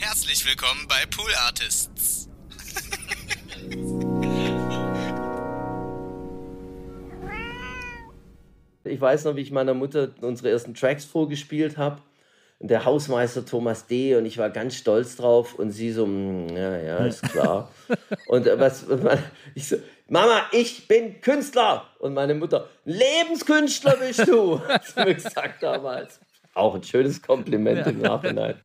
Herzlich willkommen bei Pool Artists. Ich weiß noch, wie ich meiner Mutter unsere ersten Tracks vorgespielt habe. Und der Hausmeister Thomas D. und ich war ganz stolz drauf und sie so, "Mm, ja, ja, ist klar. und äh, was, ich so, Mama, ich bin Künstler. Und meine Mutter, Lebenskünstler bist du, hat sie mir gesagt damals. Auch ein schönes Kompliment im Nachhinein.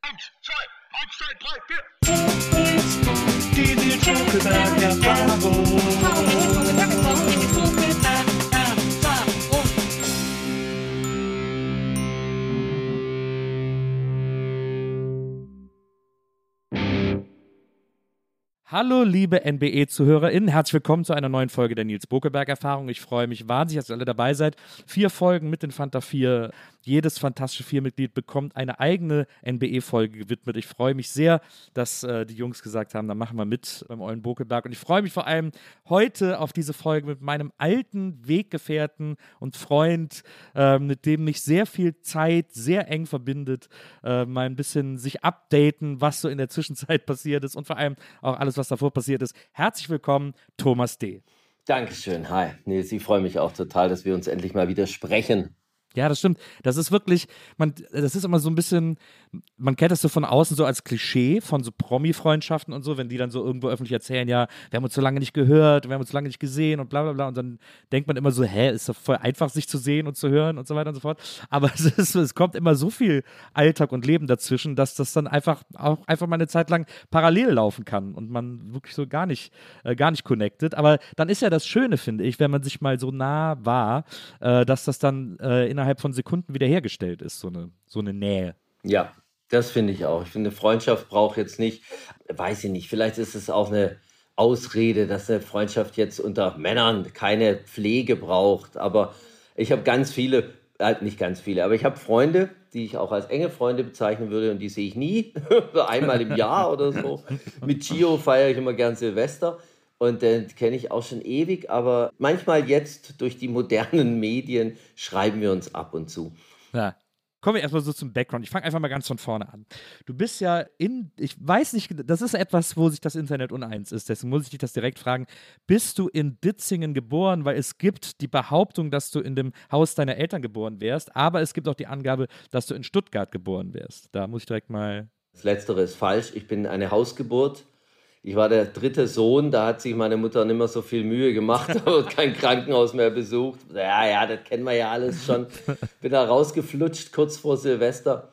Hallo, liebe NBE-ZuhörerInnen. Herzlich willkommen zu einer neuen Folge der Nils Bokeberg-Erfahrung. Ich freue mich wahnsinnig, dass ihr alle dabei seid. Vier Folgen mit den Fanta 4. Jedes fantastische Vier-Mitglied bekommt eine eigene NBE-Folge gewidmet. Ich freue mich sehr, dass äh, die Jungs gesagt haben, dann machen wir mit beim Eulen Bokeberg. Und ich freue mich vor allem heute auf diese Folge mit meinem alten Weggefährten und Freund, äh, mit dem mich sehr viel Zeit sehr eng verbindet. Äh, mal ein bisschen sich updaten, was so in der Zwischenzeit passiert ist und vor allem auch alles, was davor passiert ist. Herzlich willkommen, Thomas D. Dankeschön, hi. Nils, ich freue mich auch total, dass wir uns endlich mal wieder sprechen. Ja, das stimmt. Das ist wirklich, man, das ist immer so ein bisschen, man kennt das so von außen so als Klischee von so Promi-Freundschaften und so, wenn die dann so irgendwo öffentlich erzählen, ja, wir haben uns so lange nicht gehört, wir haben uns so lange nicht gesehen und bla bla bla. Und dann denkt man immer so, hä, ist doch voll einfach, sich zu sehen und zu hören und so weiter und so fort. Aber es, ist, es kommt immer so viel Alltag und Leben dazwischen, dass das dann einfach auch einfach mal eine Zeit lang parallel laufen kann und man wirklich so gar nicht, äh, gar nicht connected. Aber dann ist ja das Schöne, finde ich, wenn man sich mal so nah war, äh, dass das dann äh, innerhalb von Sekunden wiederhergestellt ist, so eine, so eine Nähe. Ja, das finde ich auch. Ich finde, Freundschaft braucht jetzt nicht, weiß ich nicht, vielleicht ist es auch eine Ausrede, dass eine Freundschaft jetzt unter Männern keine Pflege braucht. Aber ich habe ganz viele, halt nicht ganz viele, aber ich habe Freunde, die ich auch als enge Freunde bezeichnen würde und die sehe ich nie, einmal im Jahr oder so. Mit Gio feiere ich immer gern Silvester. Und den kenne ich auch schon ewig, aber manchmal jetzt durch die modernen Medien schreiben wir uns ab und zu. Ja. Kommen wir erstmal so zum Background. Ich fange einfach mal ganz von vorne an. Du bist ja in, ich weiß nicht, das ist etwas, wo sich das Internet uneins ist, deswegen muss ich dich das direkt fragen. Bist du in Ditzingen geboren? Weil es gibt die Behauptung, dass du in dem Haus deiner Eltern geboren wärst, aber es gibt auch die Angabe, dass du in Stuttgart geboren wärst. Da muss ich direkt mal. Das Letztere ist falsch. Ich bin eine Hausgeburt. Ich war der dritte Sohn, da hat sich meine Mutter nicht mehr so viel Mühe gemacht und kein Krankenhaus mehr besucht. Ja, ja, das kennen wir ja alles schon. Bin da rausgeflutscht kurz vor Silvester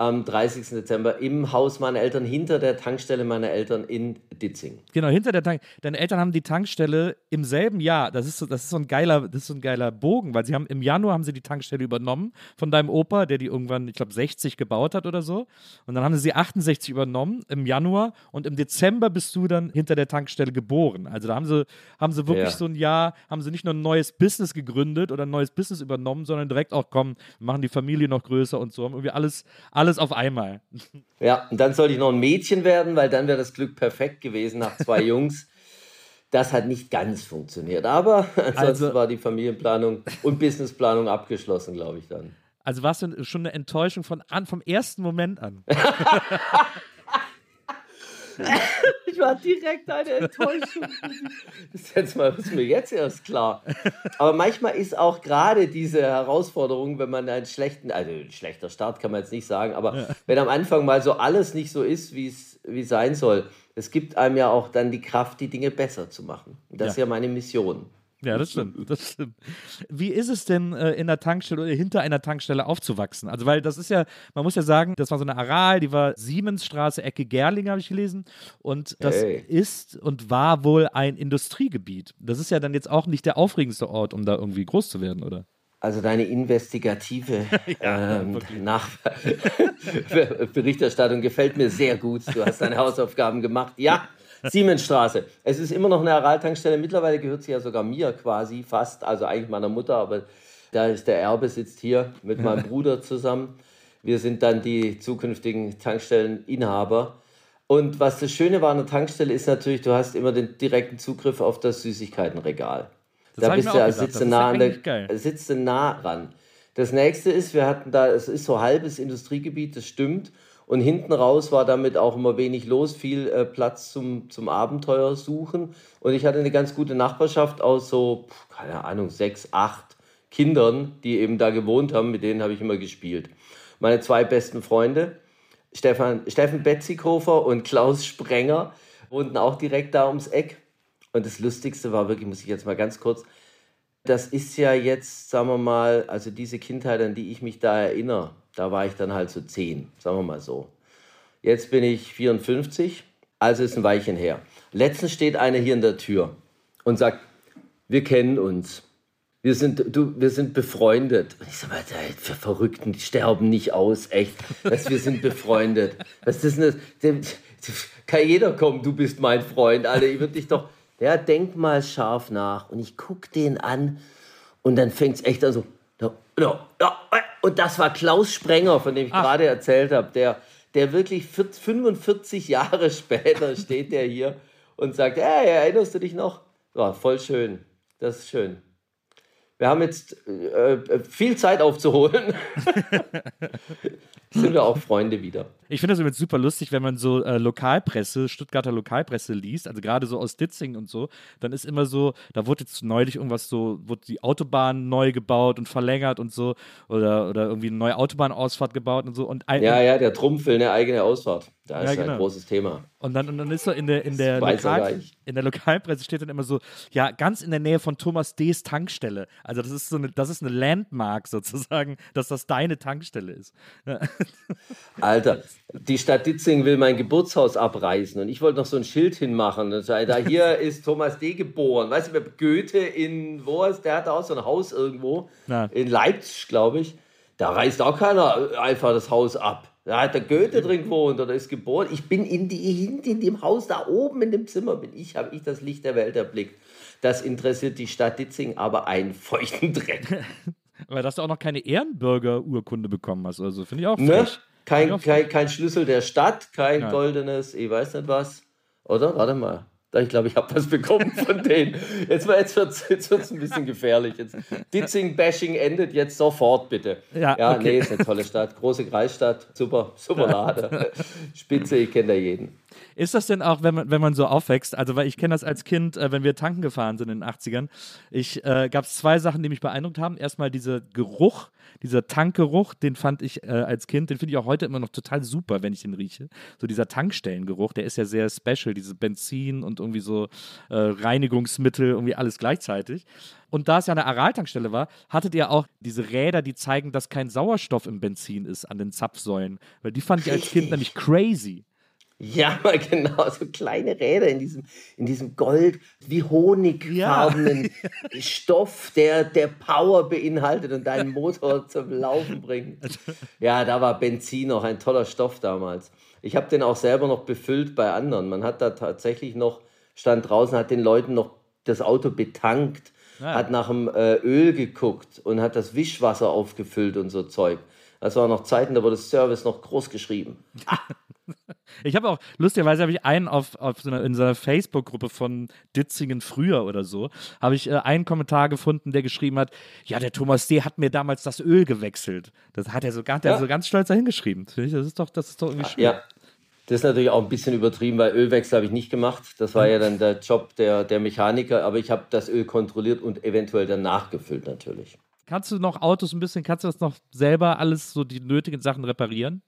am 30. Dezember im Haus meiner Eltern, hinter der Tankstelle meiner Eltern in Ditzing. Genau, hinter der Tank. Deine Eltern haben die Tankstelle im selben Jahr. Das ist so, das ist so ein geiler, das ist so ein geiler Bogen, weil sie haben im Januar haben sie die Tankstelle übernommen von deinem Opa, der die irgendwann, ich glaube, 60 gebaut hat oder so. Und dann haben sie 68 übernommen im Januar und im Dezember bist du dann hinter der Tankstelle geboren. Also da haben sie, haben sie wirklich Ja. so ein Jahr, haben sie nicht nur ein neues Business gegründet oder ein neues Business übernommen, sondern direkt auch, komm, machen die Familie noch größer und so. Haben irgendwie alles, alles auf einmal. Ja, und dann sollte ich noch ein Mädchen werden, weil dann wäre das Glück perfekt gewesen nach zwei Jungs. Das hat nicht ganz funktioniert, aber ansonsten Also- war die Familienplanung und Businessplanung abgeschlossen, glaube ich dann. Also war es schon eine Enttäuschung von an, vom ersten Moment an. ich war direkt eine Enttäuschung. Das ist, jetzt mal, ist mir jetzt erst klar. Aber manchmal ist auch gerade diese Herausforderung, wenn man einen schlechten, also ein schlechter Start kann man jetzt nicht sagen, aber ja. wenn am Anfang mal so alles nicht so ist, wie es wie sein soll, es gibt einem ja auch dann die Kraft, die Dinge besser zu machen. Das ja. ist ja meine Mission. Ja, das stimmt, das stimmt. Wie ist es denn äh, in der Tankstelle oder hinter einer Tankstelle aufzuwachsen? Also, weil das ist ja, man muss ja sagen, das war so eine Aral, die war Siemensstraße, Ecke Gerling, habe ich gelesen. Und das hey. ist und war wohl ein Industriegebiet. Das ist ja dann jetzt auch nicht der aufregendste Ort, um da irgendwie groß zu werden, oder? Also deine investigative ja, ähm, Berichterstattung gefällt mir sehr gut. Du hast deine Hausaufgaben gemacht. Ja, Siemensstraße. Es ist immer noch eine Aral-Tankstelle. Mittlerweile gehört sie ja sogar mir quasi fast, also eigentlich meiner Mutter, aber da ist der Erbe sitzt hier mit meinem Bruder zusammen. Wir sind dann die zukünftigen Tankstelleninhaber. Und was das Schöne war an der Tankstelle ist natürlich, du hast immer den direkten Zugriff auf das Süßigkeitenregal. Das da bist du ja, sitzt nah, an der, sitzt nah ran. Das nächste ist, wir hatten da, es ist so halbes Industriegebiet, das stimmt. Und hinten raus war damit auch immer wenig los, viel äh, Platz zum, zum Abenteuer suchen. Und ich hatte eine ganz gute Nachbarschaft aus so, keine Ahnung, sechs, acht Kindern, die eben da gewohnt haben. Mit denen habe ich immer gespielt. Meine zwei besten Freunde, Stefan, Steffen Betzikofer und Klaus Sprenger, wohnten auch direkt da ums Eck. Und das Lustigste war wirklich, muss ich jetzt mal ganz kurz, das ist ja jetzt, sagen wir mal, also diese Kindheit, an die ich mich da erinnere, da war ich dann halt so zehn, sagen wir mal so. Jetzt bin ich 54, also ist ein Weilchen her. Letztens steht einer hier in der Tür und sagt, wir kennen uns. Wir sind, du, wir sind befreundet. Und ich sage mal, für Verrückten, die sterben nicht aus, echt. Das, wir sind befreundet. Was ist denn das? Kann jeder kommen, du bist mein Freund. Alter, ich würde dich doch. Ja, denk mal scharf nach. Und ich gucke den an und dann fängt es echt an so. Ja, ja, und das war Klaus Sprenger, von dem ich Ach. gerade erzählt habe, der, der wirklich 45 Jahre später steht der hier und sagt, hey, erinnerst du dich noch? War voll schön. Das ist schön. Wir haben jetzt äh, äh viel Zeit aufzuholen. sind wir auch Freunde wieder. Ich finde das übrigens super lustig, wenn man so äh, Lokalpresse, Stuttgarter Lokalpresse liest, also gerade so aus Ditzing und so, dann ist immer so, da wurde jetzt neulich irgendwas so, wurde die Autobahn neu gebaut und verlängert und so, oder, oder irgendwie eine neue Autobahnausfahrt gebaut und so. Und ja, ja, der Trumpf will eine eigene Ausfahrt. Da ist ja, genau. ein großes Thema. Und dann, und dann ist so in der, in, der Lokal, in der Lokalpresse steht dann immer so, ja, ganz in der Nähe von Thomas D.'s Tankstelle. Also das ist so eine, das ist eine Landmark sozusagen, dass das deine Tankstelle ist. Alter, die Stadt Ditzing will mein Geburtshaus abreißen und ich wollte noch so ein Schild hinmachen. Und da hier ist Thomas D. geboren. Weißt du, Goethe in, wo ist, der hat auch so ein Haus irgendwo, Na. in Leipzig, glaube ich. Da reißt auch keiner einfach das Haus ab. Da hat der Goethe drin gewohnt oder ist geboren. Ich bin in, die, hinten in dem Haus da oben in dem Zimmer, bin ich, habe ich das Licht der Welt erblickt. Das interessiert die Stadt Ditzing aber einen feuchten Dreck. Aber dass du auch noch keine Ehrenbürgerurkunde bekommen hast, also finde ich auch ne? Kein, kein, kein Schlüssel der Stadt, kein ja. goldenes, ich weiß nicht was. Oder? Warte mal. Ich glaube, ich habe was bekommen von denen. Jetzt, jetzt wird es jetzt wird's ein bisschen gefährlich. Ditzing-Bashing endet jetzt sofort, bitte. Ja, ja okay. nee, ist eine tolle Stadt. Große Kreisstadt. Super, super Lade. Spitze, ich kenne da jeden. Ist das denn auch, wenn man, wenn man so aufwächst? Also, weil ich kenne das als Kind, äh, wenn wir tanken gefahren sind in den 80ern. Ich äh, gab es zwei Sachen, die mich beeindruckt haben. Erstmal dieser Geruch, dieser Tankgeruch, den fand ich äh, als Kind, den finde ich auch heute immer noch total super, wenn ich den rieche. So dieser Tankstellengeruch, der ist ja sehr special, diese Benzin und irgendwie so äh, Reinigungsmittel, irgendwie alles gleichzeitig. Und da es ja eine Araltankstelle war, hattet ihr auch diese Räder, die zeigen, dass kein Sauerstoff im Benzin ist an den Zapfsäulen. Weil die fand ich als Kind nämlich crazy. Ja, genau, so kleine Räder in diesem, in diesem Gold, wie honigfarbenen ja. Stoff, der, der Power beinhaltet und deinen Motor zum Laufen bringt. Ja, da war Benzin noch ein toller Stoff damals. Ich habe den auch selber noch befüllt bei anderen. Man hat da tatsächlich noch, stand draußen, hat den Leuten noch das Auto betankt, ja. hat nach dem äh, Öl geguckt und hat das Wischwasser aufgefüllt und so Zeug. Das waren noch Zeiten, da wurde das Service noch groß geschrieben. Ich habe auch, lustigerweise habe ich einen auf, auf so einer, in so einer Facebook-Gruppe von Ditzingen früher oder so, habe ich äh, einen Kommentar gefunden, der geschrieben hat, ja, der Thomas D. hat mir damals das Öl gewechselt. Das hat er so, hat ja. so ganz stolz dahin geschrieben. Das ist doch, das ist doch irgendwie schön. Ja, Das ist natürlich auch ein bisschen übertrieben, weil Ölwechsel habe ich nicht gemacht. Das war ja dann der Job der, der Mechaniker, aber ich habe das Öl kontrolliert und eventuell dann nachgefüllt natürlich. Kannst du noch Autos ein bisschen, kannst du das noch selber alles, so die nötigen Sachen reparieren?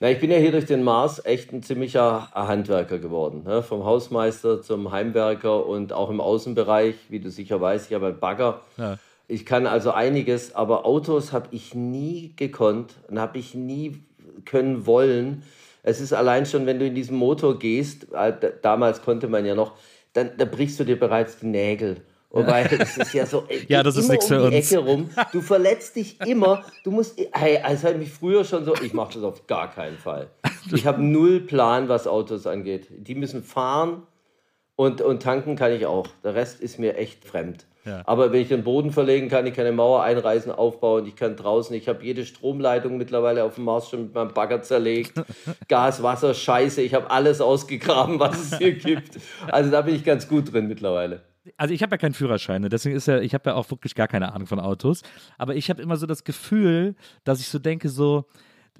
Na, ich bin ja hier durch den Mars echt ein ziemlicher Handwerker geworden. Ne? Vom Hausmeister zum Heimwerker und auch im Außenbereich, wie du sicher weißt, ich habe einen Bagger. Ja. Ich kann also einiges, aber Autos habe ich nie gekonnt und habe ich nie können wollen. Es ist allein schon, wenn du in diesen Motor gehst, äh, damals konnte man ja noch, dann da brichst du dir bereits die Nägel. Wobei, das ist ja so, ja, das ist nichts um für uns. Ecke rum. Du verletzt dich immer. Du musst, hey, also hat mich früher schon so, ich mache das auf gar keinen Fall. Ich habe null Plan, was Autos angeht. Die müssen fahren und, und tanken kann ich auch. Der Rest ist mir echt fremd. Ja. Aber wenn ich den Boden verlegen kann, ich kann eine Mauer einreißen, aufbauen, ich kann draußen, ich habe jede Stromleitung mittlerweile auf dem Mars schon mit meinem Bagger zerlegt. Gas, Wasser, Scheiße, ich habe alles ausgegraben, was es hier gibt. Also da bin ich ganz gut drin mittlerweile also ich habe ja keinen Führerschein, ne? deswegen ist ja, ich habe ja auch wirklich gar keine Ahnung von Autos. Aber ich habe immer so das Gefühl, dass ich so denke, so,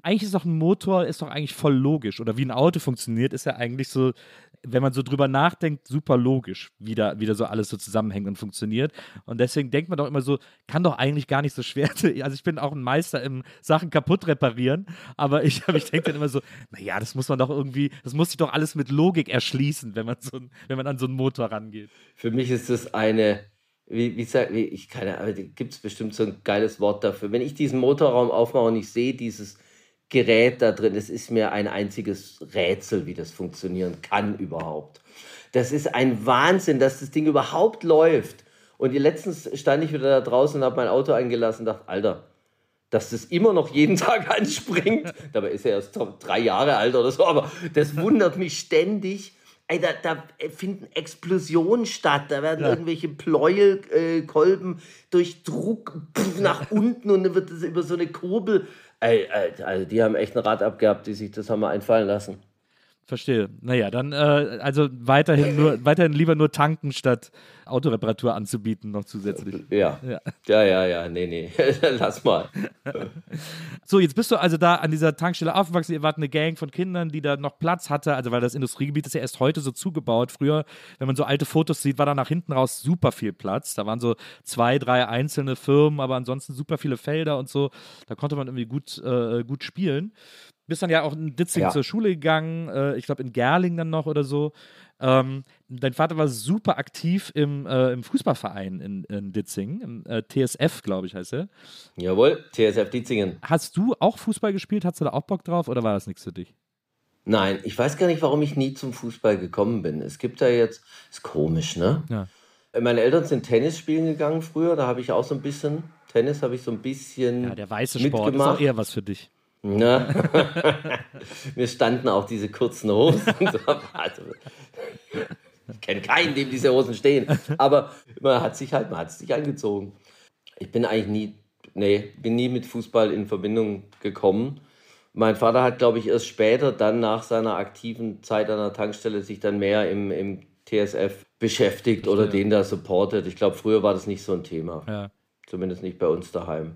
eigentlich ist doch ein Motor, ist doch eigentlich voll logisch. Oder wie ein Auto funktioniert, ist ja eigentlich so, wenn man so drüber nachdenkt, super logisch, wie da, wie da so alles so zusammenhängt und funktioniert. Und deswegen denkt man doch immer so, kann doch eigentlich gar nicht so schwer. Also ich bin auch ein Meister im Sachen kaputt reparieren, aber ich, ich denke dann immer so, naja, das muss man doch irgendwie, das muss sich doch alles mit Logik erschließen, wenn man, so, wenn man an so einen Motor rangeht. Für mich ist das eine, wie, wie, wie ich keine Ahnung, gibt es bestimmt so ein geiles Wort dafür. Wenn ich diesen Motorraum aufmache und ich sehe dieses Gerät da drin. Es ist mir ein einziges Rätsel, wie das funktionieren kann überhaupt. Das ist ein Wahnsinn, dass das Ding überhaupt läuft. Und letztens stand ich wieder da draußen und habe mein Auto eingelassen und dachte, Alter, dass das immer noch jeden Tag anspringt. Dabei ist er erst drei Jahre alt oder so, aber das wundert mich ständig. Ey, da, da, finden Explosionen statt, da werden ja. irgendwelche Pleuelkolben äh, durch Druck pff, nach unten und dann wird das über so eine Kurbel Ey, ey, also die haben echt ein Rad abgehabt, die sich das haben mal einfallen lassen. Verstehe. Naja, dann äh, also weiterhin nur weiterhin lieber nur tanken statt Autoreparatur anzubieten noch zusätzlich. Ja. Ja, ja, ja, ja. nee, nee. Lass mal. so, jetzt bist du also da an dieser Tankstelle aufgewachsen. Ihr wart eine Gang von Kindern, die da noch Platz hatte. Also, weil das Industriegebiet ist ja erst heute so zugebaut. Früher, wenn man so alte Fotos sieht, war da nach hinten raus super viel Platz. Da waren so zwei, drei einzelne Firmen, aber ansonsten super viele Felder und so. Da konnte man irgendwie gut, äh, gut spielen. Bist dann ja auch in Ditzing ja. zur Schule gegangen, äh, ich glaube in Gerling dann noch oder so. Ähm, dein Vater war super aktiv im, äh, im Fußballverein in, in Ditzing, im äh, TSF, glaube ich, heißt er. Jawohl, TSF Ditzingen. Hast du auch Fußball gespielt? Hast du da auch Bock drauf oder war das nichts für dich? Nein, ich weiß gar nicht, warum ich nie zum Fußball gekommen bin. Es gibt da jetzt, ist komisch, ne? Ja. Meine Eltern sind Tennis spielen gegangen früher, da habe ich auch so ein bisschen, Tennis habe ich so ein bisschen. Ja, der weiße Sport mitgemacht. ist auch eher was für dich. Ne? Mir standen auch diese kurzen Hosen. Also, ich kenne keinen, dem diese Hosen stehen. Aber man hat sich halt, man hat sich angezogen. Ich bin eigentlich nie, nee, bin nie mit Fußball in Verbindung gekommen. Mein Vater hat, glaube ich, erst später, dann nach seiner aktiven Zeit an der Tankstelle, sich dann mehr im, im TSF beschäftigt oder ja. den da supportet. Ich glaube, früher war das nicht so ein Thema. Ja. Zumindest nicht bei uns daheim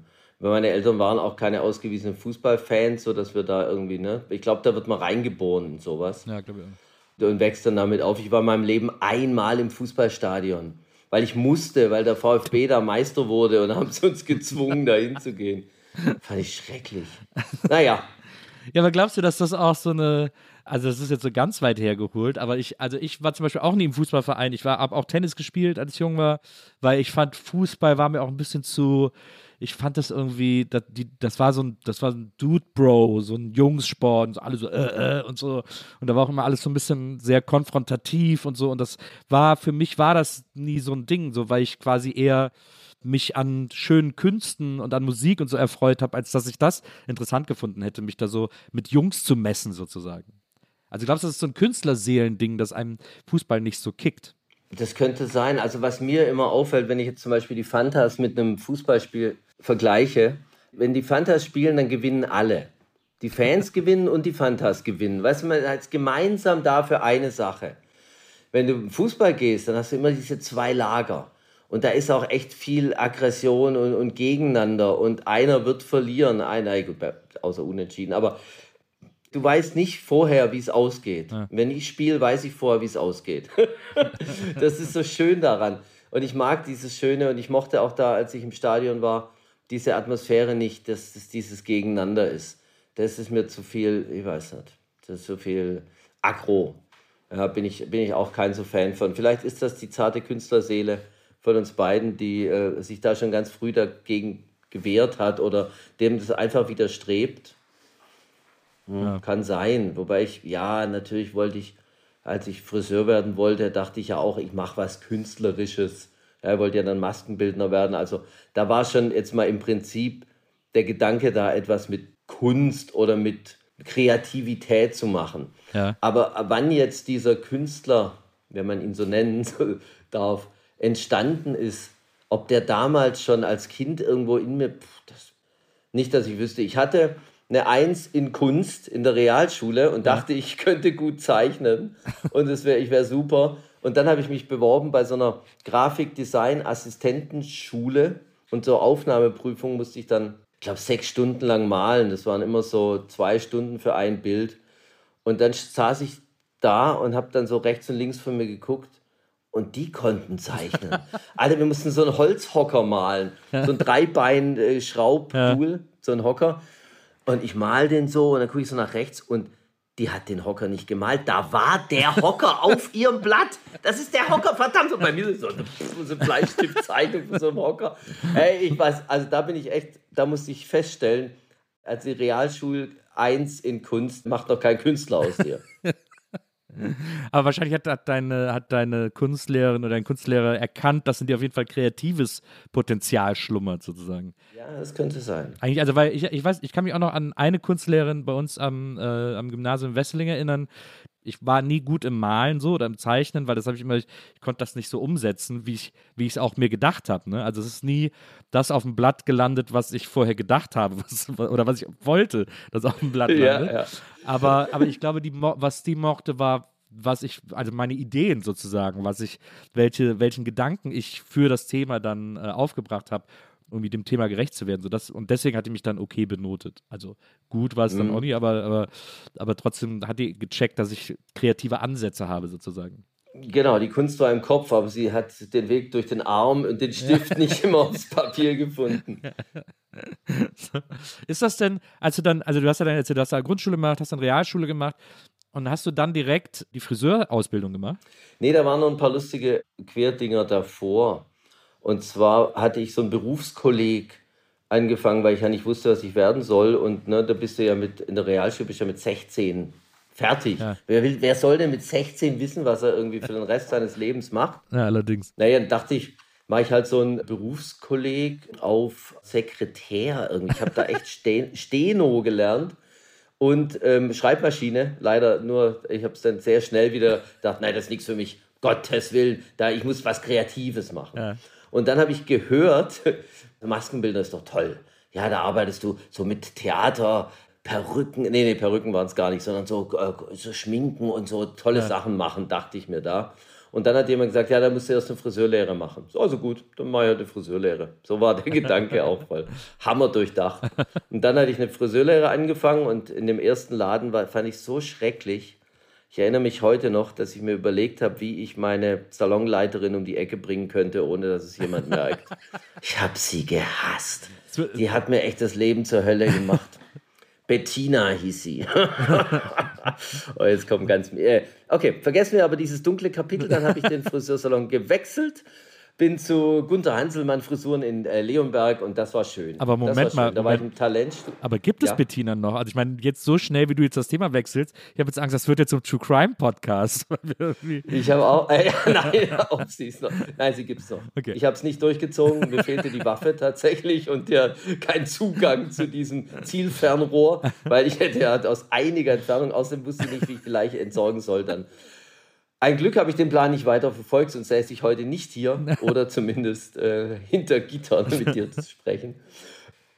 meine Eltern waren auch keine ausgewiesenen Fußballfans, so dass wir da irgendwie, ne? Ich glaube, da wird man reingeboren und sowas. Ja, glaube ich. Und wächst dann damit auf. Ich war in meinem Leben einmal im Fußballstadion, weil ich musste, weil der VfB da Meister wurde und haben sie uns gezwungen, da hinzugehen. Fand ich schrecklich. Naja. Ja, aber glaubst du, dass das auch so eine, also das ist jetzt so ganz weit hergeholt, aber ich, also ich war zum Beispiel auch nie im Fußballverein. Ich war, habe auch Tennis gespielt, als ich jung war, weil ich fand, Fußball war mir auch ein bisschen zu, ich fand das irgendwie, das, die, das war so ein, das war ein Dude-Bro, so ein Jungssport und so, alle so, äh, äh, und so. Und da war auch immer alles so ein bisschen sehr konfrontativ und so. Und das war, für mich war das nie so ein Ding, so, weil ich quasi eher mich an schönen Künsten und an Musik und so erfreut habe, als dass ich das interessant gefunden hätte, mich da so mit Jungs zu messen, sozusagen. Also glaubst du, das ist so ein Künstlerseelending, dass einem Fußball nicht so kickt? Das könnte sein. Also was mir immer auffällt, wenn ich jetzt zum Beispiel die Fantas mit einem Fußballspiel vergleiche, wenn die Fantas spielen, dann gewinnen alle. Die Fans gewinnen und die Fantas gewinnen. Weißt du, man ist gemeinsam da für eine Sache. Wenn du im Fußball gehst, dann hast du immer diese zwei Lager. Und da ist auch echt viel Aggression und, und Gegeneinander. Und einer wird verlieren. Einer, außer unentschieden. Aber du weißt nicht vorher, wie es ausgeht. Ja. Wenn ich spiele, weiß ich vorher, wie es ausgeht. das ist so schön daran. Und ich mag dieses Schöne und ich mochte auch da, als ich im Stadion war, diese Atmosphäre nicht, dass es dieses Gegeneinander ist. Das ist mir zu viel, ich weiß nicht, das ist zu viel aggro. Ja, bin, ich, bin ich auch kein so Fan von. Vielleicht ist das die zarte Künstlerseele von uns beiden, die äh, sich da schon ganz früh dagegen gewehrt hat oder dem das einfach widerstrebt. Hm, ja. Kann sein. Wobei ich, ja, natürlich wollte ich, als ich Friseur werden wollte, dachte ich ja auch, ich mache was Künstlerisches. Er wollte ja dann Maskenbildner werden. Also da war schon jetzt mal im Prinzip der Gedanke da, etwas mit Kunst oder mit Kreativität zu machen. Ja. Aber wann jetzt dieser Künstler, wenn man ihn so nennen darf, entstanden ist, ob der damals schon als Kind irgendwo in mir, pff, das, nicht, dass ich wüsste, ich hatte eine Eins in Kunst in der Realschule und ja. dachte, ich könnte gut zeichnen und es wär, ich wäre super. Und dann habe ich mich beworben bei so einer Grafikdesign-Assistentenschule und zur Aufnahmeprüfung musste ich dann, ich glaube, sechs Stunden lang malen. Das waren immer so zwei Stunden für ein Bild. Und dann saß ich da und habe dann so rechts und links von mir geguckt und die konnten zeichnen. Alle, wir mussten so einen Holzhocker malen, so ein Dreibein-Schraubstuhl, ja. so ein Hocker. Und ich mal den so und dann gucke ich so nach rechts und die hat den Hocker nicht gemalt. Da war der Hocker auf ihrem Blatt. Das ist der Hocker, verdammt. Und bei mir ist so eine, so eine Bleistiftzeichnung von so einem Hocker. Hey, ich weiß, also da bin ich echt, da musste ich feststellen, als die Realschul 1 in Kunst macht doch kein Künstler aus dir. Aber wahrscheinlich hat, hat, deine, hat deine Kunstlehrerin oder dein Kunstlehrer erkannt, dass in dir auf jeden Fall kreatives Potenzial schlummert, sozusagen. Ja, das könnte sein. Eigentlich, also, weil ich, ich weiß, ich kann mich auch noch an eine Kunstlehrerin bei uns am, äh, am Gymnasium Wesseling erinnern. Ich war nie gut im Malen so oder im Zeichnen, weil das habe ich immer, ich, ich, konnte das nicht so umsetzen, wie ich wie es auch mir gedacht habe. Ne? Also es ist nie das auf dem Blatt gelandet, was ich vorher gedacht habe was, oder was ich wollte, das auf dem Blatt landet. Ja, ja. Aber, aber ich glaube, die, was die mochte, war, was ich, also meine Ideen sozusagen, was ich, welche, welchen Gedanken ich für das Thema dann äh, aufgebracht habe, mit dem Thema gerecht zu werden. So das, und deswegen hat die mich dann okay benotet. Also gut war es mhm. dann auch nicht, aber, aber, aber trotzdem hat die gecheckt, dass ich kreative Ansätze habe, sozusagen. Genau, die Kunst war im Kopf, aber sie hat den Weg durch den Arm und den Stift nicht immer aufs Papier gefunden. Ist das denn, als du dann, also du hast ja dann, du hast ja Grundschule gemacht, hast dann Realschule gemacht und hast du dann direkt die Friseurausbildung gemacht? Nee, da waren noch ein paar lustige Querdinger davor. Und zwar hatte ich so einen Berufskolleg angefangen, weil ich ja nicht wusste, was ich werden soll. Und ne, da bist du ja mit, in der Realschule bist du ja mit 16 Fertig. Ja. Wer, will, wer soll denn mit 16 wissen, was er irgendwie für den Rest seines Lebens macht? Ja, allerdings. Naja, dann dachte ich, mache ich halt so einen Berufskolleg auf Sekretär. Irgendwie. Ich habe da echt Steno gelernt und ähm, Schreibmaschine. Leider nur, ich habe es dann sehr schnell wieder gedacht, nein, das ist nichts für mich. Gottes Willen, da ich muss was Kreatives machen. Ja. Und dann habe ich gehört, Maskenbilder ist doch toll. Ja, da arbeitest du so mit Theater, Perücken, nee, nee, Perücken waren es gar nicht, sondern so, äh, so Schminken und so tolle ja. Sachen machen, dachte ich mir da. Und dann hat jemand gesagt, ja, da musst du erst eine Friseurlehre machen. So, also gut, dann mache ich halt eine Friseurlehre. So war der Gedanke auch voll. Hammer durchdacht. Und dann hatte ich eine Friseurlehre angefangen und in dem ersten Laden war, fand ich so schrecklich. Ich erinnere mich heute noch, dass ich mir überlegt habe, wie ich meine Salonleiterin um die Ecke bringen könnte, ohne dass es jemand merkt. Ich habe sie gehasst. Die hat mir echt das Leben zur Hölle gemacht. Bettina hieß sie. oh, jetzt kommt ganz. Äh, okay, vergessen wir aber dieses dunkle Kapitel. Dann habe ich den Friseursalon gewechselt bin zu Gunter Hanselmann Frisuren in äh, Leonberg und das war schön. Aber Moment mal, Talent. Aber gibt es ja? Bettina noch? Also ich meine, jetzt so schnell, wie du jetzt das Thema wechselst, ich habe jetzt Angst, das wird jetzt zum True Crime Podcast. ich habe auch, äh, nein, auch sie ist noch. Nein, sie gibt es noch. Okay. Ich habe es nicht durchgezogen, mir fehlte die Waffe tatsächlich und ja kein Zugang zu diesem Zielfernrohr, weil ich hätte ja aus einiger Entfernung, außerdem wusste ich nicht, wie ich die Leiche entsorgen soll, dann ein Glück habe ich den Plan nicht weiter verfolgt, sonst säße ich heute nicht hier oder zumindest äh, hinter Gittern mit dir zu sprechen.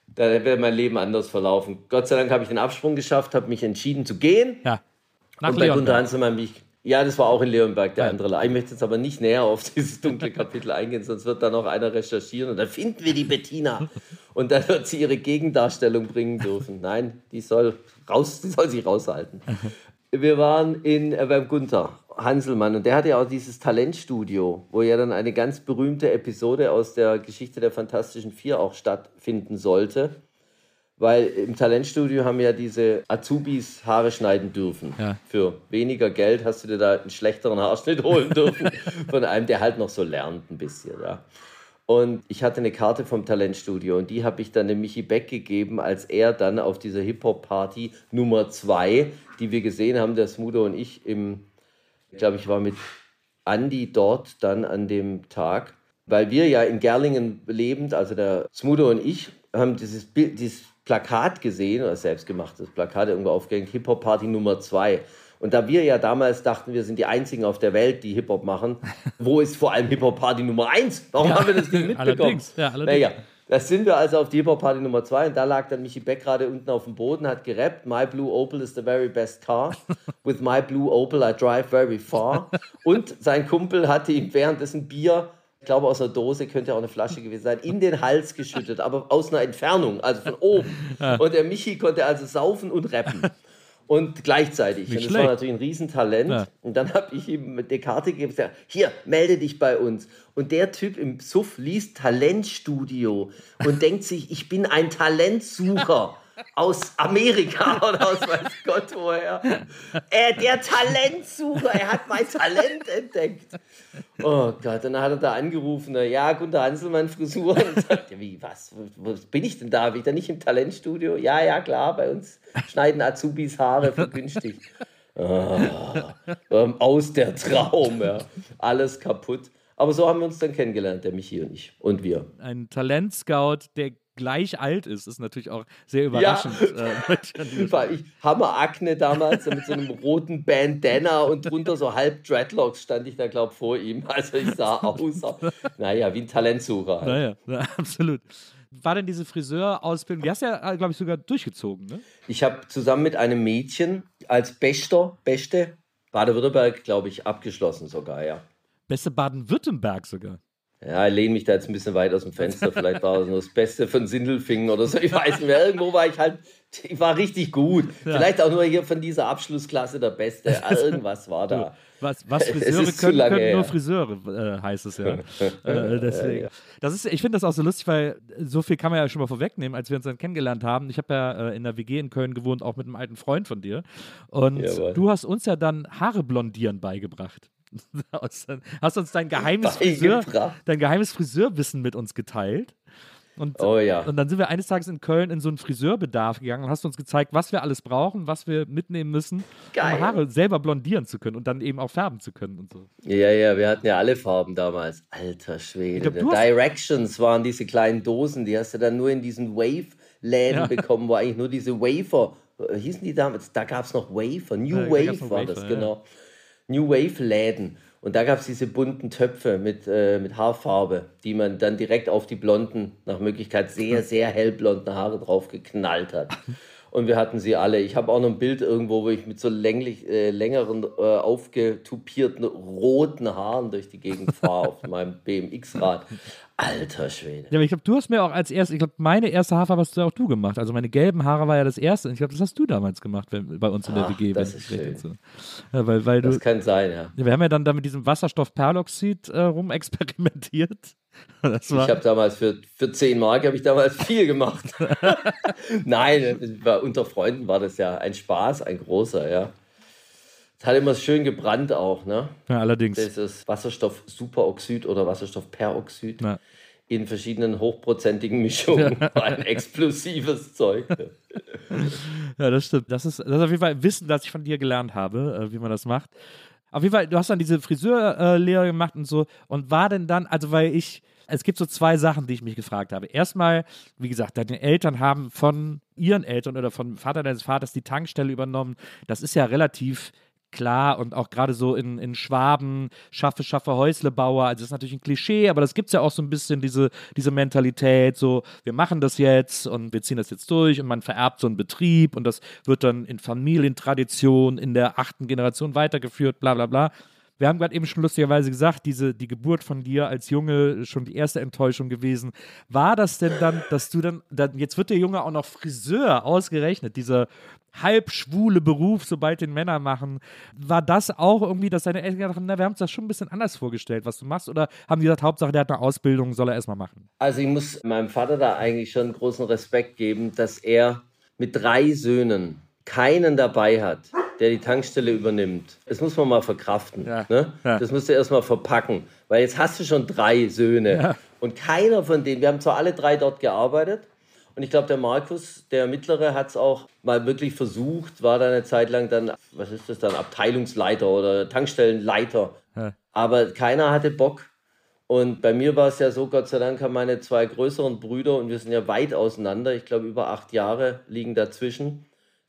Da wäre mein Leben anders verlaufen. Gott sei Dank habe ich den Absprung geschafft, habe mich entschieden zu gehen. Ja. Nach und bei Gunter Hanselmann mich ja, das war auch in Leonberg, der ja. andere. Ich möchte jetzt aber nicht näher auf dieses dunkle Kapitel eingehen, sonst wird da noch einer recherchieren und dann finden wir die Bettina. und dann wird sie ihre Gegendarstellung bringen dürfen. Nein, die soll, raus, die soll sich raushalten. Wir waren in, äh, beim Gunther Hanselmann und der hatte ja auch dieses Talentstudio, wo ja dann eine ganz berühmte Episode aus der Geschichte der Fantastischen Vier auch stattfinden sollte. Weil im Talentstudio haben ja diese Azubis Haare schneiden dürfen. Ja. Für weniger Geld hast du dir da einen schlechteren Haarschnitt holen dürfen von einem, der halt noch so lernt ein bisschen. Ja. Und ich hatte eine Karte vom Talentstudio und die habe ich dann dem Michi Beck gegeben, als er dann auf dieser Hip-Hop-Party Nummer zwei, die wir gesehen haben, der Smudo und ich im, ich glaube, ich war mit Andy dort dann an dem Tag, weil wir ja in Gerlingen lebend, also der Smudo und ich, haben dieses Bild, dieses Plakat gesehen, oder selbstgemachtes Plakat irgendwo aufgehängt, Hip-Hop-Party Nummer zwei. Und da wir ja damals dachten, wir sind die Einzigen auf der Welt, die Hip-Hop machen, wo ist vor allem Hip-Hop-Party Nummer 1? Warum Ja, haben wir das nicht mitbekommen? allerdings, ja, allerdings. Naja, da sind wir also auf die Hip-Hop-Party Nummer 2 und da lag dann Michi Beck gerade unten auf dem Boden, hat gerappt, My Blue Opel is the very best car. With my Blue Opel I drive very far. Und sein Kumpel hatte ihm währenddessen Bier ich glaube aus einer Dose, könnte auch eine Flasche gewesen sein, in den Hals geschüttet, aber aus einer Entfernung, also von oben. Und der Michi konnte also saufen und rappen. Und gleichzeitig. Nicht und das schlecht. war natürlich ein Riesentalent. Ja. Und dann habe ich ihm die Karte gegeben und gesagt, hier, melde dich bei uns. Und der Typ im Suff liest Talentstudio und denkt sich, ich bin ein Talentsucher. Aus Amerika oder aus weiß Gott woher. Er, der Talentsucher, er hat mein Talent entdeckt. Oh Gott, dann hat er da angerufen, ja, Gunter Hanselmann Frisur. Und sagt, wie, was, wo, bin ich denn da? Bin ich da nicht im Talentstudio? Ja, ja, klar, bei uns schneiden Azubis Haare für günstig. Ah, aus der Traum, ja. Alles kaputt. Aber so haben wir uns dann kennengelernt, der Michi und ich. Und wir. Ein Talentscout, der gleich alt ist, ist natürlich auch sehr überraschend. äh, möchte ich ich Hammerakne damals mit so einem roten Bandana und drunter so halb Dreadlocks stand ich da, glaube ich, vor ihm. Also ich sah aus, naja, wie ein Talentsucher. Halt. Naja, ja, absolut. War denn diese Friseurausbildung, die hast du ja, glaube ich, sogar durchgezogen, ne? Ich habe zusammen mit einem Mädchen als Bester, Beste, Baden-Württemberg, glaube ich, abgeschlossen sogar, ja. Beste Baden-Württemberg sogar. Ja, ich lehne mich da jetzt ein bisschen weit aus dem Fenster. Vielleicht war das nur das Beste von Sindelfingen oder so. Ich weiß nicht mehr. Irgendwo war ich halt, ich war richtig gut. Vielleicht auch nur hier von dieser Abschlussklasse der Beste. Irgendwas war da. Was, was Friseure können, können nur her. Friseure, äh, heißt es ja. äh, deswegen. Das ist, ich finde das auch so lustig, weil so viel kann man ja schon mal vorwegnehmen, als wir uns dann kennengelernt haben. Ich habe ja äh, in der WG in Köln gewohnt, auch mit einem alten Freund von dir. Und Jawohl. du hast uns ja dann Haare blondieren beigebracht. Aus- hast uns dein geheimes Friseur, dein geheimes Friseurwissen mit uns geteilt. Und, Oh ja. und dann sind wir eines Tages in Köln in so einen Friseurbedarf gegangen und hast uns gezeigt, was wir alles brauchen, was wir mitnehmen müssen, Geil. um Haare selber blondieren zu können und dann eben auch färben zu können und so. Ja, ja, wir hatten ja alle Farben damals. Alter Schwede. Glaub, hast- Directions waren diese kleinen Dosen, die hast du dann nur in diesen Wave-Läden Ja. bekommen, wo eigentlich nur diese Wafer, äh, hießen die damals? Da gab es noch Wafer, New Ja, Wave war Wafer, das, ja. genau. New Wave-Läden. Und da gab es diese bunten Töpfe mit, äh, mit Haarfarbe, die man dann direkt auf die blonden, nach Möglichkeit sehr, sehr hellblonden Haare drauf geknallt hat. Und wir hatten sie alle. Ich habe auch noch ein Bild irgendwo, wo ich mit so länglich, äh, längeren, äh, aufgetupierten roten Haaren durch die Gegend fahre auf meinem BMX-Rad. Alter Schwede. Ja, aber ich glaube, du hast mir auch als erstes, ich glaube, meine erste Haarfarbe hast du auch du gemacht. Also meine gelben Haare war ja das erste. Und ich glaube, das hast du damals gemacht wenn, bei uns in der Ach, WG. das ist schön. entsinne. Ja, weil, weil du, Das kann sein, ja. wir haben ja dann da mit diesem Wasserstoffperloxid äh, rumexperimentiert. Ich habe damals für, für 10 Mark habe ich damals viel gemacht. Nein, war, unter Freunden war das ja ein Spaß, ein großer, ja. Es hat immer schön gebrannt auch, ne? ja, allerdings. Das ist Wasserstoff-Superoxid oder Wasserstoffperoxid Ja. in verschiedenen hochprozentigen Mischungen. War ein explosives Zeug. ne? Ja, das stimmt. Das ist, das ist auf jeden Fall ein Wissen, das ich von dir gelernt habe, äh, wie man das macht. Auf jeden Fall, du hast dann diese Friseurlehre gemacht und so. Und war denn dann, also weil ich, es gibt so zwei Sachen, die ich mich gefragt habe. Erstmal, wie gesagt, deine Eltern haben von ihren Eltern oder vom Vater deines Vaters die Tankstelle übernommen. Das ist ja relativ klar und auch gerade so in, in Schwaben, schaffe, schaffe Häuslebauer, also das ist natürlich ein Klischee, aber das gibt es ja auch so ein bisschen, diese, diese Mentalität, so, wir machen das jetzt und wir ziehen das jetzt durch und man vererbt so einen Betrieb und das wird dann in Familientradition in der achten Generation weitergeführt, bla bla bla. Wir haben gerade eben schon lustigerweise gesagt, diese, die Geburt von dir als Junge schon die erste Enttäuschung gewesen. War das denn dann, dass du dann, dann jetzt wird der Junge auch noch Friseur ausgerechnet, dieser halb schwule Beruf, sobald den Männer machen. War das auch irgendwie, dass deine Eltern gesagt haben, na, wir haben uns das schon ein bisschen anders vorgestellt, was du machst? Oder haben die gesagt, Hauptsache, der hat eine Ausbildung, soll er erstmal machen? Also ich muss meinem Vater da eigentlich schon großen Respekt geben, dass er mit drei Söhnen keinen dabei hat, der die Tankstelle übernimmt. Das muss man mal verkraften. Ja. Ne? Ja. Das musst du erstmal verpacken. Weil jetzt hast du schon drei Söhne. Ja. Und keiner von denen, wir haben zwar alle drei dort gearbeitet, und ich glaube, der Markus, der Mittlere, hat es auch mal wirklich versucht, war da eine Zeit lang dann, was ist das dann, Abteilungsleiter oder Tankstellenleiter. Aber keiner hatte Bock. Und bei mir war es ja so, Gott sei Dank haben meine zwei größeren Brüder, und wir sind ja weit auseinander, ich glaube über acht Jahre liegen dazwischen.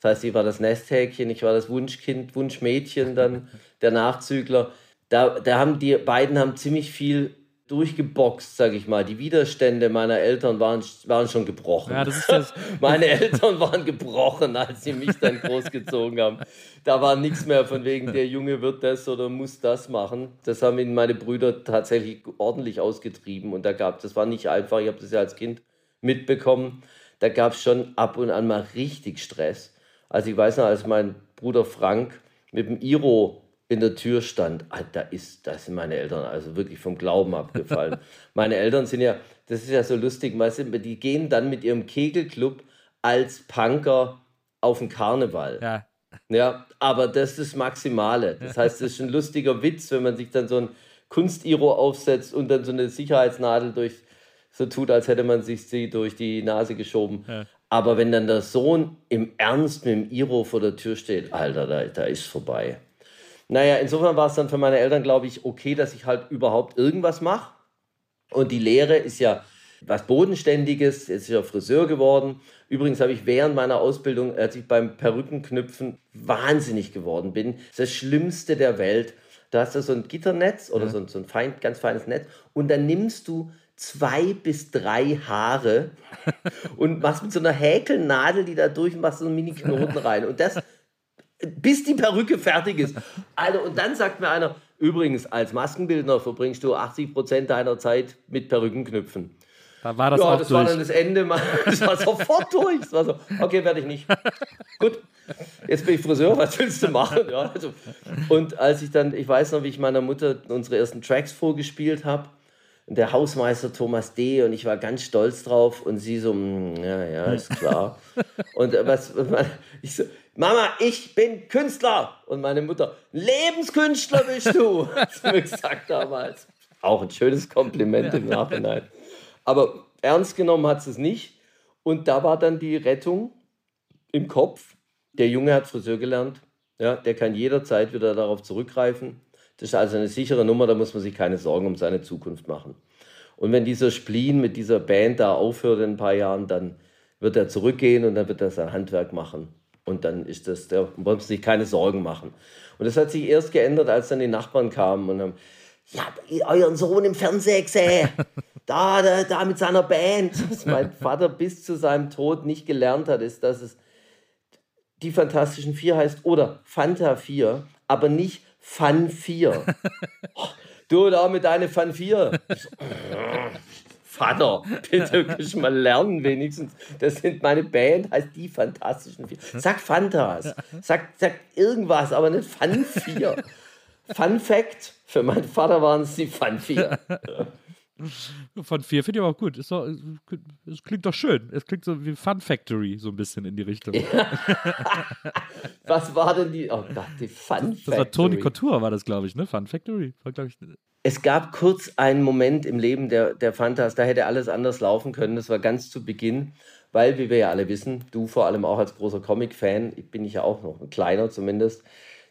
Das heißt, ich war das Nesthäkchen, ich war das Wunschkind, Wunschmädchen, dann der Nachzügler. Da, da haben die beiden haben ziemlich viel durchgeboxt, sage ich mal. Die Widerstände meiner Eltern waren, waren schon gebrochen. Ja, das ist das. Meine Eltern waren gebrochen, als sie mich dann großgezogen haben. Da war nichts mehr von wegen, der Junge wird das oder muss das machen. Das haben ihn meine Brüder tatsächlich ordentlich ausgetrieben. Und da gab das war nicht einfach, ich habe das ja als Kind mitbekommen. Da gab es schon ab und an mal richtig Stress. Also ich weiß noch, als mein Bruder Frank mit dem Iro in der Tür stand, ah, da, ist, da sind meine Eltern also wirklich vom Glauben abgefallen. meine Eltern sind ja, das ist ja so lustig, weißt du, die gehen dann mit ihrem Kegelclub als Punker auf den Karneval. Ja. Ja, aber das ist das Maximale. Das heißt, das ist ein lustiger Witz, wenn man sich dann so ein Kunstiro aufsetzt und dann so eine Sicherheitsnadel durch, so tut, als hätte man sich sie durch die Nase geschoben. Ja. Aber wenn dann der Sohn im Ernst mit dem Iro vor der Tür steht, Alter, da, da ist vorbei. Naja, insofern war es dann für meine Eltern, glaube ich, okay, dass ich halt überhaupt irgendwas mache. Und die Lehre ist ja was Bodenständiges, jetzt ist ja Friseur geworden. Übrigens habe ich während meiner Ausbildung, als ich beim Perückenknüpfen wahnsinnig geworden bin, das Schlimmste der Welt. Da hast du so ein Gitternetz oder ja. so, so ein fein, ganz feines Netz und dann nimmst du zwei bis drei Haare und machst mit so einer Häkelnadel die da durch und machst so einen Mini-Knoten rein. Und das bis die Perücke fertig ist. Also, und dann sagt mir einer, übrigens, als Maskenbildner verbringst du 80 Prozent deiner Zeit mit Perückenknüpfen. Da war das ja, auch das durch. war dann das Ende. Das war sofort durch. Das war so, okay, werde ich nicht. Gut, jetzt bin ich Friseur, was willst du machen? Ja, also. Und als ich dann, ich weiß noch, wie ich meiner Mutter unsere ersten Tracks vorgespielt habe, der Hausmeister Thomas D. und ich war ganz stolz drauf und sie so, mm, ja, ja, ist klar. und was, ich so, Mama, ich bin Künstler. Und meine Mutter, Lebenskünstler bist du, hat sie mir gesagt damals. Auch ein schönes Kompliment im Nachhinein. Aber ernst genommen hat sie es nicht. Und da war dann die Rettung im Kopf. Der Junge hat Friseur gelernt. Ja, der kann jederzeit wieder darauf zurückgreifen. Das ist also eine sichere Nummer, da muss man sich keine Sorgen um seine Zukunft machen. Und wenn dieser Spleen mit dieser Band da aufhört in ein paar Jahren, dann wird er zurückgehen und dann wird er sein Handwerk machen. Und dann ist das, da muss man sich keine Sorgen machen. Und das hat sich erst geändert, als dann die Nachbarn kamen und haben, ja, euren Sohn im Fernsehen gesehen. Da, da, da mit seiner Band. Was mein Vater bis zu seinem Tod nicht gelernt hat, ist, dass es die Fantastischen Vier heißt oder Fanta 4, aber nicht Fun 4. Oh, du da mit deiner Fun 4. Vater, bitte kannst du mal lernen wenigstens. Das sind meine Band, heißt die Fantastischen Vier. Sag Fantas, sag, sag irgendwas, aber nicht Fun 4. Fun Fact, für meinen Vater waren es die Fun 4. Von 4 finde ich aber auch gut. Es, es, klingt doch schön. Es klingt so wie Fun Factory, so ein bisschen in die Richtung. Ja. Was war denn die? Oh Gott, die Fun Factory. Das war Tony Couture, war das, glaube ich, ne? Fun Factory. War, ich, es gab kurz einen Moment im Leben der, der Fantas, da hätte alles anders laufen können. Das war ganz zu Beginn, weil, wie wir ja alle wissen, du vor allem auch als großer Comic-Fan, ich bin ich ja auch noch ein kleiner zumindest,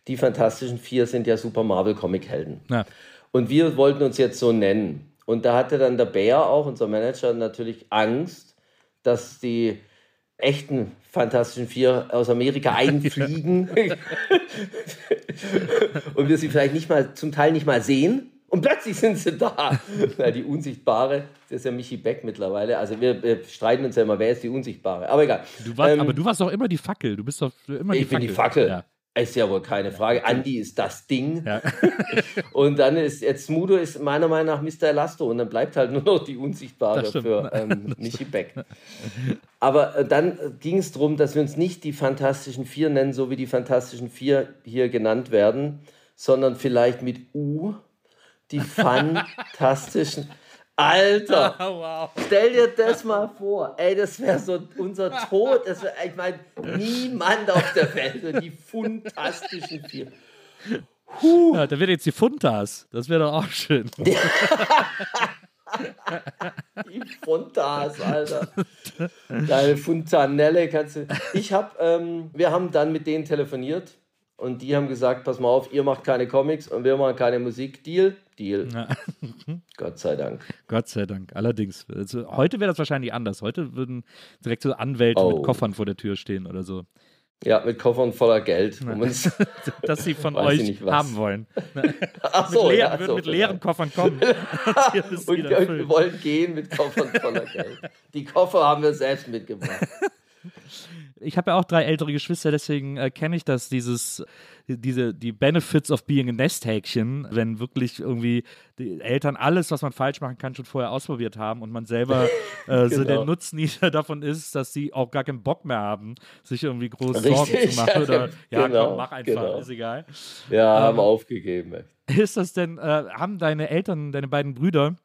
die Fantastischen Vier sind ja Super Marvel-Comic-Helden. Ja. Und wir wollten uns jetzt so nennen. Und da hatte dann der Bär auch, unser Manager, natürlich Angst, dass die echten Fantastischen Vier aus Amerika einfliegen und wir sie vielleicht nicht mal, zum Teil nicht mal sehen. Und plötzlich sind sie da. Weil die Unsichtbare, das ist ja Michi Beck mittlerweile. Also wir, wir, streiten uns ja immer, wer ist die Unsichtbare. Aber egal. Du warst, ähm, aber du warst doch immer die Fackel. Du bist doch immer die ich Fackel. Ich bin die Fackel. Ja. Ist ja wohl keine Frage. Andy ist das Ding. Ja. und dann ist jetzt Smudo ist meiner Meinung nach Mr. Elasto und dann bleibt halt nur noch die Unsichtbare für ähm, Michi Beck. Aber äh, dann äh, ging es darum, dass wir uns nicht die Fantastischen Vier nennen, so wie die Fantastischen Vier hier genannt werden, sondern vielleicht mit U, die Fantastischen. Alter, wow. stell dir das mal vor. Ey, das wäre so unser Tod. Das wär, ich meine, niemand auf der Welt. so Die Fantastischen Vier. Ja, da wird jetzt die Funtas. Das wäre doch auch schön. Die Fontas, Alter. Deine Fontanelle kannst du. Ich hab, ähm, wir haben dann mit denen telefoniert und die haben gesagt: Pass mal auf, ihr macht keine Comics und wir machen keine Musik. Deal? Deal. Ja. Gott sei Dank. Gott sei Dank. Allerdings. Also, heute wäre das wahrscheinlich anders. Heute würden direkt so Anwälte Oh. mit Koffern vor der Tür stehen oder so. Ja, mit Koffern voller Geld. wo man's- Dass sie von euch nicht haben wollen. Ach Mit, so, leer, ja, würden so, mit leeren. Koffern kommen. Und wir wollen gehen mit Koffern voller Geld. Die Koffer haben wir selbst mitgebracht. Ich habe ja auch drei ältere Geschwister, deswegen äh, kenne ich das, dieses, diese, die Benefits of being a Nesthäkchen, wenn wirklich irgendwie die Eltern alles, was man falsch machen kann, schon vorher ausprobiert haben und man selber äh, so der Genau. Nutznießer davon ist, dass sie auch gar keinen Bock mehr haben, sich irgendwie groß Richtig, Sorgen zu machen oder ja, genau, komm, mach einfach, genau. ist egal. Ja, haben Ähm, aufgegeben. ey. Ist das denn, äh, haben deine Eltern, deine beiden Brüder,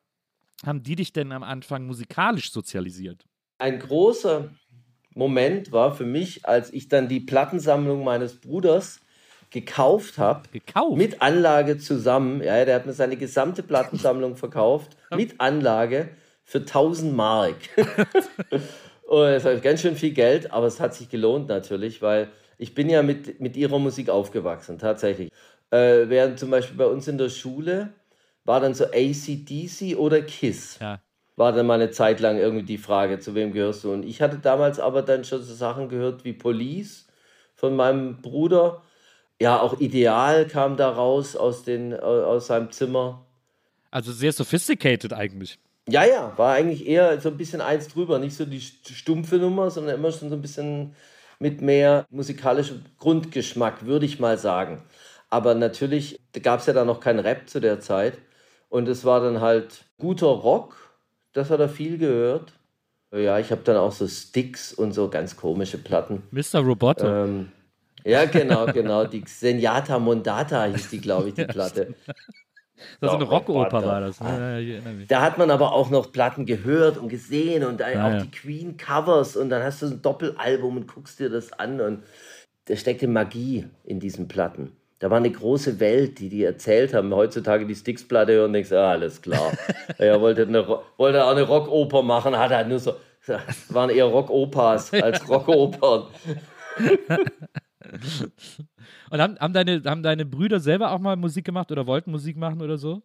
haben die dich denn am Anfang musikalisch sozialisiert? Ein großer Moment war für mich, als ich dann die Plattensammlung meines Bruders gekauft habe. Gekauft? Mit Anlage zusammen. Ja, der hat mir seine gesamte Plattensammlung verkauft. Mit Anlage für 1000 Mark. Und das ist ganz schön viel Geld, aber es hat sich gelohnt natürlich, weil ich bin ja mit, mit ihrer Musik aufgewachsen, tatsächlich. Äh, während zum Beispiel bei uns in der Schule war dann so ACDC oder KISS Ja. War dann mal eine Zeit lang irgendwie die Frage, zu wem gehörst du? Und ich hatte damals aber dann schon so Sachen gehört wie Police von meinem Bruder. Ja, auch Ideal kam da raus aus, den, aus seinem Zimmer. Also sehr sophisticated eigentlich. Ja, ja, war eigentlich eher so ein bisschen eins drüber. Nicht so die stumpfe Nummer, sondern immer schon so ein bisschen mit mehr musikalischem Grundgeschmack, würde ich mal sagen. Aber natürlich gab es ja da noch keinen Rap zu der Zeit. Und es war dann halt guter Rock. Das hat er viel gehört. Ja, ich habe dann auch so Sticks und so ganz komische Platten. Mr. Roboto. Ähm, ja, genau, genau. Die Xeniata Mondata hieß die, glaube ich, die Platte. das ist eine Rockoper, war das. Ne? Da hat man aber auch noch Platten gehört und gesehen und Ja, auch ja. die Queen-Covers und dann hast du so ein Doppelalbum und guckst dir das an und da steckte Magie in diesen Platten. Da war eine große Welt, die die erzählt haben. Heutzutage die Sticks-Platte hören und denkst, ah, alles klar. er wollte, eine, wollte auch eine Rockoper machen, hat halt nur so, es waren eher Rockopas als Rockopern. Und haben, haben, deine, haben deine Brüder selber auch mal Musik gemacht oder wollten Musik machen oder so?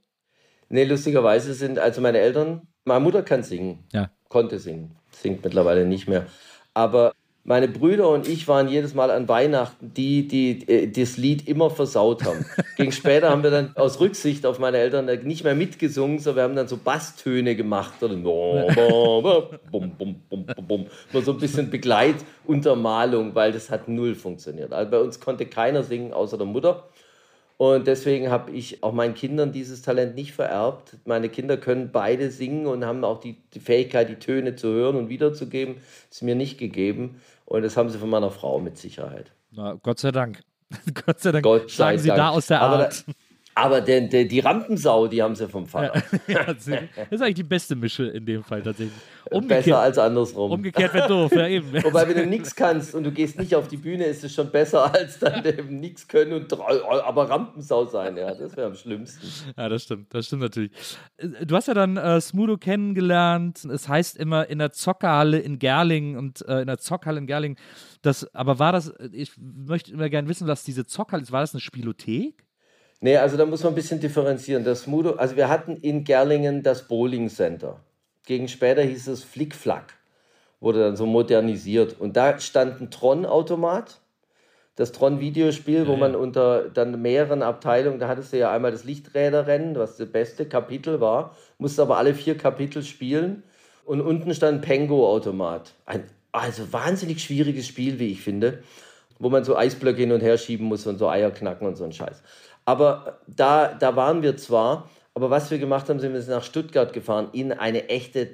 Nee, lustigerweise sind, also meine Eltern, meine Mutter kann singen, Ja. konnte singen, singt mittlerweile nicht mehr. Aber meine Brüder und ich waren jedes Mal an Weihnachten die, die äh, das Lied immer versaut haben. Gegen später haben wir dann aus Rücksicht auf meine Eltern nicht mehr mitgesungen, sondern wir haben dann so Basstöne gemacht. Oder bum, bum, bum, bum. Nur so ein bisschen Begleituntermalung, weil das hat null funktioniert. Also bei uns konnte keiner singen, außer der Mutter. Und deswegen habe ich auch meinen Kindern dieses Talent nicht vererbt. Meine Kinder können beide singen und haben auch die, die Fähigkeit, die Töne zu hören und wiederzugeben. Ist mir nicht gegeben. Und das haben sie von meiner Frau mit Sicherheit. Na, Gott sei Dank. Gott sei Dank Gott sei sie Dank. da aus der Art. Aber den, den, die Rampensau, die haben sie vom Vater. Ja, das ist eigentlich die beste Mische in dem Fall tatsächlich. Besser Umgekehrt, als andersrum. umgekehrt wäre doof, ja eben. Wobei, wenn du nichts kannst und du gehst nicht auf die Bühne, ist es schon besser, als dann eben nichts können und aber Rampensau sein. Ja, das wäre am schlimmsten. Ja, das stimmt, das stimmt natürlich. Du hast ja dann äh, Smudo kennengelernt. Es heißt immer in der Zockerhalle in Gerling und äh, in der Zockhalle in Gerling. Das, aber war das, ich möchte immer gerne wissen, was diese Zockhalle ist. War das eine Spielothek? Nee, also da muss man ein bisschen differenzieren. Das Mudo, also wir hatten in Gerlingen das Bowling Center. Gegen später hieß es Flickflack. Wurde dann so modernisiert. Und da stand ein Tron-Automat. Das Tron-Videospiel, wo man unter dann mehreren Abteilungen, da hattest du ja einmal das Lichträderrennen, was das beste Kapitel war, musste aber alle vier Kapitel spielen. Und unten stand ein Pengo-Automat. Ein also wahnsinnig schwieriges Spiel, wie ich finde. wo man so Eisblöcke hin und her schieben muss und so Eier knacken und so ein Scheiß. Aber da, da waren wir zwar, aber was wir gemacht haben, sind wir nach Stuttgart gefahren in eine echte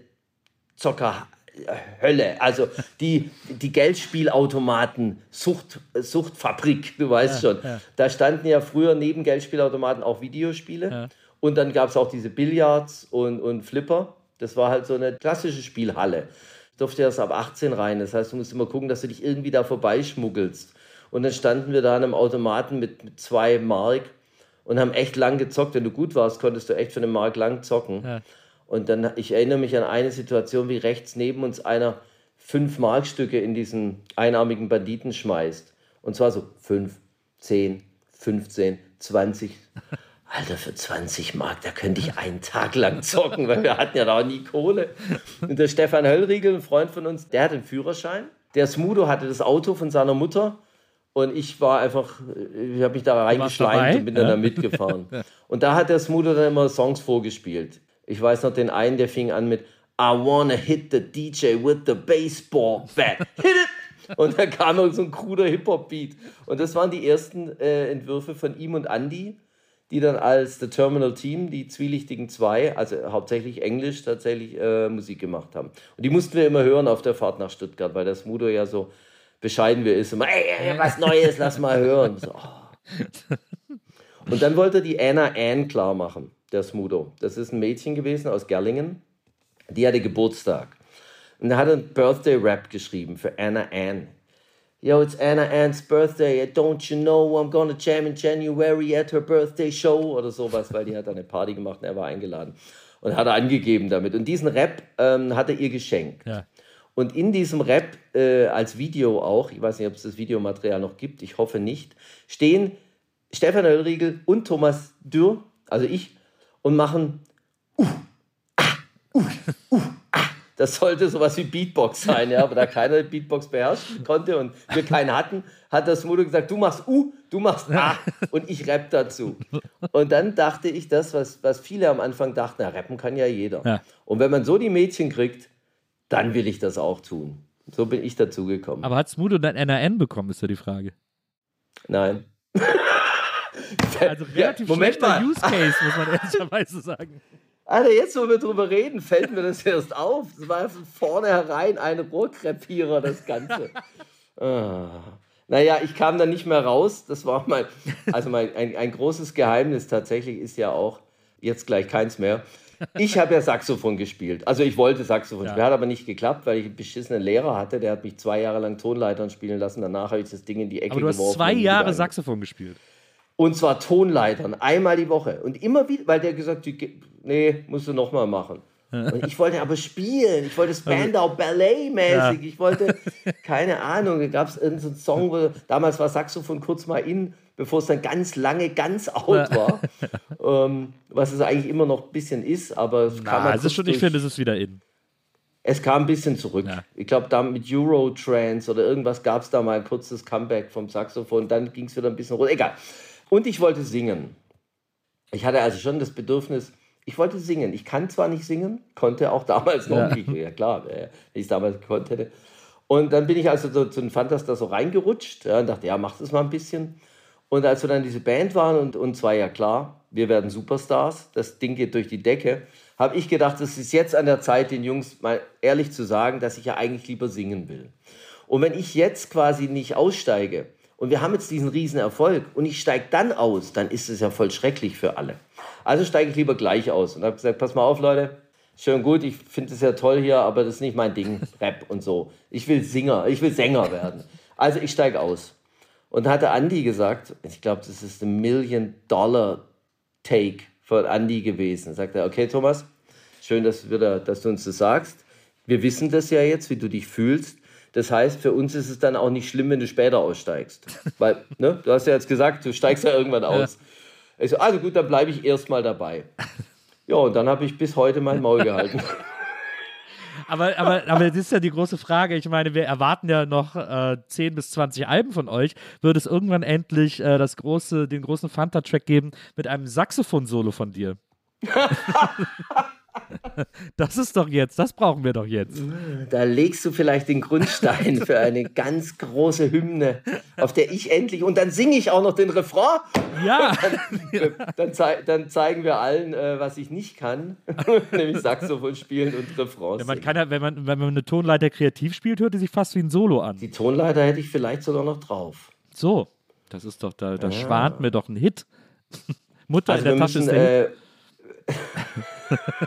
Zockerhölle. Also die, die Geldspielautomaten, Sucht, Suchtfabrik, du weißt ja, schon. Ja. Da standen ja früher neben Geldspielautomaten auch Videospiele. Ja. Und dann gab es auch diese Billards und, und Flipper. Das war halt so eine klassische Spielhalle. Ich durfte erst ab 18 rein. Das heißt, du musst immer gucken, dass du dich irgendwie da vorbeischmuggelst. Und dann standen wir da an einem Automaten mit, mit zwei Mark und haben echt lang gezockt. Wenn du gut warst, konntest du echt für eine Mark lang zocken. Ja. Und dann, ich erinnere mich an eine Situation, wie rechts neben uns einer fünf Markstücke in diesen einarmigen Banditen schmeißt. Und zwar so fünf, zehn, 15, 20. Alter, für 20 Mark, da könnte ich einen Tag lang zocken, weil wir hatten ja da auch nie Kohle. Und der Stefan Höllriegel, ein Freund von uns, der hat einen Führerschein. Der Smudo hatte das Auto von seiner Mutter und ich war einfach, ich habe mich da reingeschleimt und bin ja. dann da mitgefahren. Und da hat der Smoother dann immer Songs vorgespielt. Ich weiß noch den einen, der fing an mit I wanna hit the DJ with the baseball bat. Hit it! Und da kam noch so ein kruder Hip-Hop-Beat. Und das waren die ersten äh, Entwürfe von ihm und Andy, die dann als The Terminal Team, die zwielichtigen zwei, also hauptsächlich Englisch, tatsächlich äh, Musik gemacht haben. Und die mussten wir immer hören auf der Fahrt nach Stuttgart, weil der Smudo ja so bescheiden wir ist. Immer, ey, was Neues, lass mal hören. So, oh. Und dann wollte die Anna Ann klar machen, der Smudo. Das ist ein Mädchen gewesen aus Gerlingen. Die hatte Geburtstag. Und er hat einen Birthday-Rap geschrieben für Anna Ann. Yo, it's Anna Ann's birthday. Don't you know I'm gonna jam in January at her birthday show? Oder sowas, weil die hat eine Party gemacht und er war eingeladen. Und hat angegeben damit. Und diesen Rap ähm, hat er ihr geschenkt. Ja. Und in diesem Rap, äh, als Video auch, ich weiß nicht, ob es das Videomaterial noch gibt, ich hoffe nicht, stehen Stefan Höllriegel und Thomas Dürr, also ich, und machen uh, ah, uh, uh, ah. Das sollte sowas wie Beatbox sein, ja, aber da keiner Beatbox beherrschen konnte und wir keinen hatten, hat das Mutter gesagt, du machst uh, du machst ah und ich rapp dazu. Und dann dachte ich das, was, was viele am Anfang dachten, na, rappen kann ja jeder. Ja. Und wenn man so die Mädchen kriegt, dann will ich das auch tun. So bin ich dazu gekommen. Aber hat Smudo dann NAN bekommen, ist ja die Frage. Nein. also relativ ja, Moment mal. Use Case, muss man ehrlicherweise sagen. Alter, jetzt, wo wir drüber reden, fällt mir das erst auf. Das war von vornherein ein Rohrkrepierer, das Ganze. ah. Naja, ich kam da nicht mehr raus. Das war mein, also mein, ein, ein großes Geheimnis tatsächlich ist ja auch, jetzt gleich keins mehr, ich habe ja Saxophon gespielt. Also ich wollte Saxophon ja. spielen, hat aber nicht geklappt, weil ich einen beschissenen Lehrer hatte. Der hat mich zwei Jahre lang Tonleitern spielen lassen. Danach habe ich das Ding in die Ecke aber du geworfen. hast zwei Jahre Saxophon gespielt. Und zwar Tonleitern, einmal die Woche. Und immer wieder, weil der gesagt hat, nee, musst du nochmal machen. Und ich wollte aber spielen. Ich wollte Spandau Ballet-mäßig. Ja. Ich wollte, keine Ahnung, da gab es irgendeinen Song, wo damals war Saxophon kurz mal in, bevor es dann ganz lange ganz out war. ähm, was es eigentlich immer noch ein bisschen ist, aber es kam Na, es schon, durch, Ich finde, es ist wieder in. Es kam ein bisschen zurück. Ja. Ich glaube, da mit Eurotrance oder irgendwas gab es da mal ein kurzes Comeback vom Saxophon. Dann ging es wieder ein bisschen runter. Egal. Und ich wollte singen. Ich hatte also schon das Bedürfnis, ich wollte singen. Ich kann zwar nicht singen, konnte auch damals noch ja. nicht. Ja, klar, wenn ich es damals gekonnt hätte. Und dann bin ich also so zu den Fantas da so reingerutscht ja, und dachte, ja, mach das mal ein bisschen. Und als wir dann diese Band waren und uns war ja klar, wir werden Superstars, das Ding geht durch die Decke, habe ich gedacht, es ist jetzt an der Zeit, den Jungs mal ehrlich zu sagen, dass ich ja eigentlich lieber singen will. Und wenn ich jetzt quasi nicht aussteige und wir haben jetzt diesen riesen Erfolg und ich steige dann aus, dann ist es ja voll schrecklich für alle. Also steige ich lieber gleich aus und habe gesagt, pass mal auf, Leute, schön gut, ich finde es ja toll hier, aber das ist nicht mein Ding, Rap und so. Ich will Singer, ich will Sänger werden. Also ich steige aus. Und hatte Andy gesagt, ich glaube, das ist ein Million-Dollar-Take von Andy gewesen. Sagt er, okay, Thomas, schön, dass, wir da, dass du uns das sagst. Wir wissen das ja jetzt, wie du dich fühlst. Das heißt, für uns ist es dann auch nicht schlimm, wenn du später aussteigst. Weil, ne, du hast ja jetzt gesagt, du steigst ja irgendwann aus. Ja. Ich so, also gut, dann bleibe ich erstmal dabei. Ja, und dann habe ich bis heute mein Maul gehalten. aber, aber, aber das ist ja die große Frage. Ich meine, wir erwarten ja noch äh, 10 bis 20 Alben von euch. Wird es irgendwann endlich äh, das große, den großen Fanta-Track geben mit einem Saxophon-Solo von dir? Das ist doch jetzt, das brauchen wir doch jetzt. Da legst du vielleicht den Grundstein für eine ganz große Hymne, auf der ich endlich, und dann singe ich auch noch den Refrain. Ja. Dann, dann, zei dann zeigen wir allen, äh, was ich nicht kann, nämlich Saxophon spielen und Refrains. Ja, man kann ja, wenn man, wenn man eine Tonleiter kreativ spielt, hört die sich fast wie ein Solo an. Die Tonleiter hätte ich vielleicht sogar noch drauf. So, das ist doch, da, da schwant mir doch ein Hit. Mutter Also in der Tasche müssen ist der Hit. äh,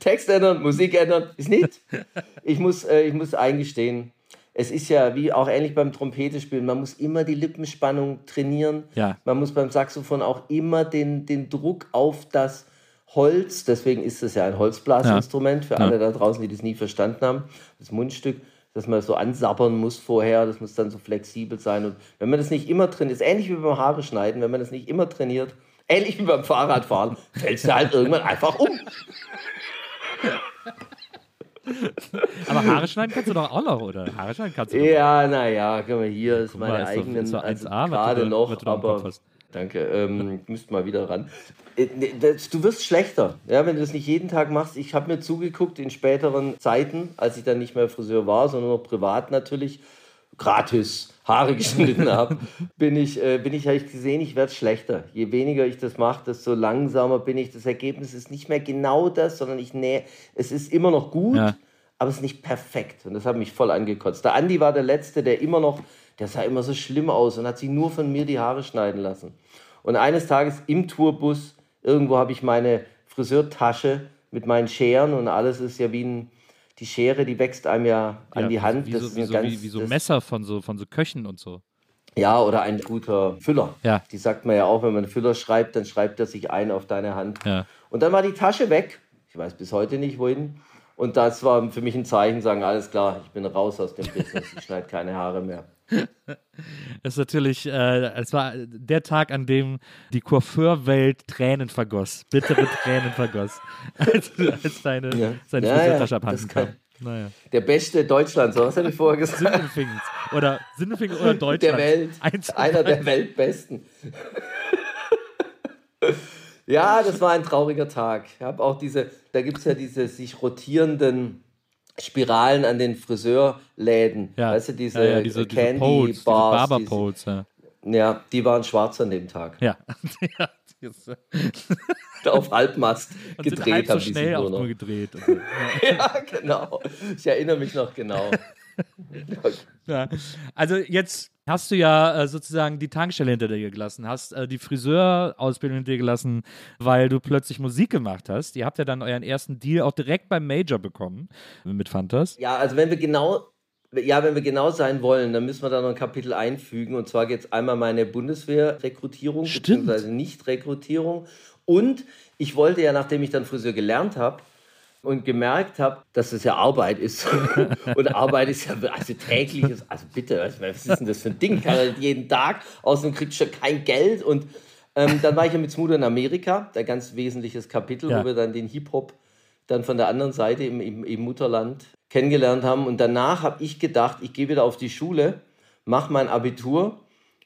Text ändern, Musik ändern, ist nicht. Ich muss, äh, ich muss eingestehen, es ist ja wie auch ähnlich beim Trompete spielen, man muss immer die Lippenspannung trainieren. Ja. Man muss beim Saxophon auch immer den, den Druck auf das Holz, deswegen ist es ja ein Holzblasinstrument für Ja. alle da draußen, die das nie verstanden haben, das Mundstück, dass man so ansabbern muss vorher, das muss dann so flexibel sein. Und wenn man das nicht immer trainiert, ist ähnlich wie beim Haare schneiden, wenn man das nicht immer trainiert, ähnlich wie beim Fahrradfahren, fällst du halt irgendwann einfach um. Aber Haare schneiden kannst du doch auch noch, oder? Haare schneiden kannst du. Ja, naja, guck mal, hier ist mal, meine ist doch- eigenen, ist doch also 1A, was gerade da- noch, aber danke, ähm, müsst mal wieder ran. Äh, das- Du wirst schlechter, ja, wenn du das nicht jeden Tag machst. Ich habe mir zugeguckt in späteren Zeiten, als ich dann nicht mehr Friseur war, sondern noch privat natürlich, gratis Haare geschnitten habe, bin ich, äh, bin ich, habe ich gesehen, ich werde schlechter. Je weniger ich das mache, desto langsamer bin ich. Das Ergebnis ist nicht mehr genau das, sondern ich nähe, es ist immer noch gut, Ja. aber es ist nicht perfekt. Und das hat mich voll angekotzt. Der Andi war der Letzte, der immer noch, der sah immer so schlimm aus und hat sich nur von mir die Haare schneiden lassen. Und eines Tages im Tourbus, irgendwo habe ich meine Friseurtasche mit meinen Scheren und alles ist ja wie ein, die Schere, die wächst einem ja an Ja, die Hand. Wie das so, wie, ein so, ganz, wie, wie so Messer von so, von so Köchen und so. Ja, oder ein guter Füller. Ja. Die sagt man ja auch, wenn man einen Füller schreibt, dann schreibt er sich ein auf deine Hand. Ja. Und dann war die Tasche weg. Ich weiß bis heute nicht, wohin. Und das war für mich ein Zeichen, sagen, alles klar, ich bin raus aus dem Business, ich schneide keine Haare mehr. Es ist natürlich, äh, es war der Tag, an dem die Coiffeurwelt Tränen vergoss, bittere Tränen vergoss, als, als Ja. seine Ja, Friseurtasche ja, abhanden das kam. Naja. Der Beste Deutschlands, so was habe ich vorher gesagt. Sindelfingen. Oder Sindelfingen oder Deutschland. Der Welt. Einer der Weltbesten. ja, das war ein trauriger Tag. Ich habe auch diese, da gibt es ja diese sich rotierenden Spiralen an den Friseurläden. Ja. Weißt du, diese, ja, ja, diese, diese Candy Poles, diese Bars. Barber Poles, ja. Ja, die waren schwarz an dem Tag. Ja. Auf Halbmast Und sind gedreht halb so haben schnell nur auch nur gedreht. Ja, genau. Ich erinnere mich noch genau. Ja. Also jetzt hast du ja äh, sozusagen die Tankstelle hinter dir gelassen, hast äh, die Friseurausbildung hinter dir gelassen, weil du plötzlich Musik gemacht hast. Ihr habt ja dann euren ersten Deal auch direkt beim Major bekommen mit Fantas. Ja, also wenn wir genau, ja, wenn wir genau sein wollen, dann müssen wir da noch ein Kapitel einfügen. Und zwar geht es einmal meine Bundeswehr-Rekrutierung, beziehungsweise Nicht-Rekrutierung. Und ich wollte ja, nachdem ich dann Friseur gelernt habe und gemerkt habe, dass es ja Arbeit ist. und Arbeit ist ja also tägliches, also bitte, was was ist denn das für ein Ding? Kann halt jeden Tag, außerdem kriegst du ja kein Geld. Und ähm, dann war ich ja mit Smudo in Amerika, ein ganz wesentliches Kapitel, Ja. wo wir dann den Hip-Hop dann von der anderen Seite im, im, im Mutterland kennengelernt haben. Und danach habe ich gedacht, ich gehe wieder auf die Schule, mache mein Abitur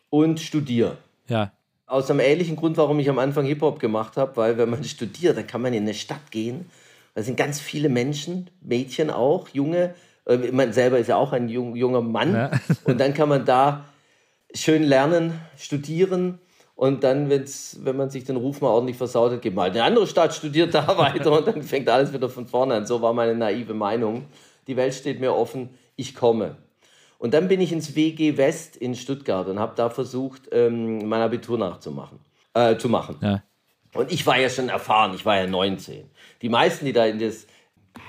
und studiere. Ja. Aus einem ähnlichen Grund, warum ich am Anfang Hip-Hop gemacht habe, weil wenn man studiert, dann kann man in eine Stadt gehen. Da sind ganz viele Menschen, Mädchen auch, Junge. Äh, Man selber ist ja auch ein jung, junger Mann. Ja. Und dann kann man da schön lernen, studieren. Und dann, wenn's, wenn man sich den Ruf mal ordentlich versaut hat, geht mal in eine andere Stadt, studiert da weiter und dann fängt alles wieder von vorne an. So war meine naive Meinung. Die Welt steht mir offen, ich komme. Und dann bin ich ins WG West in Stuttgart und habe da versucht, ähm, mein Abitur nachzumachen, äh, zu machen. Ja. Und ich war ja schon erfahren, ich war ja 19. Die meisten, die da in, das,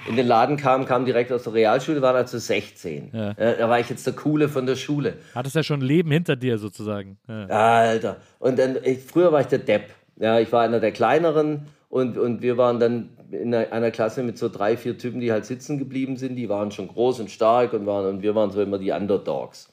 in den Laden kamen, kamen direkt aus der Realschule, waren also 16. Ja. Äh, da war ich jetzt der Coole von der Schule. Hattest ja schon ein Leben hinter dir sozusagen. Ja. Alter. Und dann, ich, früher war ich der Depp. Ja, ich war einer der kleineren und, und wir waren dann in einer, Klasse mit so drei, vier Typen, die halt sitzen geblieben sind. Die waren schon groß und stark und, waren, und wir waren so immer die Underdogs.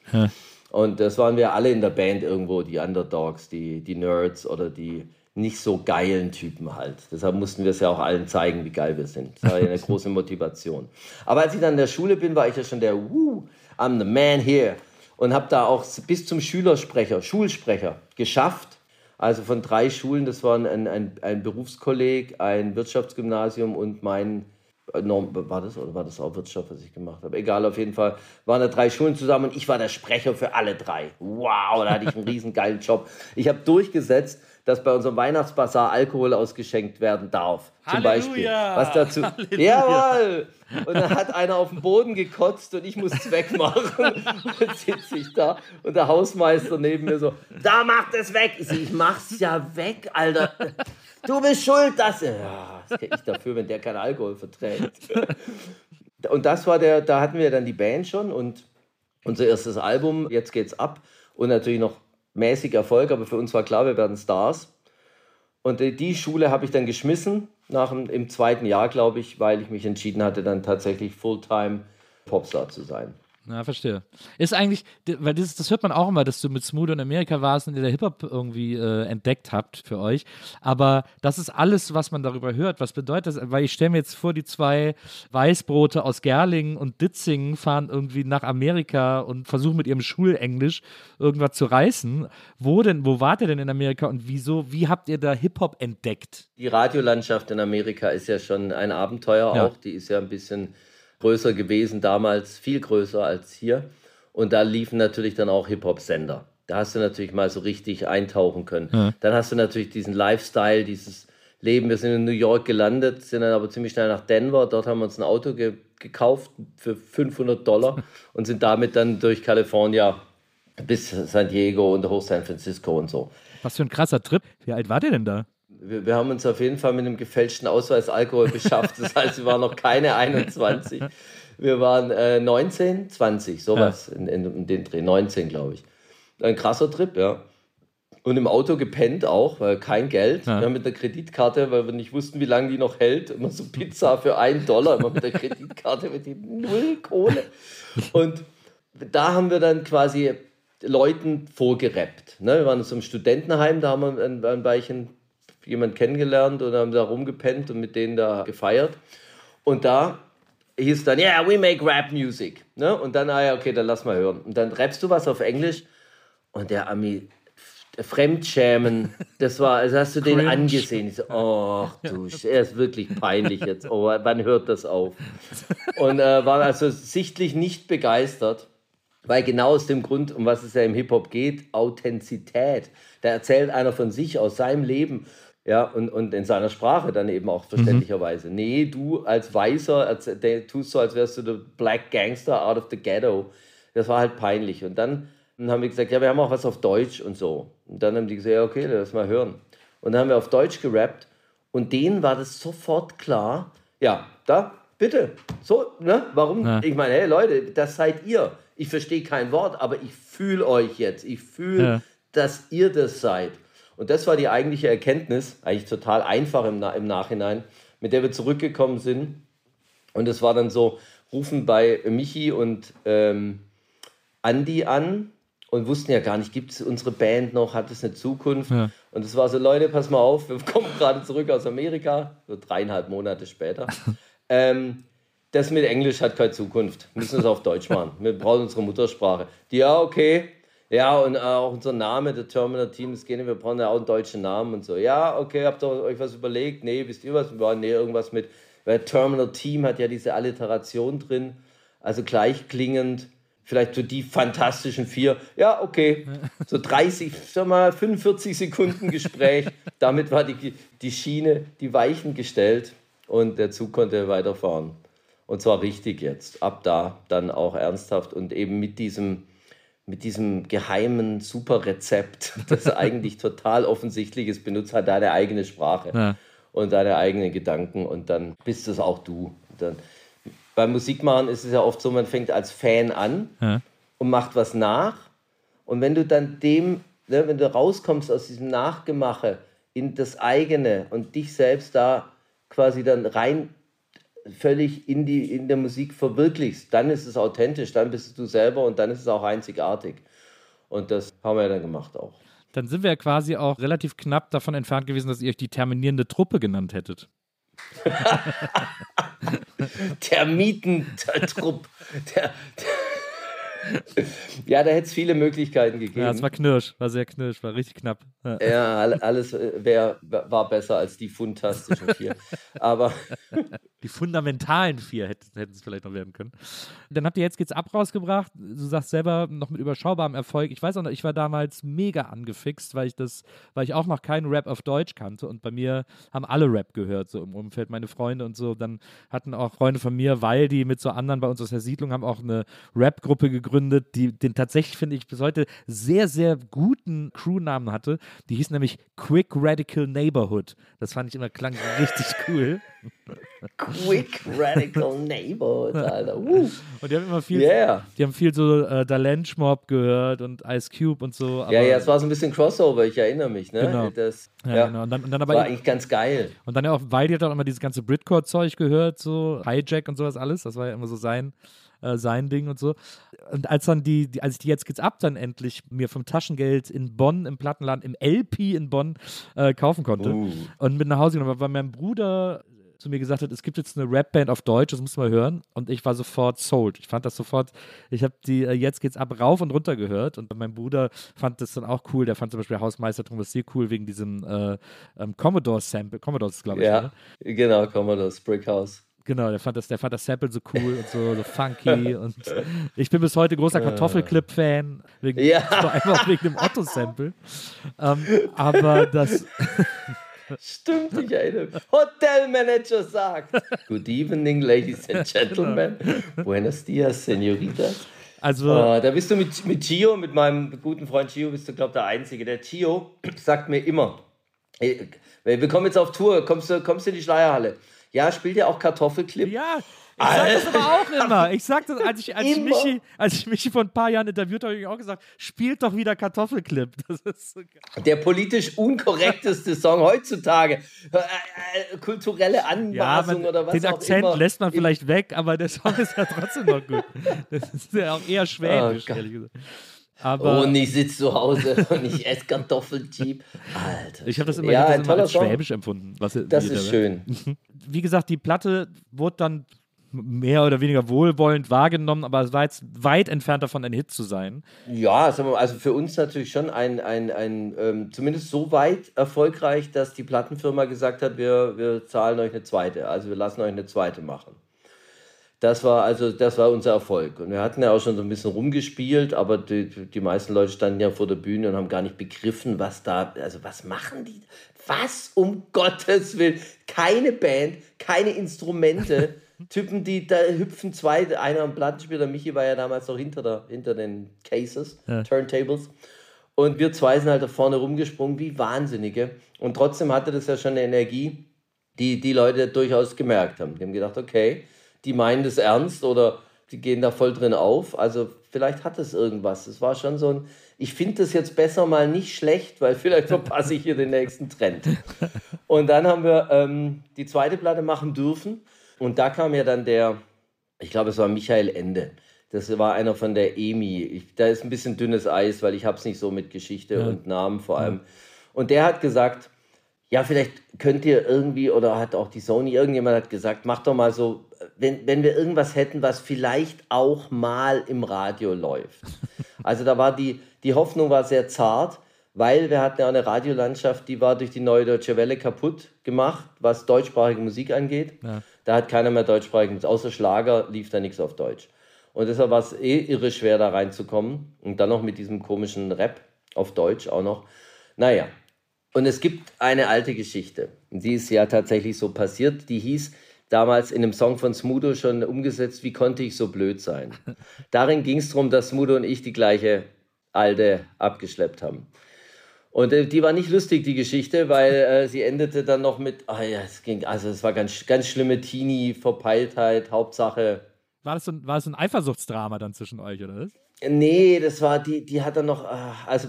Und das waren wir alle in der Band irgendwo, die Underdogs, die, die Nerds oder die nicht so geilen Typen halt. Deshalb mussten wir es ja auch allen zeigen, wie geil wir sind. Das war ja eine große Motivation. Aber als ich dann in der Schule bin, war ich ja schon der, Woo, I'm the man here. Und habe da auch bis zum Schülersprecher, Schulsprecher geschafft. Also von drei Schulen, das waren ein, ein, ein Berufskolleg, ein Wirtschaftsgymnasium und mein war das oder war das auch Wirtschaft, was ich gemacht habe? Egal, auf jeden Fall waren da drei Schulen zusammen und ich war der Sprecher für alle drei. Wow, da hatte ich einen riesen geilen Job. Ich habe durchgesetzt, dass bei unserem Weihnachtsbasar Alkohol ausgeschenkt werden darf. Zum Halleluja! Beispiel. Was dazu. Halleluja! Jawohl! Und dann hat einer auf den Boden gekotzt und ich muss es wegmachen. Und sitze ich da und der Hausmeister neben mir so, da macht es weg. Ich, mach's ja weg, Alter. Du bist schuld, dass. Ja, das kann ich dafür, wenn der keinen Alkohol verträgt. Und das war der, da hatten wir dann die Band schon und unser erstes Album, jetzt geht's ab. Und natürlich noch mäßig Erfolg, aber für uns war klar, wir werden Stars. Und die Schule habe ich dann geschmissen, nach dem, im zweiten Jahr, glaube ich, weil ich mich entschieden hatte, dann tatsächlich Fulltime Popstar zu sein. Ja, verstehe. Ist eigentlich, weil das, das hört man auch immer, dass du mit Smooth in Amerika warst und ihr der Hip-Hop irgendwie äh, entdeckt habt für euch. Aber das ist alles, was man darüber hört. Was bedeutet das? Weil ich stelle mir jetzt vor, die zwei Weißbrote aus Gerlingen und Ditzingen fahren irgendwie nach Amerika und versuchen mit ihrem Schulenglisch irgendwas zu reißen. Wo denn, wo wart ihr denn in Amerika und wieso, wie habt ihr da Hip-Hop entdeckt? Die Radiolandschaft in Amerika ist ja schon ein Abenteuer ja. auch. Die ist ja ein bisschen größer gewesen damals, viel größer als hier. Und da liefen natürlich dann auch Hip-Hop-Sender. Da hast du natürlich mal so richtig eintauchen können. Ja. Dann hast du natürlich diesen Lifestyle, dieses Leben. Wir sind in New York gelandet, sind dann aber ziemlich schnell nach Denver. Dort haben wir uns ein Auto ge gekauft für 500 Dollar und sind damit dann durch Kalifornien bis San Diego und hoch San Francisco und so. Was für ein krasser Trip. Wie alt war der denn da? Wir, wir, haben uns auf jeden Fall mit einem gefälschten Ausweis Alkohol beschafft. Das heißt, wir waren noch keine 21. Wir waren äh, 19, 20, sowas ja. in, in, in, den Dreh. 19, glaube ich. Ein krasser Trip, ja. Und im Auto gepennt auch, weil kein Geld. Ja. Wir haben mit der Kreditkarte, weil wir nicht wussten, wie lange die noch hält, immer so Pizza für einen Dollar, immer mit der Kreditkarte mit null Kohle. Und da haben wir dann quasi Leuten vorgerappt. Ne? Wir waren in so einem Studentenheim, da haben wir ein, ein Weilchen jemanden kennengelernt und haben da rumgepennt und mit denen da gefeiert. Und da hieß dann, yeah, we make rap music. Ne? Und dann, ah ja, okay, dann lass mal hören. Und dann rappst du was auf Englisch und der Ami, Fremdschämen, das war, also hast du den angesehen. Ich so, oh du, er ist wirklich peinlich jetzt. Oh, wann hört das auf? Und äh, war also sichtlich nicht begeistert, weil genau aus dem Grund, um was es ja im Hip-Hop geht, Authentizität. Da erzählt einer von sich aus seinem Leben ja, und, und in seiner Sprache dann eben auch verständlicherweise. Mhm. Nee, du als Weißer tust so, als wärst du der Black Gangster out of the ghetto. Das war halt peinlich. Und dann, dann haben wir gesagt, ja, wir haben auch was auf Deutsch und so. Und dann haben die gesagt, ja, okay, lass mal hören. Und dann haben wir auf Deutsch gerappt und denen war das sofort klar, ja, da, bitte, so, ne, warum? Ja. Ich meine, hey Leute, das seid ihr. Ich verstehe kein Wort, aber ich fühle euch jetzt. Ich fühle, ja. dass ihr das seid. Und das war die eigentliche Erkenntnis, eigentlich total einfach im, im Nachhinein, mit der wir zurückgekommen sind. Und es war dann so, rufen bei Michi und ähm, Andi an und wussten ja gar nicht, gibt es unsere Band noch, hat es eine Zukunft? Ja. Und es war so, Leute, pass mal auf, wir kommen gerade zurück aus Amerika, so dreieinhalb Monate später. ähm, das mit Englisch hat keine Zukunft. Wir müssen es auf Deutsch machen. Wir brauchen unsere Muttersprache. Die, ja, okay, ja, und äh, auch unser Name, der Terminal Team, das gehen wir brauchen ja auch einen deutschen Namen und so. Ja, okay, habt ihr euch was überlegt? Nee, wisst ihr was? Wir waren nee, irgendwas mit, weil Terminal Team hat ja diese Alliteration drin, also gleichklingend. Vielleicht so die fantastischen vier. Ja, okay. So 30, sag mal, 45 Sekunden Gespräch. Damit war die, die Schiene, die Weichen gestellt und der Zug konnte weiterfahren. Und zwar richtig jetzt. Ab da dann auch ernsthaft und eben mit diesem mit diesem geheimen Superrezept, das eigentlich total offensichtlich ist, benutzt halt deine eigene Sprache ja. und deine eigenen Gedanken und dann bist es auch du. Dann, beim Musikmachen ist es ja oft so, man fängt als Fan an ja. und macht was nach und wenn du dann dem, ne, wenn du rauskommst aus diesem Nachgemache in das eigene und dich selbst da quasi dann rein völlig in, die, in der Musik verwirklichst, dann ist es authentisch, dann bist du selber und dann ist es auch einzigartig. Und das haben wir ja dann gemacht auch. Dann sind wir ja quasi auch relativ knapp davon entfernt gewesen, dass ihr euch die terminierende Truppe genannt hättet. Termitentrupp. Der, der ja, da hätte es viele Möglichkeiten gegeben. Ja, es war knirsch, war sehr knirsch, war richtig knapp. Ja, alles äh, wär, war besser als die fantastischen vier. Aber die fundamentalen vier hätten, hätten es vielleicht noch werden können. Dann habt ihr jetzt geht's ab rausgebracht. Du sagst selber noch mit überschaubarem Erfolg. Ich weiß auch noch, ich war damals mega angefixt, weil ich das, weil ich auch noch keinen Rap auf Deutsch kannte und bei mir haben alle Rap gehört, so im Umfeld, meine Freunde und so. Dann hatten auch Freunde von mir, weil die mit so anderen bei uns aus der Siedlung haben auch eine Rap-Gruppe gegründet, die den tatsächlich, finde ich, bis heute sehr, sehr guten Crewnamen hatte. Die hieß nämlich Quick Radical Neighborhood. Das fand ich immer, klang richtig cool. Quick Radical Neighborhood, Alter. Uh. Und die haben immer viel, yeah. die haben viel so äh, Dalench Mob gehört und Ice Cube und so. ja, ja, es war so ein bisschen Crossover, ich erinnere mich, ne? Genau. Das, ja, ja, genau. Und dann, und dann aber war eigentlich ganz geil. Und dann ja auch, weil die hat auch immer dieses ganze Britcore-Zeug gehört, so Hijack und sowas alles. Das war ja immer so sein, äh, sein Ding und so. Und als dann die, die, als ich die jetzt geht's ab dann endlich mir vom Taschengeld in Bonn im Plattenladen, im LP in Bonn äh, kaufen konnte Uh. und mit nach Hause genommen habe, weil mein Bruder zu mir gesagt hat, es gibt jetzt eine Rapband auf Deutsch, das muss man hören. Und ich war sofort sold. Ich fand das sofort, ich habe die äh, Jetzt geht's ab rauf und runter gehört. Und mein Bruder fand das dann auch cool. Der fand zum Beispiel Hausmeister Thomas sehr cool wegen diesem äh, ähm, Commodore-Sample. Commodore ist, glaube ich. Ja, Ne? genau, Commodore, Brickhouse. Genau, der fand das, der fand das Sample so cool und so, so funky. und ich bin bis heute großer Kartoffelclip-Fan. Wegen, Ja. Vor allem auch wegen dem Otto-Sample. Ähm, aber das. Stimmt, ich erinnere mich. Hotelmanager sagt: Good evening, ladies and gentlemen. Buenos dias, senoritas. Also, Äh, da bist du mit, mit Gio, mit meinem guten Freund Gio, bist du, glaube ich, der Einzige. Der Gio sagt mir immer, ey, wir kommen jetzt auf Tour, kommst du kommst du in die Schleierhalle? Ja, spielt ihr auch Kartoffelclip? ja, ich sag das aber auch immer. Ich sag das, als ich, als ich. Michi, als ich Michi vor ein paar Jahren interviewt habe, habe ich auch gesagt, spielt doch wieder Kartoffelclip. Das ist so geil. Der politisch unkorrekteste Song heutzutage. Äh, äh, kulturelle Ja, Anmaßung aber oder was den auch Akzent immer. lässt man vielleicht weg, aber der Song ist ja trotzdem noch gut. Das ist ja auch eher schwäbisch, Oh ehrlich gesagt. Aber Und ich sitze zu Hause und ich esse Kartoffeljeep. Alter. ich habe das immer, ja, hab das immer als Song. schwäbisch empfunden. Was Das ist schön. Wie gesagt, die Platte wurde dann mehr oder weniger wohlwollend wahrgenommen, aber es war jetzt weit entfernt davon, ein Hit zu sein. Ja, mal, also für uns natürlich schon ein, ein, ein ähm, zumindest so weit erfolgreich, dass die Plattenfirma gesagt hat, wir, wir zahlen euch eine zweite. Also wir lassen euch eine zweite machen. Das war also, das war unser Erfolg. Und wir hatten ja auch schon so ein bisschen rumgespielt, aber die, die meisten Leute standen ja vor der Bühne und haben gar nicht begriffen, was da, also was machen die? Was um Gottes Willen? Keine Band, keine Instrumente. Typen, die da hüpfen zwei, einer am Plattenspieler, Michi war ja damals noch hinter, der, hinter den Cases, Turntables. Und wir zwei sind halt da vorne rumgesprungen wie Wahnsinnige. Und trotzdem hatte das ja schon eine Energie, die die Leute durchaus gemerkt haben. Die haben gedacht, okay, die meinen das ernst oder die gehen da voll drin auf. Also vielleicht hat es irgendwas. Es war schon so ein, ich finde das jetzt besser mal nicht schlecht, weil vielleicht verpasse ich hier den nächsten Trend. Und dann haben wir ähm, die zweite Platte machen dürfen. Und da kam ja dann der, ich glaube, es war Michael Ende. Das war einer von der EMI. Ich, da ist ein bisschen dünnes Eis, weil ich habe es nicht so mit Geschichte und Namen vor allem. Und der hat gesagt, ja, vielleicht könnt ihr irgendwie, oder hat auch die Sony, irgendjemand hat gesagt, mach doch mal so, wenn, wenn wir irgendwas hätten, was vielleicht auch mal im Radio läuft. Also da war die, die Hoffnung war sehr zart, weil wir hatten ja eine Radiolandschaft, die war durch die neue Deutsche Welle kaputt gemacht, was deutschsprachige Musik angeht. Da hat keiner mehr deutschsprachige Musik, außer Schlager lief da nichts auf Deutsch. Und deshalb war es eh irre schwer, da reinzukommen. Und dann noch mit diesem komischen Rap auf Deutsch auch noch. Naja, und es gibt eine alte Geschichte. Die ist ja tatsächlich so passiert. Die hieß damals in einem Song von Smudo schon umgesetzt, wie konnte ich so blöd sein? Darin ging es darum, dass Smudo und ich die gleiche alte abgeschleppt haben. Und äh, die war nicht lustig, die Geschichte, weil äh, sie endete dann noch mit, ah ja, es ging, also es war ganz, ganz schlimme Teenie-Verpeiltheit, Hauptsache. War das, so ein, war das so ein Eifersuchtsdrama dann zwischen euch, oder was? Nee, das war, die, die hat dann noch, ah, also,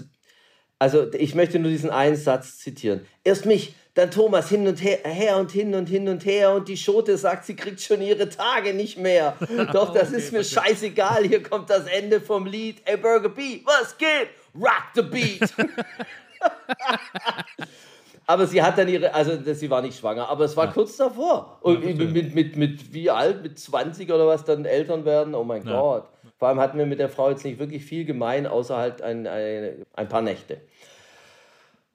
also ich möchte nur diesen einen Satz zitieren. Erst mich, dann Thomas hin und her, her und hin und hin und her und die Schote sagt, sie kriegt schon ihre Tage nicht mehr. Doch das ist mir scheißegal, hier kommt das Ende vom Lied. Ey Burger B, was geht? Rock the beat. Aber sie hat dann ihre, also sie war nicht schwanger, aber es war kurz davor. Und mit, mit, mit, mit wie alt? Mit 20 oder was dann Eltern werden? Oh mein Gott. Vor allem hatten wir mit der Frau jetzt nicht wirklich viel gemein, außer halt ein, ein, ein paar Nächte.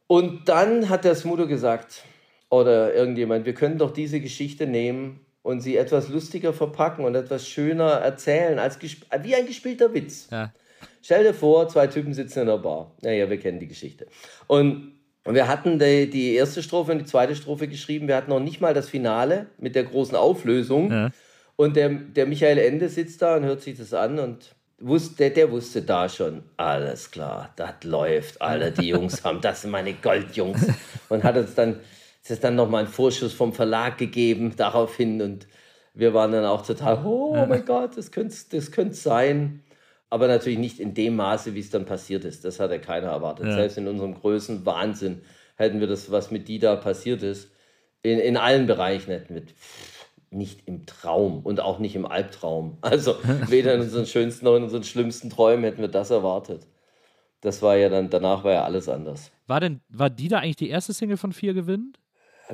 Und dann hat der Smudo gesagt, oder irgendjemand, wir können doch diese Geschichte nehmen und sie etwas lustiger verpacken und etwas schöner erzählen, als wie ein gespielter Witz. Ja. Stell dir vor, zwei Typen sitzen in der Bar. Naja, wir kennen die Geschichte. Und wir hatten die, die erste Strophe und die zweite Strophe geschrieben. Wir hatten noch nicht mal das Finale mit der großen Auflösung. Ja. Und der, der Michael Ende sitzt da und hört sich das an und wusste, der wusste da schon, alles klar, das läuft, alle die Jungs haben, das sind meine Goldjungs. Und hat uns dann, es ist dann nochmal einen Vorschuss vom Verlag gegeben daraufhin und wir waren dann auch total, oh mein Gott, das könnte das könnte sein. Aber natürlich nicht in dem Maße, wie es dann passiert ist. Das hat ja keiner erwartet. Ja. Selbst in unserem größten Wahnsinn hätten wir das, was mit Dida passiert ist, in, in allen Bereichen hätten wir nicht im Traum und auch nicht im Albtraum. Also weder in unseren schönsten noch in unseren schlimmsten Träumen hätten wir das erwartet. Das war ja dann, danach war ja alles anders. War denn, war die da eigentlich die erste Single von Vier gewinnt?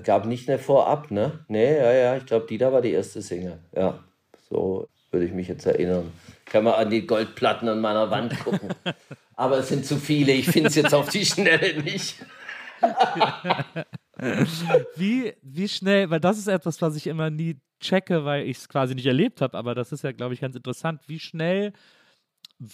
Gab nicht eine Vorab, ne? Nee, ja, ja, ich glaube, die da war die erste Single. Ja, so würde ich mich jetzt erinnern. Kann man an die Goldplatten an meiner Wand gucken. Aber es sind zu viele, ich finde es jetzt auf die Schnelle nicht. wie, wie schnell, weil das ist etwas, was ich immer nie checke, weil ich es quasi nicht erlebt habe, aber das ist ja, glaube ich, ganz interessant. Wie schnell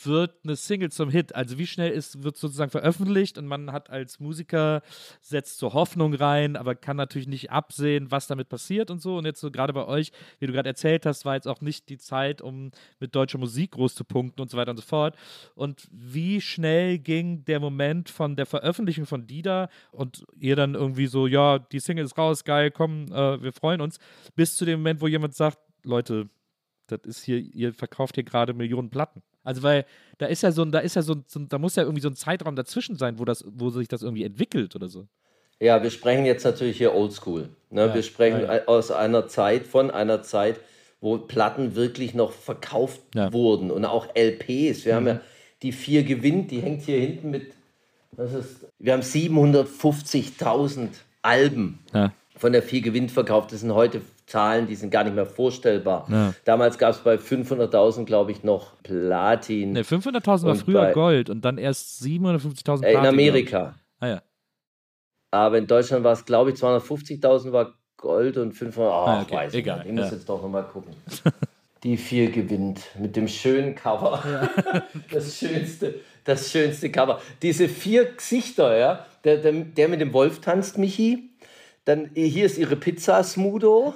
wird eine Single zum Hit? Also wie schnell ist, wird sozusagen veröffentlicht und man hat als Musiker, setzt so Hoffnung rein, aber kann natürlich nicht absehen, was damit passiert und so. Und jetzt so gerade bei euch, wie du gerade erzählt hast, war jetzt auch nicht die Zeit, um mit deutscher Musik groß zu punkten und so weiter und so fort. Und wie schnell ging der Moment von der Veröffentlichung von Dida und ihr dann irgendwie so, ja, die Single ist raus, geil, komm, äh, wir freuen uns, bis zu dem Moment, wo jemand sagt, Leute, das ist hier, ihr verkauft hier gerade Millionen Platten. Also weil da ist ja so da ist ja so, so, da muss ja irgendwie so ein Zeitraum dazwischen sein, wo das, wo sich das irgendwie entwickelt oder so. Ja, wir sprechen jetzt natürlich hier Oldschool. Ne? Ja, wir sprechen ja, ja. aus einer Zeit, von einer Zeit, wo Platten wirklich noch verkauft wurden und auch LPs. Wir mhm. haben ja die vier gewinnt, die hängt hier hinten mit, das ist, wir haben 750.000 Alben von der vier gewinnt verkauft. Das sind heute Zahlen, die sind gar nicht mehr vorstellbar. Ja. Damals gab es bei 500.000, glaube ich, noch Platin. Ne, 500.000 war früher bei, Gold und dann erst 750.000 Platin. Äh, in Amerika. Ah ja. Aber in Deutschland war es, glaube ich, 250.000 war Gold und 500. Ach, ah, okay. weiß Egal. Ich, muss jetzt doch nochmal gucken. Die vier gewinnt mit dem schönen Cover. Ja. Das schönste, das schönste Cover. Diese vier Gesichter, ja. Der, der, der mit dem Wolf tanzt, Michi. Dann hier ist ihre Pizza Smudo.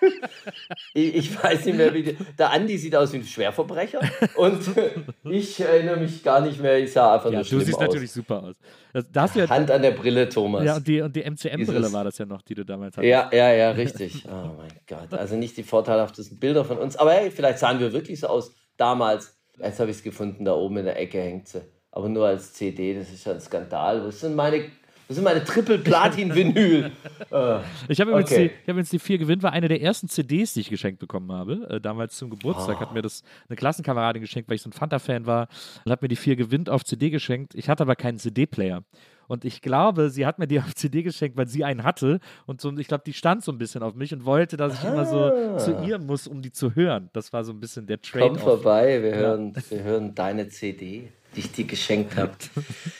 ich, ich, weiß nicht mehr, wie die, der Andi sieht aus wie ein Schwerverbrecher und ich erinnere mich gar nicht mehr. Ich sah einfach ja, nur Du siehst aus. natürlich super aus. Das, das ja, Hand an der Brille, Thomas. Ja, und die, und die MCM-Brille war das ja noch, die du damals hattest. Ja, ja, ja, richtig. Oh mein Gott. Also nicht die vorteilhaftesten Bilder von uns. Aber hey, vielleicht sahen wir wirklich so aus damals. Jetzt habe ich es gefunden, da oben in der Ecke hängt sie. Aber nur als CD, das ist ja ein Skandal. Wo sind meine das sind meine Triple-Platin-Vinyl. äh, ich habe übrigens, okay. die, hab übrigens die vier gewinnt, war eine der ersten CDs, die ich geschenkt bekommen habe. Äh, damals zum Geburtstag oh. hat mir das eine Klassenkameradin geschenkt, weil ich so ein Fanta-Fan war und hat mir die vier gewinnt auf CD geschenkt. Ich hatte aber keinen CD-Player. Und ich glaube, sie hat mir die auf CD geschenkt, weil sie einen hatte. Und so, ich glaube, die stand so ein bisschen auf mich und wollte, dass ich ah. immer so ah. zu ihr muss, um die zu hören. Das war so ein bisschen der Trade. Komm vorbei, wir, ja. hören, wir hören deine CD die ich dir geschenkt habe.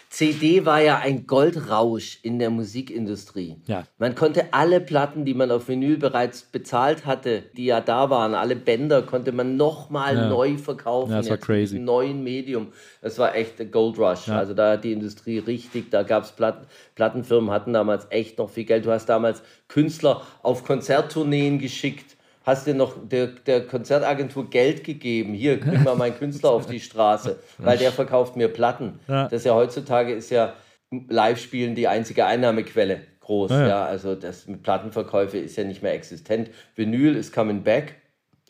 CD war ja ein Goldrausch in der Musikindustrie. Ja. Man konnte alle Platten, die man auf Vinyl bereits bezahlt hatte, die ja da waren, alle Bänder, konnte man nochmal ja. neu verkaufen. Ja, das war crazy. Neuen Medium. Das war echt ein Goldrush. Ja. Also da hat die Industrie richtig, da gab es Platten, Plattenfirmen, hatten damals echt noch viel Geld. Du hast damals Künstler auf Konzerttourneen geschickt hast du noch der, der Konzertagentur Geld gegeben. Hier, bring mal meinen Künstler auf die Straße, weil der verkauft mir Platten. Ja. Das ist ja heutzutage ist ja Live-Spielen die einzige Einnahmequelle groß. Ja, ja. ja, also das mit Plattenverkäufe ist ja nicht mehr existent. Vinyl ist coming back,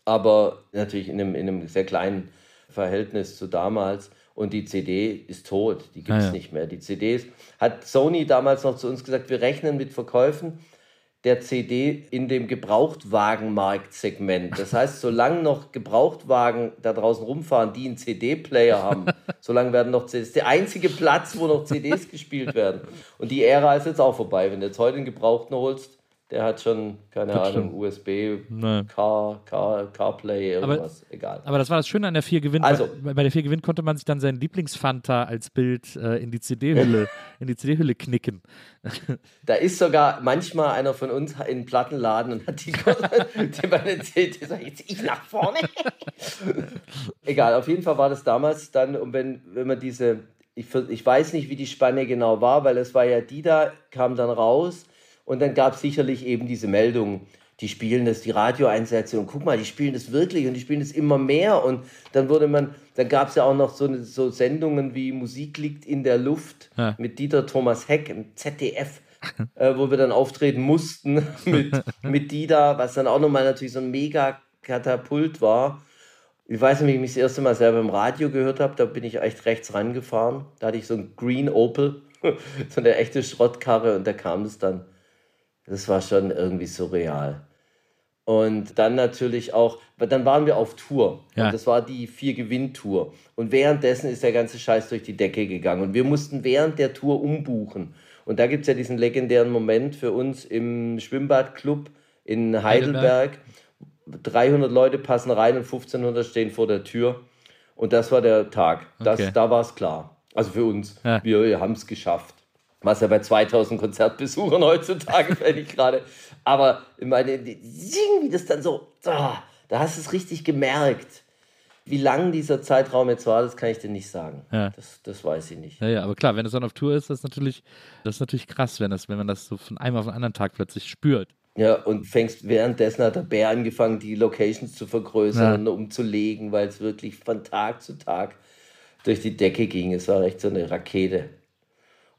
aber natürlich in einem, in einem sehr kleinen Verhältnis zu damals. Und die CD ist tot, die gibt es ja. nicht mehr. Die CDs hat Sony damals noch zu uns gesagt, wir rechnen mit Verkäufen der CD in dem Gebrauchtwagenmarktsegment. Das heißt, solange noch Gebrauchtwagen da draußen rumfahren, die einen CD-Player haben, solange werden noch CDs. Das ist der einzige Platz, wo noch CDs gespielt werden. Und die Ära ist jetzt auch vorbei. Wenn du jetzt heute einen Gebrauchten holst, der hat schon, keine Das Ahnung, stimmt. USB, Nee. Car, Car, CarPlay, irgendwas, egal. Aber das war das Schöne an der 4 Gewinn. Also- bei, bei der 4 Gewinn konnte man sich dann seinen Lieblingsfanta als Bild äh, in die CD-Hülle in die CD-Hülle knicken. Da ist sogar manchmal einer von uns in den Plattenladen und hat die, die meine CD, sag ich, jetzt ich nach vorne. Egal, auf jeden Fall war das damals dann, und wenn, wenn man diese, ich, ich weiß nicht, wie die Spanne genau war, weil es war ja die da, kam dann raus und dann gab es sicherlich eben diese Meldung, die spielen das, die Radioeinsätze und guck mal, die spielen das wirklich und die spielen das immer mehr und dann wurde man, dann gab es ja auch noch so, so Sendungen wie Musik liegt in der Luft Ja. mit Dieter Thomas Heck im ZDF, äh, wo wir dann auftreten mussten mit, mit Dieter, was dann auch nochmal natürlich so ein mega Katapult war. Ich weiß nicht, wie ich mich das erste Mal selber im Radio gehört habe, da bin ich echt rechts rangefahren. Da hatte ich so einen Green Opel, so eine echte Schrottkarre und da kam es dann. Das war schon irgendwie surreal. Und dann natürlich auch, weil dann waren wir auf Tour. Ja. Das war die Vier-Gewinn-Tour. Und währenddessen ist der ganze Scheiß durch die Decke gegangen. Und wir mussten während der Tour umbuchen. Und da gibt es ja diesen legendären Moment für uns im Schwimmbadclub in Heidelberg. 300 Leute passen rein und 1500 stehen vor der Tür. Und das war der Tag. Das, Okay. Da war es klar. Also für uns. Ja. Wir haben es geschafft. Was ja bei 2000 Konzertbesuchern heutzutage fände ich gerade. Aber ich meine, die- wie das dann so, ah, da hast du es richtig gemerkt. Wie lang dieser Zeitraum jetzt war, das kann ich dir nicht sagen. Ja. Das, das weiß ich nicht. Ja, ja, aber klar, wenn es dann auf Tour ist, das ist natürlich, das ist natürlich krass, wenn, das, wenn man das so von einem auf den anderen Tag plötzlich spürt. Ja, und fängst währenddessen hat der Bär angefangen, die Locations zu vergrößern und umzulegen, weil es wirklich von Tag zu Tag durch die Decke ging. Es war echt so eine Rakete.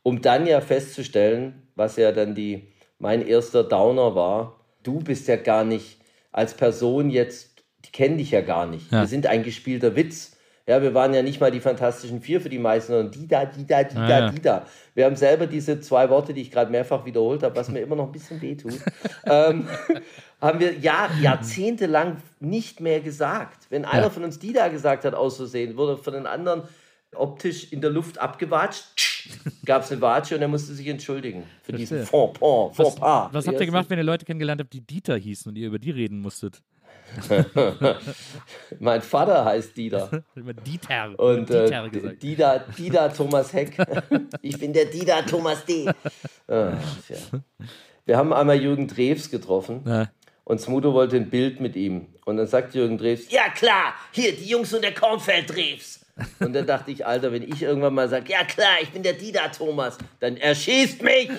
Um dann ja festzustellen, was ja dann die, mein erster Downer war, du bist ja gar nicht als Person jetzt, die kennen dich ja gar nicht. Ja. Wir sind ein gespielter Witz. Ja, wir waren ja nicht mal die Fantastischen Vier für die meisten, sondern die da, die da, die Ah, da, die da. Wir haben selber diese zwei Worte, die ich gerade mehrfach wiederholt habe, was mir immer noch ein bisschen wehtut, ähm, haben wir Jahr, jahrzehntelang nicht mehr gesagt. Wenn einer Ja. von uns die da gesagt hat, aus Versehen, wurde von den anderen optisch in der Luft abgewatscht, gab es eine Watsche und er musste sich entschuldigen für diesen Verstehe. Fond, Fond, Was, Fauxpas. was habt ihr gemacht, wenn ihr Leute kennengelernt habt, die Dieter hießen und ihr über die reden musstet? Mein Vater heißt Dieter. Dieter. Und äh, Dieter gesagt. Dida, Dida Thomas Heck. ich bin der Dida Thomas D. Ah. Wir haben einmal Jürgen Drews getroffen Ja. und Smudo wollte ein Bild mit ihm. Und dann sagt Jürgen Drews, ja klar, hier, die Jungs und der Kornfeld Drews. Und dann dachte ich, Alter, wenn ich irgendwann mal sage, ja klar, ich bin der Dida Thomas, dann erschießt mich.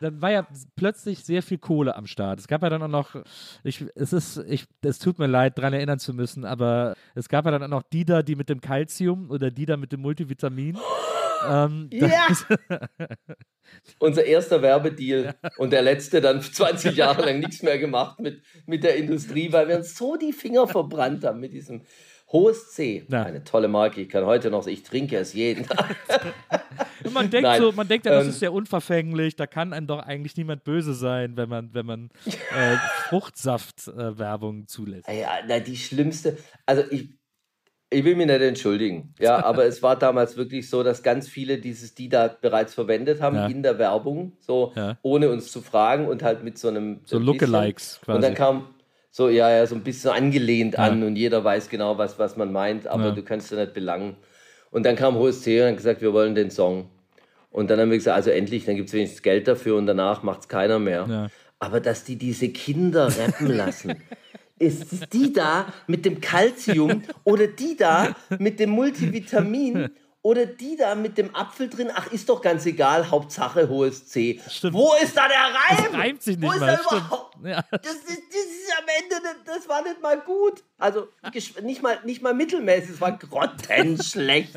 dann war ja plötzlich sehr viel Kohle am Start. Es gab ja dann auch noch, ich, es ist, ich, es tut mir leid, daran erinnern zu müssen, aber es gab ja dann auch noch die da, die mit dem Calcium oder die da mit dem Multivitamin. ähm, Ja. Unser erster Werbedeal und der letzte dann 20 Jahre lang nichts mehr gemacht mit, mit der Industrie, weil wir uns so die Finger verbrannt haben mit diesem Hohes C. Ja. Eine tolle Marke. Ich kann heute noch, ich trinke es jeden Tag. Man denkt Nein, so, man denkt ja, das ähm, ist ja unverfänglich, da kann einem doch eigentlich niemand böse sein, wenn man, wenn man äh, Fruchtsaft-Werbung zulässt. Ja, na, die schlimmste. Also ich, ich will mich nicht entschuldigen. Ja, aber es war damals wirklich so, dass ganz viele dieses die da bereits verwendet haben Ja. in der Werbung, so Ja. ohne uns zu fragen und halt mit so einem So Lookalikes bisschen. Und dann quasi. kam so, ja, ja, so ein bisschen angelehnt Ja. an und jeder weiß genau, was, was man meint, aber Ja. du kannst ja nicht belangen. Und dann kam Hohes C und hat gesagt, wir wollen den Song. Und dann haben wir gesagt, also endlich, dann gibt es wenigstens Geld dafür und danach macht es keiner mehr. Ja. Aber dass die diese Kinder rappen lassen. Ist die da mit dem Calcium oder die da mit dem Multivitamin oder die da mit dem Apfel drin? Ach, ist doch ganz egal, Hauptsache hohes C. Stimmt. Wo ist da der Reim? Das reimt sich nicht Wo ist mal, da stimmt. überhaupt? Ja. Das, ist, das ist am Ende, das- war nicht mal gut. Also nicht mal, nicht mal mittelmäßig, es war grottenschlecht.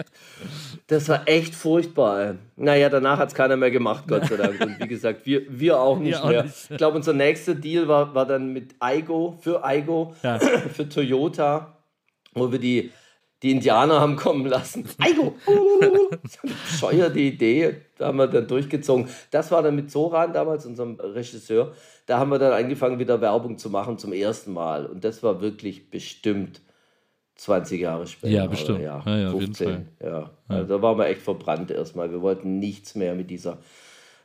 Das war echt furchtbar. Naja, danach hat es keiner mehr gemacht, Gott sei Dank. Und wie gesagt, wir, wir auch nicht Wir auch mehr. nicht. Ich glaube, unser nächster Deal war, war dann mit Aigo, für Aigo, Ja. für Toyota, wo wir die, die Indianer haben kommen lassen. Eine bescheuerte Idee, da haben wir dann durchgezogen. Das war dann mit Zoran damals, unserem Regisseur. Da haben wir dann angefangen, wieder Werbung zu machen zum ersten Mal. Und das war wirklich bestimmt 20 Jahre später. Ja, bestimmt. Ja, Ja, ja, auf jeden 15. Ja. Also da waren wir echt verbrannt erstmal. Wir wollten nichts mehr mit dieser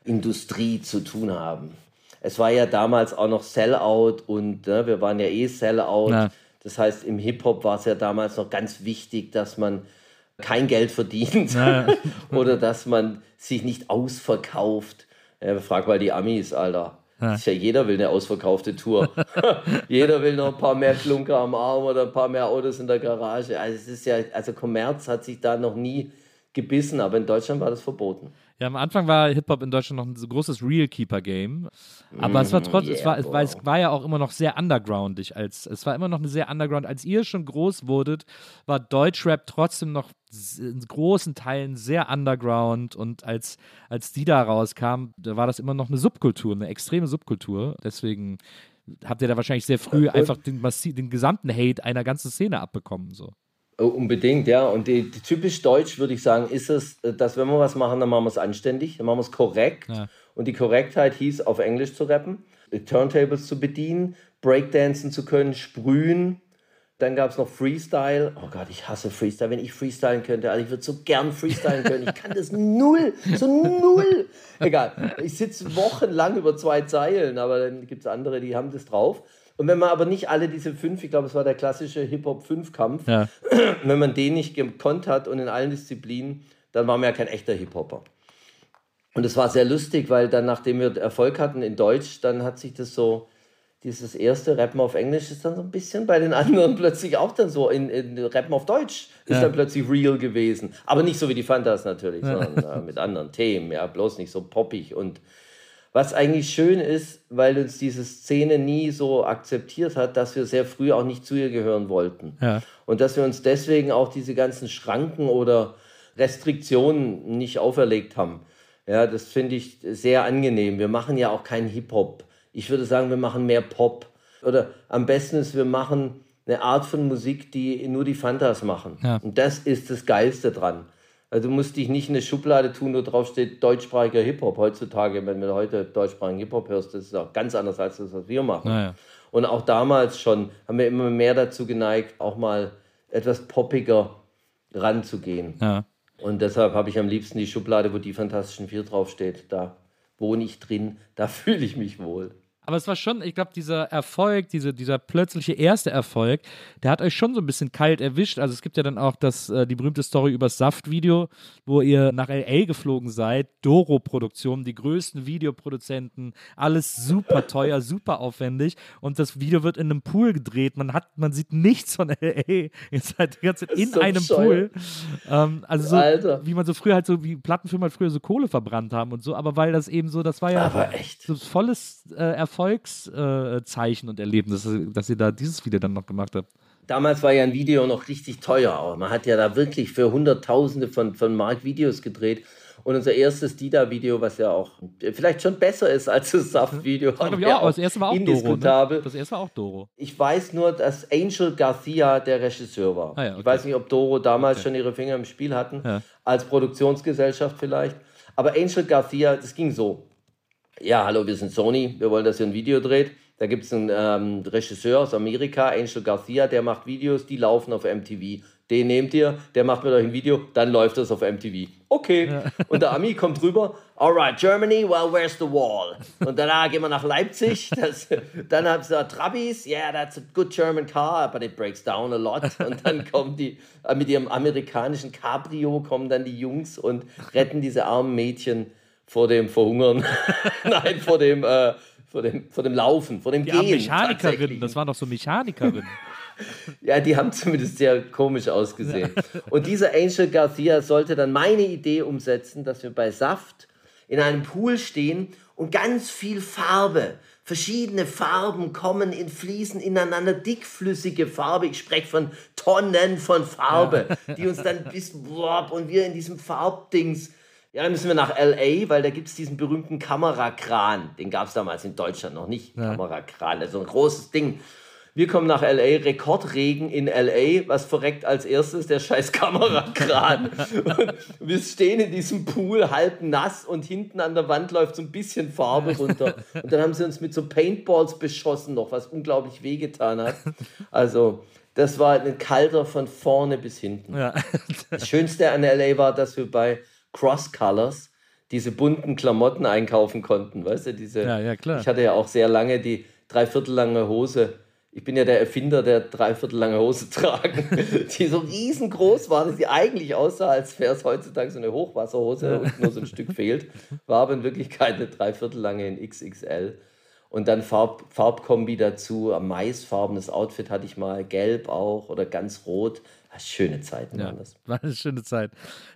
Industrie zu tun haben. es war ja damals auch noch Sellout und ne, wir waren ja eh Sellout. Ja. Das heißt, im Hip-Hop war es ja damals noch ganz wichtig, dass man kein Geld verdient ja. oder dass man sich nicht ausverkauft. Ja, frag mal die Amis, Alter. Ja. ja jeder will eine ausverkaufte Tour. jeder will noch ein paar mehr Klunker am Arm oder ein paar mehr Autos in der Garage. Also es ist ja, also Kommerz hat sich da noch nie gebissen, aber in Deutschland war das verboten. Ja, am Anfang war Hip-Hop in Deutschland noch ein so großes Real-Keeper-Game. Aber mm, es war mm, trotzdem, yeah, es, war, es, war, es war ja auch immer noch sehr undergroundig. Als, es war immer noch eine sehr underground. Als ihr schon groß wurdet, war Deutschrap trotzdem noch in großen Teilen sehr underground. Und als, als die da rauskam, da war das immer noch eine Subkultur, eine extreme Subkultur. Deswegen habt ihr da wahrscheinlich sehr früh einfach den, den gesamten Hate einer ganzen Szene abbekommen. So. Oh, unbedingt, ja. Und die, die, typisch deutsch, würde ich sagen, ist es, äh, dass wenn wir was machen, dann machen wir es anständig, dann machen wir es korrekt. Ja. Und die Korrektheit hieß, auf Englisch zu rappen, Turntables zu bedienen, Breakdancen zu können, sprühen. Dann gab es noch Freestyle. Oh Gott, ich hasse Freestyle. Wenn ich freestylen könnte, also ich würde so gern freestylen können. Ich kann das null, so null. Egal. Ich sitze wochenlang über zwei Zeilen, aber dann gibt es andere, die haben das drauf. Und wenn man aber nicht alle diese fünf, ich glaube, es war der klassische Hip-Hop-Fünf-Kampf, ja. wenn man den nicht gekonnt hat und in allen Disziplinen, dann war man ja kein echter Hip-Hopper. Und es war sehr lustig, weil dann, nachdem wir Erfolg hatten in Deutsch, dann hat sich das so, dieses erste Rappen auf Englisch ist dann so ein bisschen bei den anderen plötzlich auch dann so, in, in Rappen auf Deutsch ist ja. dann plötzlich real gewesen. Aber nicht so wie die Fantas natürlich, ja. sondern äh, mit anderen Themen, ja, bloß nicht so poppig und was eigentlich schön ist, weil uns diese Szene nie so akzeptiert hat, dass wir sehr früh auch nicht zu ihr gehören wollten. Ja. Und dass wir uns deswegen auch diese ganzen Schranken oder Restriktionen nicht auferlegt haben. Ja, das finde ich sehr angenehm. Wir machen ja auch keinen Hip-Hop. Ich würde sagen, wir machen mehr Pop. Oder am besten ist, wir machen eine Art von Musik, die nur die Fantas machen. Ja. Und das ist das Geilste dran. Also du musst dich nicht in eine Schublade tun, wo drauf steht deutschsprachiger Hip-Hop. Heutzutage, wenn du heute deutschsprachigen Hip-Hop hörst, das ist auch ganz anders als das, was wir machen. Naja. Und auch damals schon haben wir immer mehr dazu geneigt, auch mal etwas poppiger ranzugehen. Ja. Und deshalb habe ich am liebsten die Schublade, wo die Fantastischen Vier draufsteht. Da wohne ich drin, da fühle ich mich wohl. Aber es war schon, ich glaube, dieser Erfolg, diese, dieser plötzliche erste Erfolg, der hat euch schon so ein bisschen kalt erwischt. Also es gibt ja dann auch das, äh, die berühmte Story über das Saft-Video, wo ihr nach L.A. geflogen seid. Doro-Produktion, die größten Videoproduzenten, alles super teuer, super aufwendig. Und das Video wird in einem Pool gedreht. Man hat, man sieht nichts von L.A. Ihr seid die ganze Zeit in so einem Pool. Ähm, also so, Alter. wie man so früher halt so, wie Plattenfirmen halt früher so Kohle verbrannt haben und so. Aber weil das eben so, das war ja so volles äh, Erfolg Erfolgszeichen und Erlebnis, dass ihr da dieses Video dann noch gemacht habt? Damals war ja ein Video noch richtig teuer. Aber man hat ja da wirklich für Hunderttausende von, von Mark Videos gedreht. Und unser erstes Dida-Video, was ja auch vielleicht schon besser ist als das Saft-Video. Das, ja das erste war auch indiskutabel. Doro. Ne? Das erste war auch Doro. Ich weiß nur, dass Angel Garcia der Regisseur war. Ah ja, okay. Ich weiß nicht, ob Doro damals okay. schon ihre Finger im Spiel hatten, ja. als Produktionsgesellschaft vielleicht. Aber Angel Garcia, das ging so ja, hallo, wir sind Sony, wir wollen, dass ihr ein Video dreht. Da gibt es einen ähm, Regisseur aus Amerika, Angel Garcia, der macht Videos, die laufen auf MTV. Den nehmt ihr, der macht mit euch ein Video, dann läuft das auf MTV. Okay. Ja. Und der Ami kommt rüber, alright, Germany, well, where's the wall? Und danach gehen wir nach Leipzig, das, dann haben sie Trabis, yeah, that's a good German car, but it breaks down a lot. Und dann kommen die, äh, mit ihrem amerikanischen Cabrio kommen dann die Jungs und retten diese armen Mädchen vor dem Verhungern, nein, vor dem, äh, vor dem, vor dem Laufen, vor dem die Gehen. Mechanikerinnen, das waren doch so Mechanikerinnen. ja, die haben zumindest sehr komisch ausgesehen. Und dieser Angel Garcia sollte dann meine Idee umsetzen, dass wir bei Saft in einem Pool stehen und ganz viel Farbe, verschiedene Farben kommen in Fließen ineinander, dickflüssige Farbe. Ich spreche von Tonnen von Farbe, ja. die uns dann bis und wir in diesem Farbdings ja, dann müssen wir nach L.A., weil da gibt es diesen berühmten Kamerakran. Den gab es damals in Deutschland noch nicht. Ja. Kamerakran, also ein großes Ding. Wir kommen nach LA, Rekordregen in LA, was verreckt als erstes der scheiß Kamerakran. und wir stehen in diesem Pool halb nass und hinten an der Wand läuft so ein bisschen Farbe runter. Und dann haben sie uns mit so Paintballs beschossen noch, was unglaublich wehgetan hat. Also, das war ein kalter von vorne bis hinten. Ja. Das Schönste an LA war, dass wir bei Cross Colors diese bunten Klamotten einkaufen konnten, weißt du, diese, Ja, ja, klar. ich hatte ja auch sehr lange die dreiviertellange Hose. Ich bin ja der Erfinder der dreiviertellange Hose tragen, die so riesengroß war, dass sie eigentlich aussah, als wäre es heutzutage so eine Hochwasserhose und nur so ein Stück fehlt. War aber in Wirklichkeit eine dreiviertellange in XXL. Und dann Farb, Farbkombi dazu, ein maisfarbenes Outfit hatte ich mal, gelb auch oder ganz rot. Ah, Schöne Zeiten Ja, waren das. war eine schöne Zeit.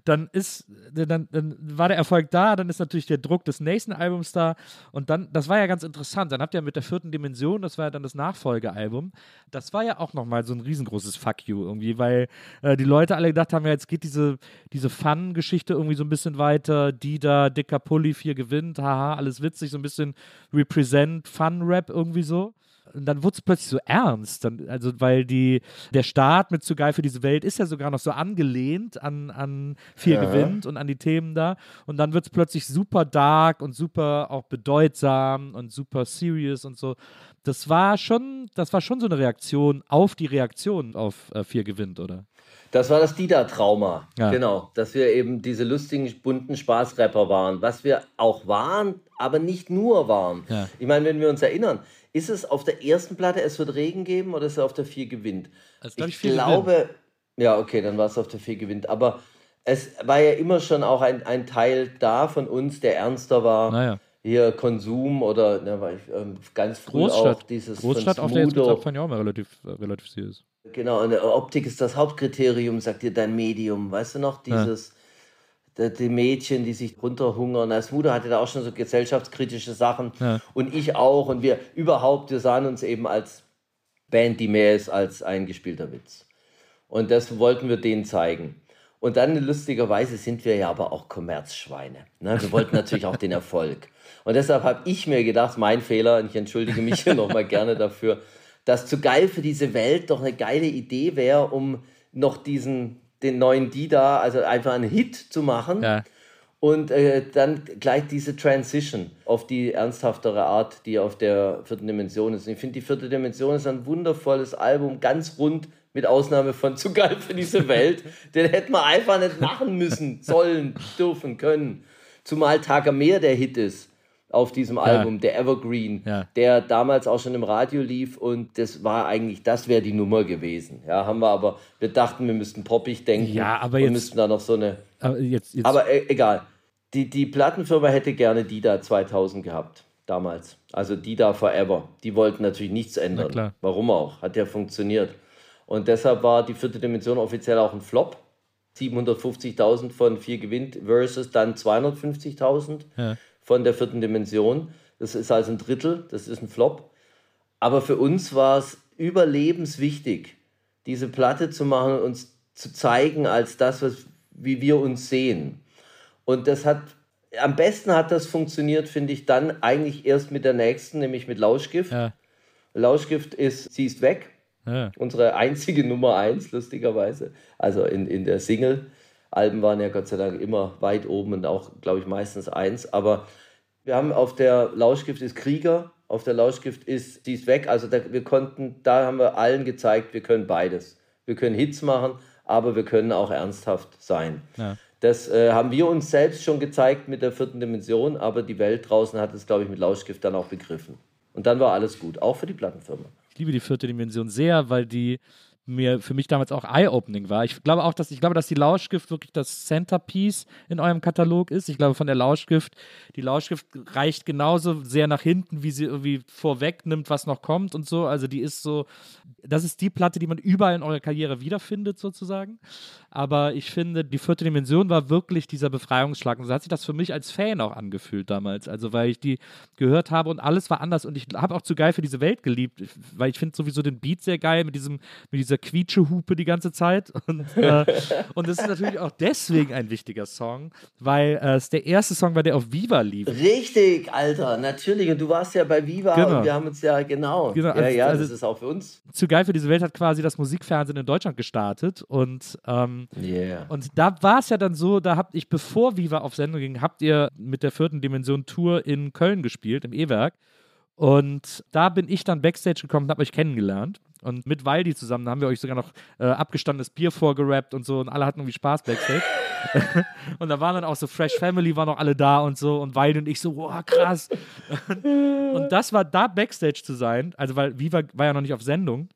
Dann ist, dann, dann war der Erfolg da, dann ist natürlich der Druck des nächsten Albums da und dann, das war ja ganz interessant, dann habt ihr mit der vierten Dimension, das war ja dann das Nachfolgealbum, das war ja auch nochmal so ein riesengroßes Fuck you irgendwie, weil äh, die Leute alle gedacht haben, ja, jetzt geht diese, diese Fun-Geschichte irgendwie so ein bisschen weiter, die da, dicker Pulli, vier gewinnt, haha, alles witzig, so ein bisschen Represent, Fun-Rap irgendwie so. Und dann wurde es plötzlich so ernst. Dann, also, weil die, der Start mit Zu geil für diese Welt ist ja sogar noch so angelehnt an, an Vier Ja. gewinnt und an die Themen da. Und dann wird es plötzlich super dark und super auch bedeutsam und super serious und so. Das war schon, das war schon so eine Reaktion auf die Reaktion auf äh, Vier gewinnt, oder? Das war das Dida-Trauma. Ja. Genau. Dass wir eben diese lustigen, bunten Spaßrapper waren. Was wir auch waren, aber nicht nur waren. Ja. Ich meine, wenn wir uns erinnern, ist es auf der ersten Platte, es wird Regen geben oder ist es auf der 4 gewinnt? Ist, glaub ich ich, glaube, ja, okay, dann war es auf der 4 gewinnt. Aber es war ja immer schon auch ein, ein Teil da von uns, der ernster war. Naja. Hier Konsum oder ne, war ich, ähm, ganz früh Großstadt. auch dieses Großstadt, von auf der jetzt fand ich auch mal relativ, äh, relativ serious. Genau, und äh, Optik ist das Hauptkriterium, sagt dir dein Medium. Weißt du noch, dieses, die, die Mädchen, die sich runterhungern. Als Mutter hatte da auch schon so gesellschaftskritische Sachen. Ja. Und ich auch. Und wir überhaupt, wir sahen uns eben als Band, die mehr ist als ein gespielter Witz. Und das wollten wir denen zeigen. Und dann lustigerweise sind wir ja aber auch Kommerzschweine. Ne? Wir wollten natürlich auch den Erfolg. Und deshalb habe ich mir gedacht, mein Fehler, und ich entschuldige mich hier nochmal gerne dafür, dass zu geil für diese Welt doch eine geile Idee wäre, um noch diesen, den neuen Dida, also einfach einen Hit zu machen. Ja. Und äh, dann gleich diese Transition auf die ernsthaftere Art, die auf der vierten Dimension ist. Und ich finde, die vierte Dimension ist ein wundervolles Album, ganz rund, mit Ausnahme von Zu geil für diese Welt. Den hätten wir einfach nicht machen müssen, sollen, dürfen, können. Zumal Tagermeer der Hit ist auf diesem Album, der Evergreen, Ja. der damals auch schon im Radio lief und das war eigentlich, das wäre die Nummer gewesen. Ja, haben wir aber, wir dachten, wir müssten poppig denken Ja, aber und jetzt- müssten da noch so eine Aber jetzt, jetzt aber e egal. Die, die Plattenfirma hätte gerne Dida 2000 gehabt, damals. Also Dida Forever. Die wollten natürlich nichts ändern. klar. Warum auch? Hat ja funktioniert. Und deshalb war die vierte Dimension offiziell auch ein Flop. 750.000 von 4 gewinnt versus dann 250.000 Ja. Von der vierten Dimension. Das ist also ein Drittel, das ist ein Flop. Aber für uns war es überlebenswichtig, diese Platte zu machen und uns zu zeigen als das, was, wie wir uns sehen. Und das hat, am besten hat das funktioniert, finde ich, dann eigentlich erst mit der nächsten, nämlich mit Lauschgift. Ja. Lauschgift ist, sie ist weg. Ja. Unsere einzige Nummer eins, lustigerweise. Also in, in der Single. Alben waren ja Gott sei Dank immer weit oben und auch, glaube ich, meistens eins. Aber wir haben auf der Lauschgift ist Krieger, auf der Lauschgift ist sie ist weg. Also da, wir konnten, da haben wir allen gezeigt, wir können beides. Wir können Hits machen, aber wir können auch ernsthaft sein. Ja. Das äh, haben wir uns selbst schon gezeigt mit der vierten Dimension, aber die Welt draußen hat es, glaube ich, mit Lauschgift dann auch begriffen. Und dann war alles gut, auch für die Plattenfirma. Ich liebe die vierte Dimension sehr, weil die mir für mich damals auch eye-opening war. Ich glaube auch, dass ich glaube, dass die Lauschgift wirklich das Centerpiece in eurem Katalog ist. Ich glaube, von der Lauschgift, die Lauschgift reicht genauso sehr nach hinten, wie sie irgendwie vorwegnimmt, was noch kommt und so. Also die ist so, das ist die Platte, die man überall in eurer Karriere wiederfindet, sozusagen. Aber ich finde, die vierte Dimension war wirklich dieser Befreiungsschlag. Und so hat sich das für mich als Fan auch angefühlt damals. Also, weil ich die gehört habe und alles war anders. Und ich habe auch zu geil für diese Welt geliebt, weil ich finde sowieso den Beat sehr geil mit, diesem, mit dieser Quietschehupe die ganze Zeit. Und, äh, und das ist natürlich auch deswegen ein wichtiger Song, weil äh, es der erste Song war, der auf Viva lief. Richtig, Alter, natürlich. Und du warst ja bei Viva Genau. und wir haben uns ja, genau. Genau, ja, ja, also- das ist auch für uns. Zu geil für diese Welt hat quasi das Musikfernsehen in Deutschland gestartet. Und ähm, Yeah. Und da war es ja dann so, da habt ich, bevor Viva auf Sendung ging, habt ihr mit der vierten Dimension Tour in Köln gespielt, im E-Werk. Und da bin ich dann Backstage gekommen und habe euch kennengelernt. Und mit Waldi zusammen haben wir euch sogar noch äh, abgestandenes Bier vorgerappt und so und alle hatten irgendwie Spaß Backstage. und da waren dann auch so Fresh Family, waren noch alle da und so und Weide und ich so, wow, krass. und das war da Backstage zu sein, also weil Viva war ja noch nicht auf Sendung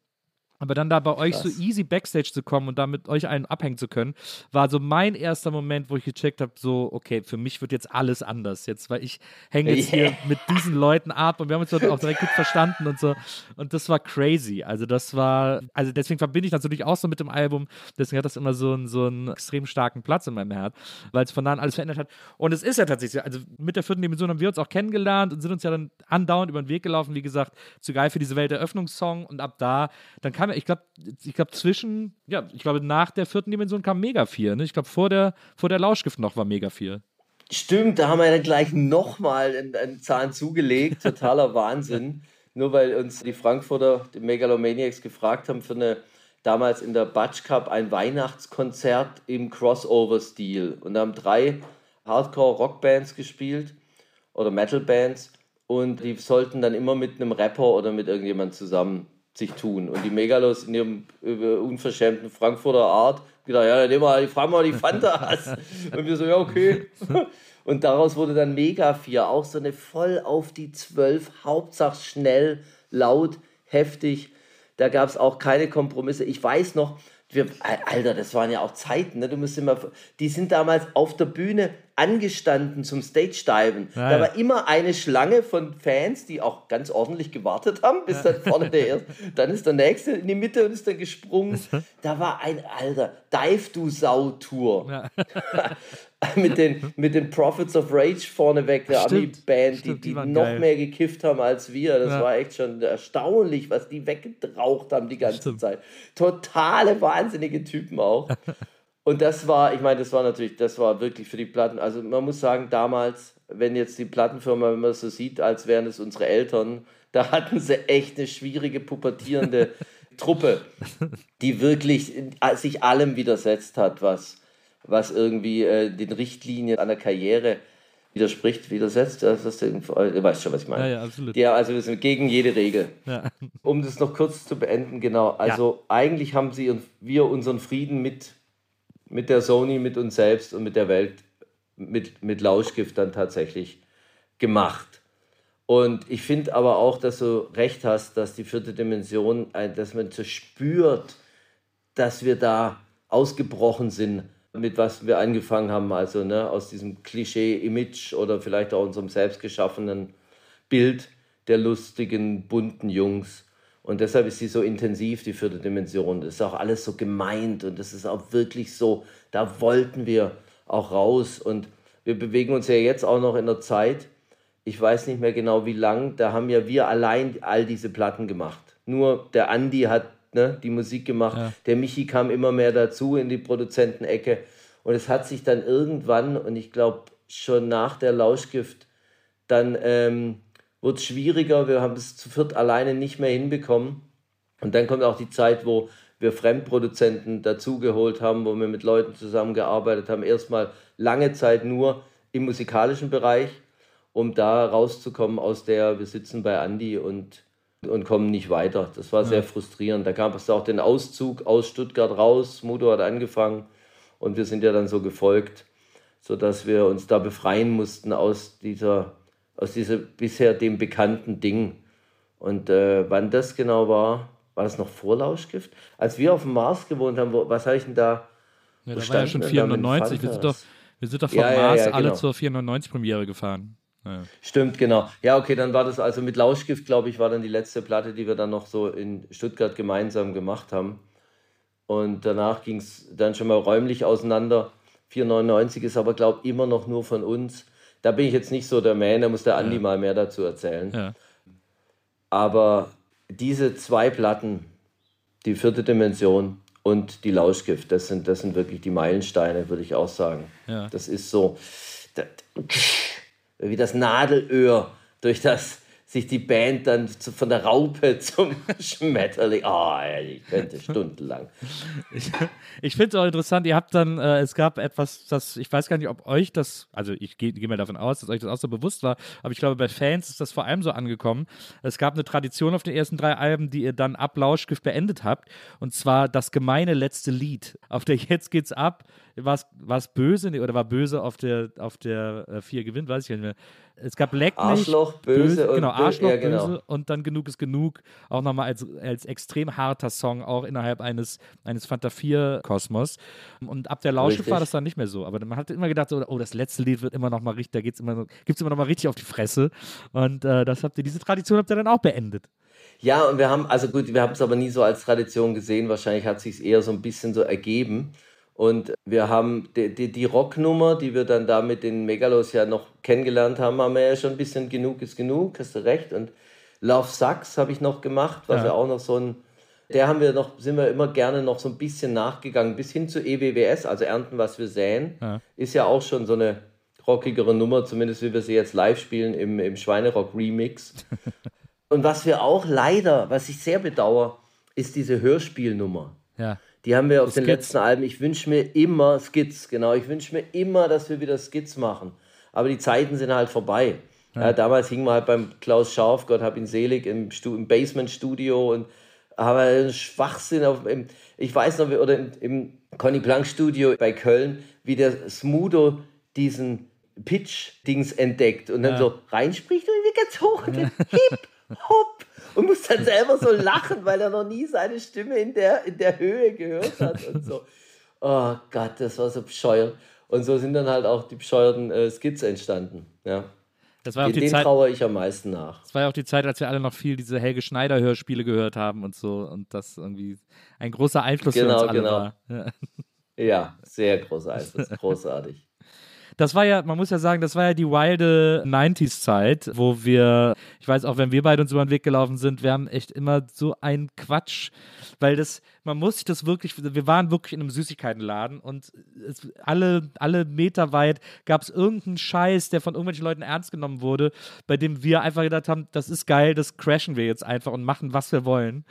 aber dann da bei euch Krass. so easy Backstage zu kommen und da mit euch einen abhängen zu können, war so mein erster Moment, wo ich gecheckt habe, so, okay, für mich wird jetzt alles anders jetzt, weil ich hänge jetzt yeah. hier mit diesen Leuten ab und wir haben uns auch direkt gut verstanden und so. Und das war crazy. Also das war, also deswegen verbinde ich natürlich auch so mit dem Album, deswegen hat das immer so einen, so einen extrem starken Platz in meinem Herz, weil es von da an alles verändert hat. Und es ist ja tatsächlich, also mit der vierten Dimension haben wir uns auch kennengelernt und sind uns ja dann andauernd über den Weg gelaufen, wie gesagt, zu geil für diese Welteröffnungssong und ab da, dann kam ich glaube, ich glaube, zwischen, ja, ich glaube, nach der vierten Dimension kam Mega 4. Ne? Ich glaube, vor der, vor der Lauschgift noch war Mega 4. Stimmt, da haben wir dann gleich nochmal einen, einen Zahn zugelegt. Totaler Wahnsinn. Nur weil uns die Frankfurter, die Megalomaniacs, gefragt haben für eine, damals in der Batsch Cup, ein Weihnachtskonzert im Crossover-Stil. Und da haben drei Hardcore-Rockbands gespielt oder Metal-Bands. Und die sollten dann immer mit einem Rapper oder mit irgendjemand zusammen sich tun. Und die Megalos in ihrem unverschämten Frankfurter Art gedacht, ja, dann nehmen wir, fragen wir mal die Fantas. Und wir so, ja, okay. Und daraus wurde dann Mega 4, auch so eine voll auf die 12, Hauptsache schnell, laut, heftig. Da gab es auch keine Kompromisse. Ich weiß noch, wir, Alter, das waren ja auch Zeiten, ne? Du musst immer, die sind damals auf der Bühne angestanden zum Stage-Diven. Ja, da war immer eine Schlange von Fans, die auch ganz ordentlich gewartet haben, bis ja. dann vorne der erste, dann ist der nächste in die Mitte und ist dann gesprungen. Da war ein, Alter, Dive Du Sau-Tour. Ja. mit, den, mit den Prophets of Rage vorneweg, der Ami-Band, die, die, die noch geil. mehr gekifft haben als wir. Das war echt schon erstaunlich, was die weggedraucht haben die ganze Stimmt. Zeit. Totale wahnsinnige Typen auch. Und das war, ich meine, das war natürlich, das war wirklich für die Platten. Also man muss sagen, damals, wenn jetzt die Plattenfirma, wenn man so sieht, als wären es unsere Eltern, da hatten sie echt eine schwierige, pubertierende Truppe, die wirklich sich allem widersetzt hat, was, was irgendwie äh, den Richtlinien einer Karriere widerspricht, widersetzt. Das ist, du weißt schon, was ich meine. Ja, ja, absolut. Ja, also wir sind gegen jede Regel. Ja. Um das noch kurz zu beenden, genau. Also ja. eigentlich haben sie und wir unseren Frieden mit mit der Sony, mit uns selbst und mit der Welt, mit, mit Lauschgift dann tatsächlich gemacht. Und ich finde aber auch, dass du recht hast, dass die vierte Dimension, dass man so spürt, dass wir da ausgebrochen sind, mit was wir angefangen haben, also ne, aus diesem Klischee-Image oder vielleicht auch unserem selbstgeschaffenen Bild der lustigen, bunten Jungs. Und deshalb ist sie so intensiv, die vierte Dimension. Das ist auch alles so gemeint und das ist auch wirklich so, da wollten wir auch raus. Und wir bewegen uns ja jetzt auch noch in der Zeit, ich weiß nicht mehr genau wie lang, da haben ja wir allein all diese Platten gemacht. Nur der Andi hat ne, die Musik gemacht, ja. der Michi kam immer mehr dazu in die Produzentenecke. Und es hat sich dann irgendwann, und ich glaube schon nach der Lauschgift, dann ähm, wird es schwieriger. Wir haben es zu viert alleine nicht mehr hinbekommen. Und dann kommt auch die Zeit, wo wir Fremdproduzenten dazugeholt haben, wo wir mit Leuten zusammengearbeitet haben. Erstmal lange Zeit nur im musikalischen Bereich, um da rauszukommen aus der, wir sitzen bei Andy und, und kommen nicht weiter. Das war sehr ja. frustrierend. Da gab es auch den Auszug aus Stuttgart raus. Mudo hat angefangen und wir sind ja dann so gefolgt, sodass wir uns da befreien mussten aus dieser aus diesem bisher dem bekannten Ding. Und äh, wann das genau war, war das noch vor Lauschgift? Als wir auf dem Mars gewohnt haben, wo, was habe ich denn da? Ja, da war ja schon 490. Wir sind doch, wir sind doch vom ja, Mars ja, ja, alle genau. zur 490-Premiere gefahren. Stimmt, genau. Ja, okay, dann war das also mit Lauschgift, glaube ich, war dann die letzte Platte, die wir dann noch so in Stuttgart gemeinsam gemacht haben. Und danach ging es dann schon mal räumlich auseinander. 499 ist aber, glaube ich, immer noch nur von uns da bin ich jetzt nicht so der Man, da muss der Andi ja. mal mehr dazu erzählen. Ja. Aber diese zwei Platten, die vierte Dimension und die Lauschgift, das sind, das sind wirklich die Meilensteine, würde ich auch sagen. Ja. Das ist so das, wie das Nadelöhr durch das sich die Band dann von der Raupe zum Schmetterling. Oh, ich könnte stundenlang. Ich, ich finde es auch interessant, ihr habt dann, äh, es gab etwas, das, ich weiß gar nicht, ob euch das, also ich gehe geh mal davon aus, dass euch das auch so bewusst war, aber ich glaube, bei Fans ist das vor allem so angekommen. Es gab eine Tradition auf den ersten drei Alben, die ihr dann ab Lauschgift beendet habt, und zwar das gemeine letzte Lied. Auf der Jetzt geht's ab war es böse oder war böse auf der auf der äh, vier gewinnt, weiß ich nicht mehr. Es gab Leck Arschloch, böse, böse und genau, Arschloch, ja, genau. böse und dann genug ist genug. Auch nochmal als, als extrem harter Song, auch innerhalb eines, eines Fanta 4-Kosmos. Und ab der Lausche war das dann nicht mehr so. Aber man hat immer gedacht, so, oh, das letzte Lied wird immer noch mal richtig, da geht's immer, gibt's immer noch mal richtig auf die Fresse. Und äh, das habt ihr, diese Tradition habt ihr dann auch beendet. Ja, und wir haben, also gut, wir haben es aber nie so als Tradition gesehen. Wahrscheinlich hat sich eher so ein bisschen so ergeben. Und wir haben die, die, die, Rocknummer, die wir dann da mit den Megalos ja noch kennengelernt haben, haben wir ja schon ein bisschen genug ist genug, hast du recht. Und Love Sucks habe ich noch gemacht, was ja. ja auch noch so ein, der haben wir noch, sind wir immer gerne noch so ein bisschen nachgegangen, bis hin zu EWWS, also Ernten, was wir säen, ja. ist ja auch schon so eine rockigere Nummer, zumindest wie wir sie jetzt live spielen im, im Schweinerock-Remix. Und was wir auch leider, was ich sehr bedauere, ist diese Hörspielnummer. Ja. Die haben wir auf den letzten Alben. Ich wünsche mir immer Skits, genau. Ich wünsche mir immer, dass wir wieder Skits machen. Aber die Zeiten sind halt vorbei. Ja. Ja, damals hingen wir halt beim Klaus Scharf, Gott hab ihn selig, im, im Basement-Studio und haben einen Schwachsinn auf, im, ich weiß noch, oder im, im Conny Planck Studio bei Köln, wie der Smudo diesen Pitch-Dings entdeckt und dann ja. so reinspricht und wieder ganz hoch und dann hip, hopp und muss dann selber so lachen, weil er noch nie seine Stimme in der, in der Höhe gehört hat und so. Oh Gott, das war so bescheuert. Und so sind dann halt auch die bescheuerten äh, Skits entstanden. Ja. Das war auch die den Zeit, traue ich am meisten nach. Das war ja auch die Zeit, als wir alle noch viel diese Helge Schneider Hörspiele gehört haben und so und das irgendwie ein großer Einfluss genau, für uns alle genau. war. Ja. ja, sehr großer Einfluss, großartig. Das war ja, man muss ja sagen, das war ja die wilde 90s-Zeit, wo wir, ich weiß auch, wenn wir beide uns über den Weg gelaufen sind, wir haben echt immer so einen Quatsch, weil das, man muss sich das wirklich, wir waren wirklich in einem Süßigkeitenladen und es, alle, alle Meter weit gab es irgendeinen Scheiß, der von irgendwelchen Leuten ernst genommen wurde, bei dem wir einfach gedacht haben, das ist geil, das crashen wir jetzt einfach und machen, was wir wollen.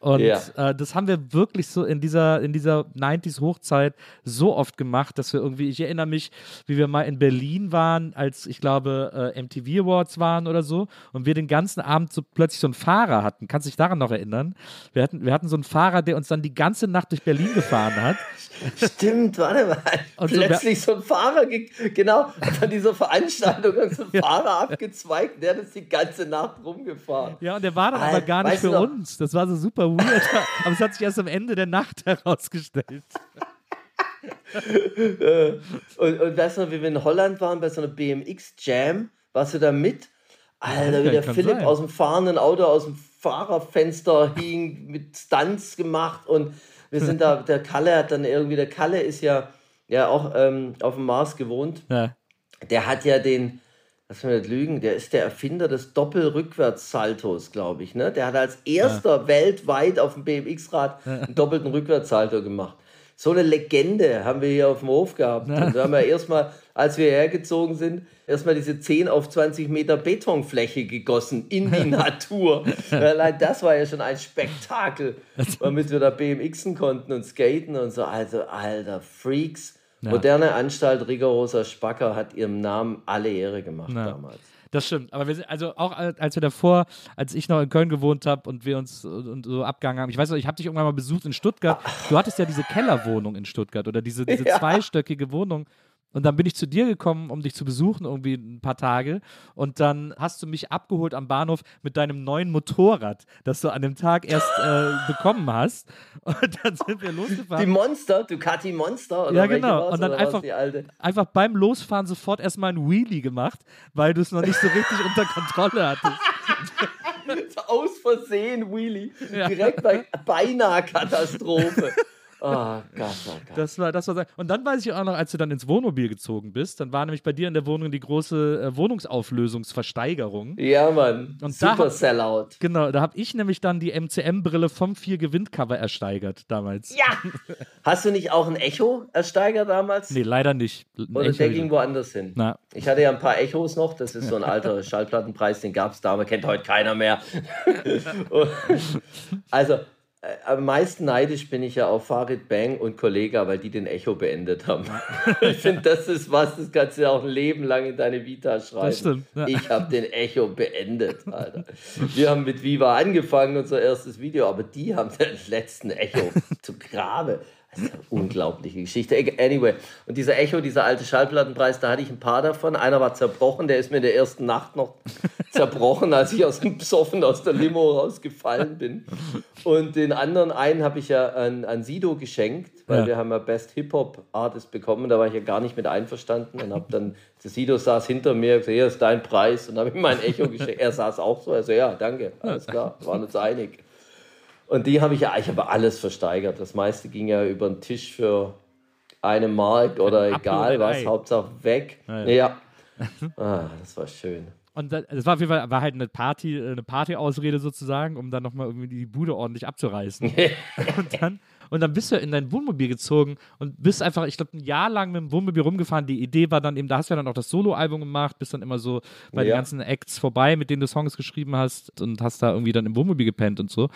Und ja. äh, das haben wir wirklich so in dieser, in dieser 90s Hochzeit so oft gemacht, dass wir irgendwie, ich erinnere mich, wie wir mal in Berlin waren, als ich glaube äh, MTV Awards waren oder so, und wir den ganzen Abend so plötzlich so einen Fahrer hatten. Kannst du dich daran noch erinnern? Wir hatten, wir hatten so einen Fahrer, der uns dann die ganze Nacht durch Berlin gefahren hat. Stimmt, warte mal. Und plötzlich so, so ein Fahrer, genau, an dieser Veranstaltung so ein ja. Fahrer abgezweigt, der ist die ganze Nacht rumgefahren. Ja, und der war dann aber gar nicht für noch? uns. Das war so super weird, aber es hat sich erst am Ende der Nacht herausgestellt. und, und weißt du, wie wir in Holland waren bei so einer BMX Jam, warst du da mit? Alter, wie der Philipp sein. aus dem fahrenden Auto aus dem Fahrerfenster hing, mit Stunts gemacht und wir sind da, der Kalle hat dann irgendwie, der Kalle ist ja, ja auch ähm, auf dem Mars gewohnt. Ja. Der hat ja den, lass mich nicht lügen, der ist der Erfinder des Doppelrückwärtssaltos, glaube ich. Ne? Der hat als erster ja. weltweit auf dem BMX-Rad einen doppelten Rückwärtssalto gemacht. So eine Legende haben wir hier auf dem Hof gehabt. Und da haben wir erstmal, als wir hergezogen sind, erstmal diese 10 auf 20 Meter Betonfläche gegossen in die Natur. Allein das war ja schon ein Spektakel, womit wir da BMXen konnten und skaten und so. Also, alter, Freaks. Ja. Moderne Anstalt rigoroser Spacker hat ihrem Namen alle Ehre gemacht ja. damals. Das stimmt. Aber wir sind, also auch als wir davor, als ich noch in Köln gewohnt habe und wir uns und so abgegangen haben, ich weiß noch, ich habe dich irgendwann mal besucht in Stuttgart. Du hattest ja diese Kellerwohnung in Stuttgart oder diese, diese ja. zweistöckige Wohnung. Und dann bin ich zu dir gekommen, um dich zu besuchen, irgendwie ein paar Tage. Und dann hast du mich abgeholt am Bahnhof mit deinem neuen Motorrad, das du an dem Tag erst äh, bekommen hast. Und dann sind wir losgefahren. Die Monster, Ducati Monster? Oder ja, genau. Und dann einfach, einfach beim Losfahren sofort erstmal ein Wheelie gemacht, weil du es noch nicht so richtig unter Kontrolle hattest. Aus Versehen Wheelie. Ja. Direkt bei beinahe Katastrophe. Oh Gott, oh Gott. Das war, das war, und dann weiß ich auch noch, als du dann ins Wohnmobil gezogen bist, dann war nämlich bei dir in der Wohnung die große äh, Wohnungsauflösungsversteigerung. Ja, Mann. Und da Super hab- Sellout. Genau, da habe ich nämlich dann die MCM-Brille vom vier Gewinn-Cover ersteigert damals. Ja! Hast du nicht auch ein Echo ersteigert damals? Nee, leider nicht. Ein Oder Echo- der ging woanders hin? Na. Ich hatte ja ein paar Echos noch. Das ist so ein alter Schallplattenpreis, den gab es damals, kennt heute keiner mehr. Also, am meisten neidisch bin ich ja auf Farid Bang und Kollega, weil die den Echo beendet haben. ich finde, das ist was, das kannst du ja auch ein Leben lang in deine Vita schreiben. stimmt, ja. Ich habe den Echo beendet, Alter. Wir haben mit Viva angefangen, unser erstes Video, aber die haben den letzten Echo zu Grabe. Das ist eine unglaubliche Geschichte. Anyway, und dieser Echo, dieser alte Schallplattenpreis, da hatte ich ein paar davon. Einer war zerbrochen, der ist mir in der ersten Nacht noch zerbrochen, als ich aus dem Psoffen aus der Limo rausgefallen bin. Und den anderen einen habe ich ja an, an Sido geschenkt, weil Ja. wir haben ja Best Hip-Hop Artist bekommen. Da war ich ja gar nicht mit einverstanden und habe dann, der Sido saß hinter mir, gesagt, hier ist dein Preis und habe ihm mein Echo geschenkt. Er saß auch so, also ja, danke, alles klar, wir waren uns einig. Und die habe ich ja, ich habe alles versteigert. Das meiste ging ja über den Tisch für eine Mark oder egal was. Hauptsache weg. Ja, Ja. ja. Ah, das war schön. Und das, das war auf jeden Fall war halt eine Party, äh, eine Partyausrede sozusagen, um dann nochmal irgendwie die Bude ordentlich abzureißen. und dann und dann bist du in dein Wohnmobil gezogen und bist einfach, ich glaube, ein Jahr lang mit dem Wohnmobil rumgefahren. Die Idee war dann eben, da hast du ja dann auch das Solo-Album gemacht, bist dann immer so bei den Ja. ganzen Acts vorbei, mit denen du Songs geschrieben hast und hast da irgendwie dann im Wohnmobil gepennt und so.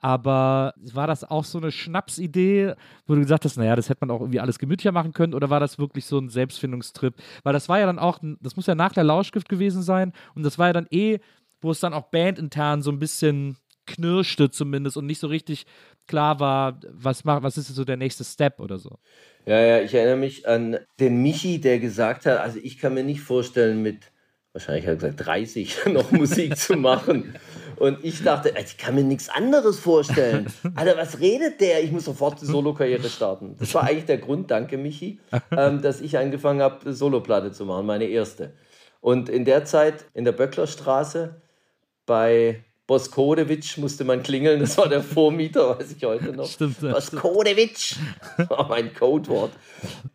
Aber war das auch so eine Schnapsidee, wo du gesagt hast, naja, das hätte man auch irgendwie alles gemütlicher machen können oder war das wirklich so ein Selbstfindungstrip? Weil das war ja dann auch, das muss ja nach der Lauschgift gewesen sein und das war ja dann eh, wo es dann auch bandintern so ein bisschen knirschte zumindest und nicht so richtig klar war, was, macht, was ist so der nächste Step oder so. Ja, ja, ich erinnere mich an den Michi, der gesagt hat, also ich kann mir nicht vorstellen, mit, wahrscheinlich hat er gesagt, 30 noch Musik zu machen. Und ich dachte, ich kann mir nichts anderes vorstellen. Alter, was redet der? Ich muss sofort die Solo-Karriere starten. Das war eigentlich der Grund, danke Michi, ähm, dass ich angefangen habe, Soloplatte zu machen, meine erste. Und in der Zeit in der Böcklerstraße bei Boskodewitsch musste man klingeln, das war der Vormieter, weiß ich heute noch. Stimmt. Boskodewitsch war mein Codewort.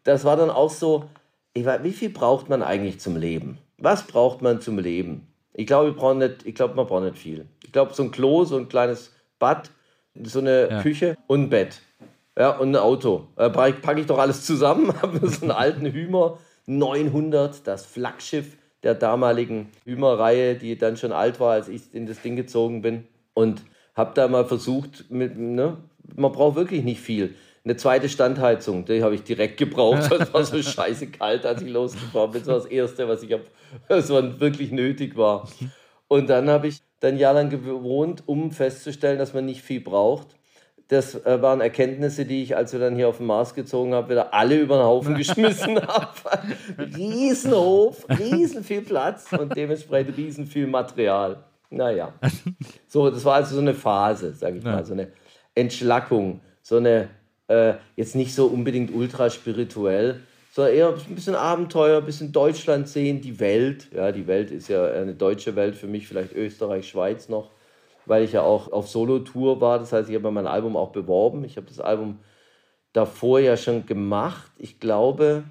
Das war dann auch so, ich weiß, wie viel braucht man eigentlich zum Leben? Was braucht man zum Leben? Ich glaube, glaube, man braucht nicht viel. Ich glaube, so ein Klo, so ein kleines Bad, so eine Ja. Küche und ein Bett. Ja, und ein Auto. Packe ich- packe ich doch alles zusammen, habe so einen alten Hümer 900, das Flaggschiff der damaligen Hümer-Reihe, die dann schon alt war, als ich in das Ding gezogen bin. Und habe da mal versucht, mit, ne, man braucht wirklich nicht viel. Eine zweite Standheizung, die habe ich direkt gebraucht. Das war so scheiße kalt, als ich losgefahren bin. Das war das Erste, was ich hab, was wirklich nötig war. Und dann habe ich dann ein Jahr lang gewohnt, um festzustellen, dass man nicht viel braucht. Das äh, waren Erkenntnisse, die ich, als wir dann hier auf den Mars gezogen haben, wieder alle über den Haufen geschmissen habe. Riesenhof, riesen viel Platz und dementsprechend riesen viel Material. Naja. So, das war also so eine Phase, sage ich Ja. mal, so eine Entschlackung, so eine, äh, jetzt nicht so unbedingt ultra spirituell, sondern eher ein bisschen Abenteuer, ein bisschen Deutschland sehen, die Welt. Ja, die Welt ist ja eine deutsche Welt für mich, vielleicht Österreich, Schweiz noch, weil ich ja auch auf Solo-Tour war. Das heißt, ich habe mein Album auch beworben. Ich habe das Album davor ja schon gemacht. Ich glaube,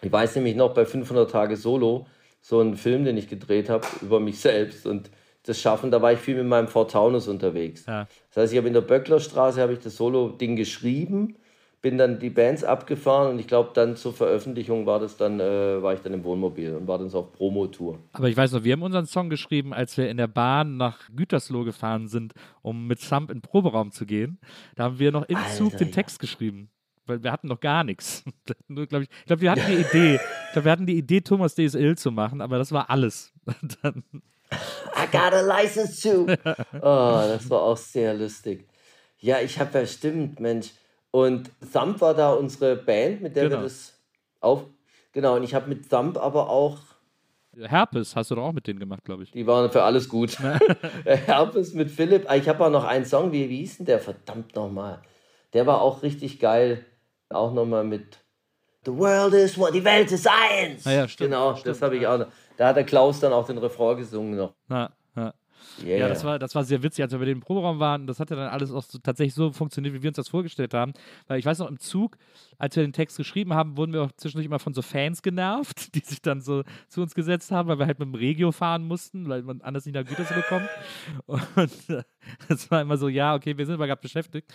ich weiß nämlich noch bei 500 Tage Solo, so einen Film, den ich gedreht habe über mich selbst und das Schaffen, da war ich viel mit meinem Ford Taunus unterwegs. Ja. Das heißt, ich habe in der Böcklerstraße habe ich das Solo-Ding geschrieben, bin dann die Bands abgefahren und ich glaube dann zur Veröffentlichung war das dann, äh, war ich dann im Wohnmobil und war dann so auf Promotour. Aber ich weiß noch, wir haben unseren Song geschrieben, als wir in der Bahn nach Gütersloh gefahren sind, um mit Thump in den Proberaum zu gehen. Da haben wir noch im Alter, Zug den ja. Text geschrieben. Weil wir hatten noch gar nichts. Nur, glaub ich ich glaube, wir hatten die Idee. Ich glaube, wir hatten die Idee, Thomas DSL zu machen, aber das war alles. Dann, I got a license too. Oh, das war auch sehr lustig. Ja, ich habe ja stimmt, Mensch. Und Thump war da unsere Band, mit der Genau. wir das auf. Genau, und ich habe mit Thump aber auch, Herpes hast du doch auch mit denen gemacht, glaube ich. die waren für alles gut. Herpes mit Philipp. Ah, Ich habe auch noch einen Song, wie, wie hieß denn der? Verdammt nochmal. Der war auch richtig geil. Auch nochmal mit The World is one, die Welt ist eins. Ah ja, stimmt, Genau, stimmt, das habe ich auch noch. Da hat der Klaus dann auch den Refrain gesungen noch. Na, ja. Yeah. Ja, das war, das war sehr witzig, als wir bei dem Proberaum waren. Das hat ja dann alles auch so, tatsächlich so funktioniert, wie wir uns das vorgestellt haben. Weil ich weiß noch, im Zug, als wir den Text geschrieben haben, wurden wir auch zwischendurch immer von so Fans genervt, die sich dann so zu uns gesetzt haben, weil wir halt mit dem Regio fahren mussten, weil man anders nicht nach Gütersloh bekommt. Und äh, das war immer so, ja, okay, wir sind aber gerade beschäftigt.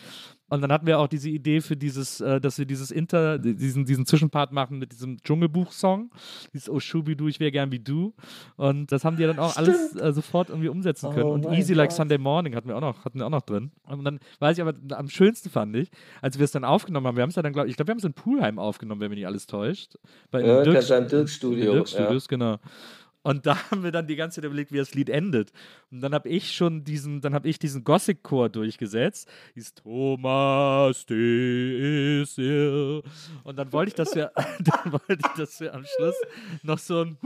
Und dann hatten wir auch diese Idee für dieses, äh, dass wir dieses Inter, diesen, diesen Zwischenpart machen mit diesem Dschungelbuch-Song, dieses Oh Shubidu, ich wäre gern wie du. Und das haben die dann auch Stimmt. alles äh, sofort irgendwie umsetzen können. Oh und Easy Gott. Like Sunday Morning hatten wir auch noch, hatten wir auch noch drin. Und dann weiß ich aber, am schönsten fand ich, als wir es dann aufgenommen haben, wir haben es ja dann, glaub, ich glaube, wir haben es in Pulheim aufgenommen, wenn mich nicht alles täuscht. Bei ja, Dirks, Dirks Studio. Dirks Studios, ja. genau. Und da haben wir dann die ganze Zeit überlegt, wie das Lied endet. Und dann habe ich schon diesen, dann habe ich diesen Gothic-Chor durchgesetzt. Ist Thomas, der ist. Und dann wollte ich, dass wir, dann wollte ich, dass wir am Schluss noch so ein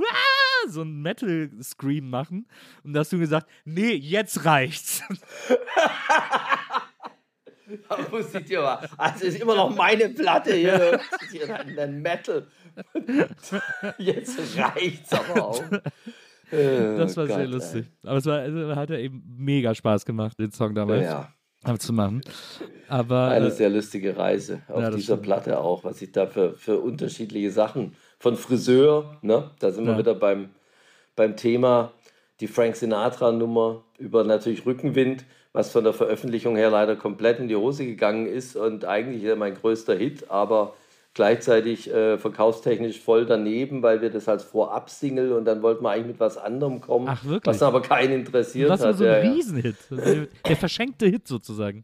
so ein Metal-Scream machen. Und da hast du gesagt, nee, jetzt reicht's. Da muss ich dir mal. Also ist immer noch meine Platte hier. Ein Metal. Jetzt reicht's aber auch. Das war oh Gott, sehr lustig. Ey. Aber es war, also, hat ja eben mega Spaß gemacht, den Song damals. Ja. Zu machen. Aber, Eine äh, sehr lustige Reise auf ja, dieser stimmt. Platte auch, was ich da für, für unterschiedliche Sachen von Friseur, ne? da sind wir ja. wieder beim, beim Thema, die Frank Sinatra-Nummer über natürlich Rückenwind, was von der Veröffentlichung her leider komplett in die Hose gegangen ist und eigentlich mein größter Hit, aber gleichzeitig äh, verkaufstechnisch voll daneben, weil wir das als Vorab-Single und dann wollten wir eigentlich mit was anderem kommen, Ach, was aber keinen interessiert hat. Das war so ein ja, Riesenhit, ja. der verschenkte Hit sozusagen.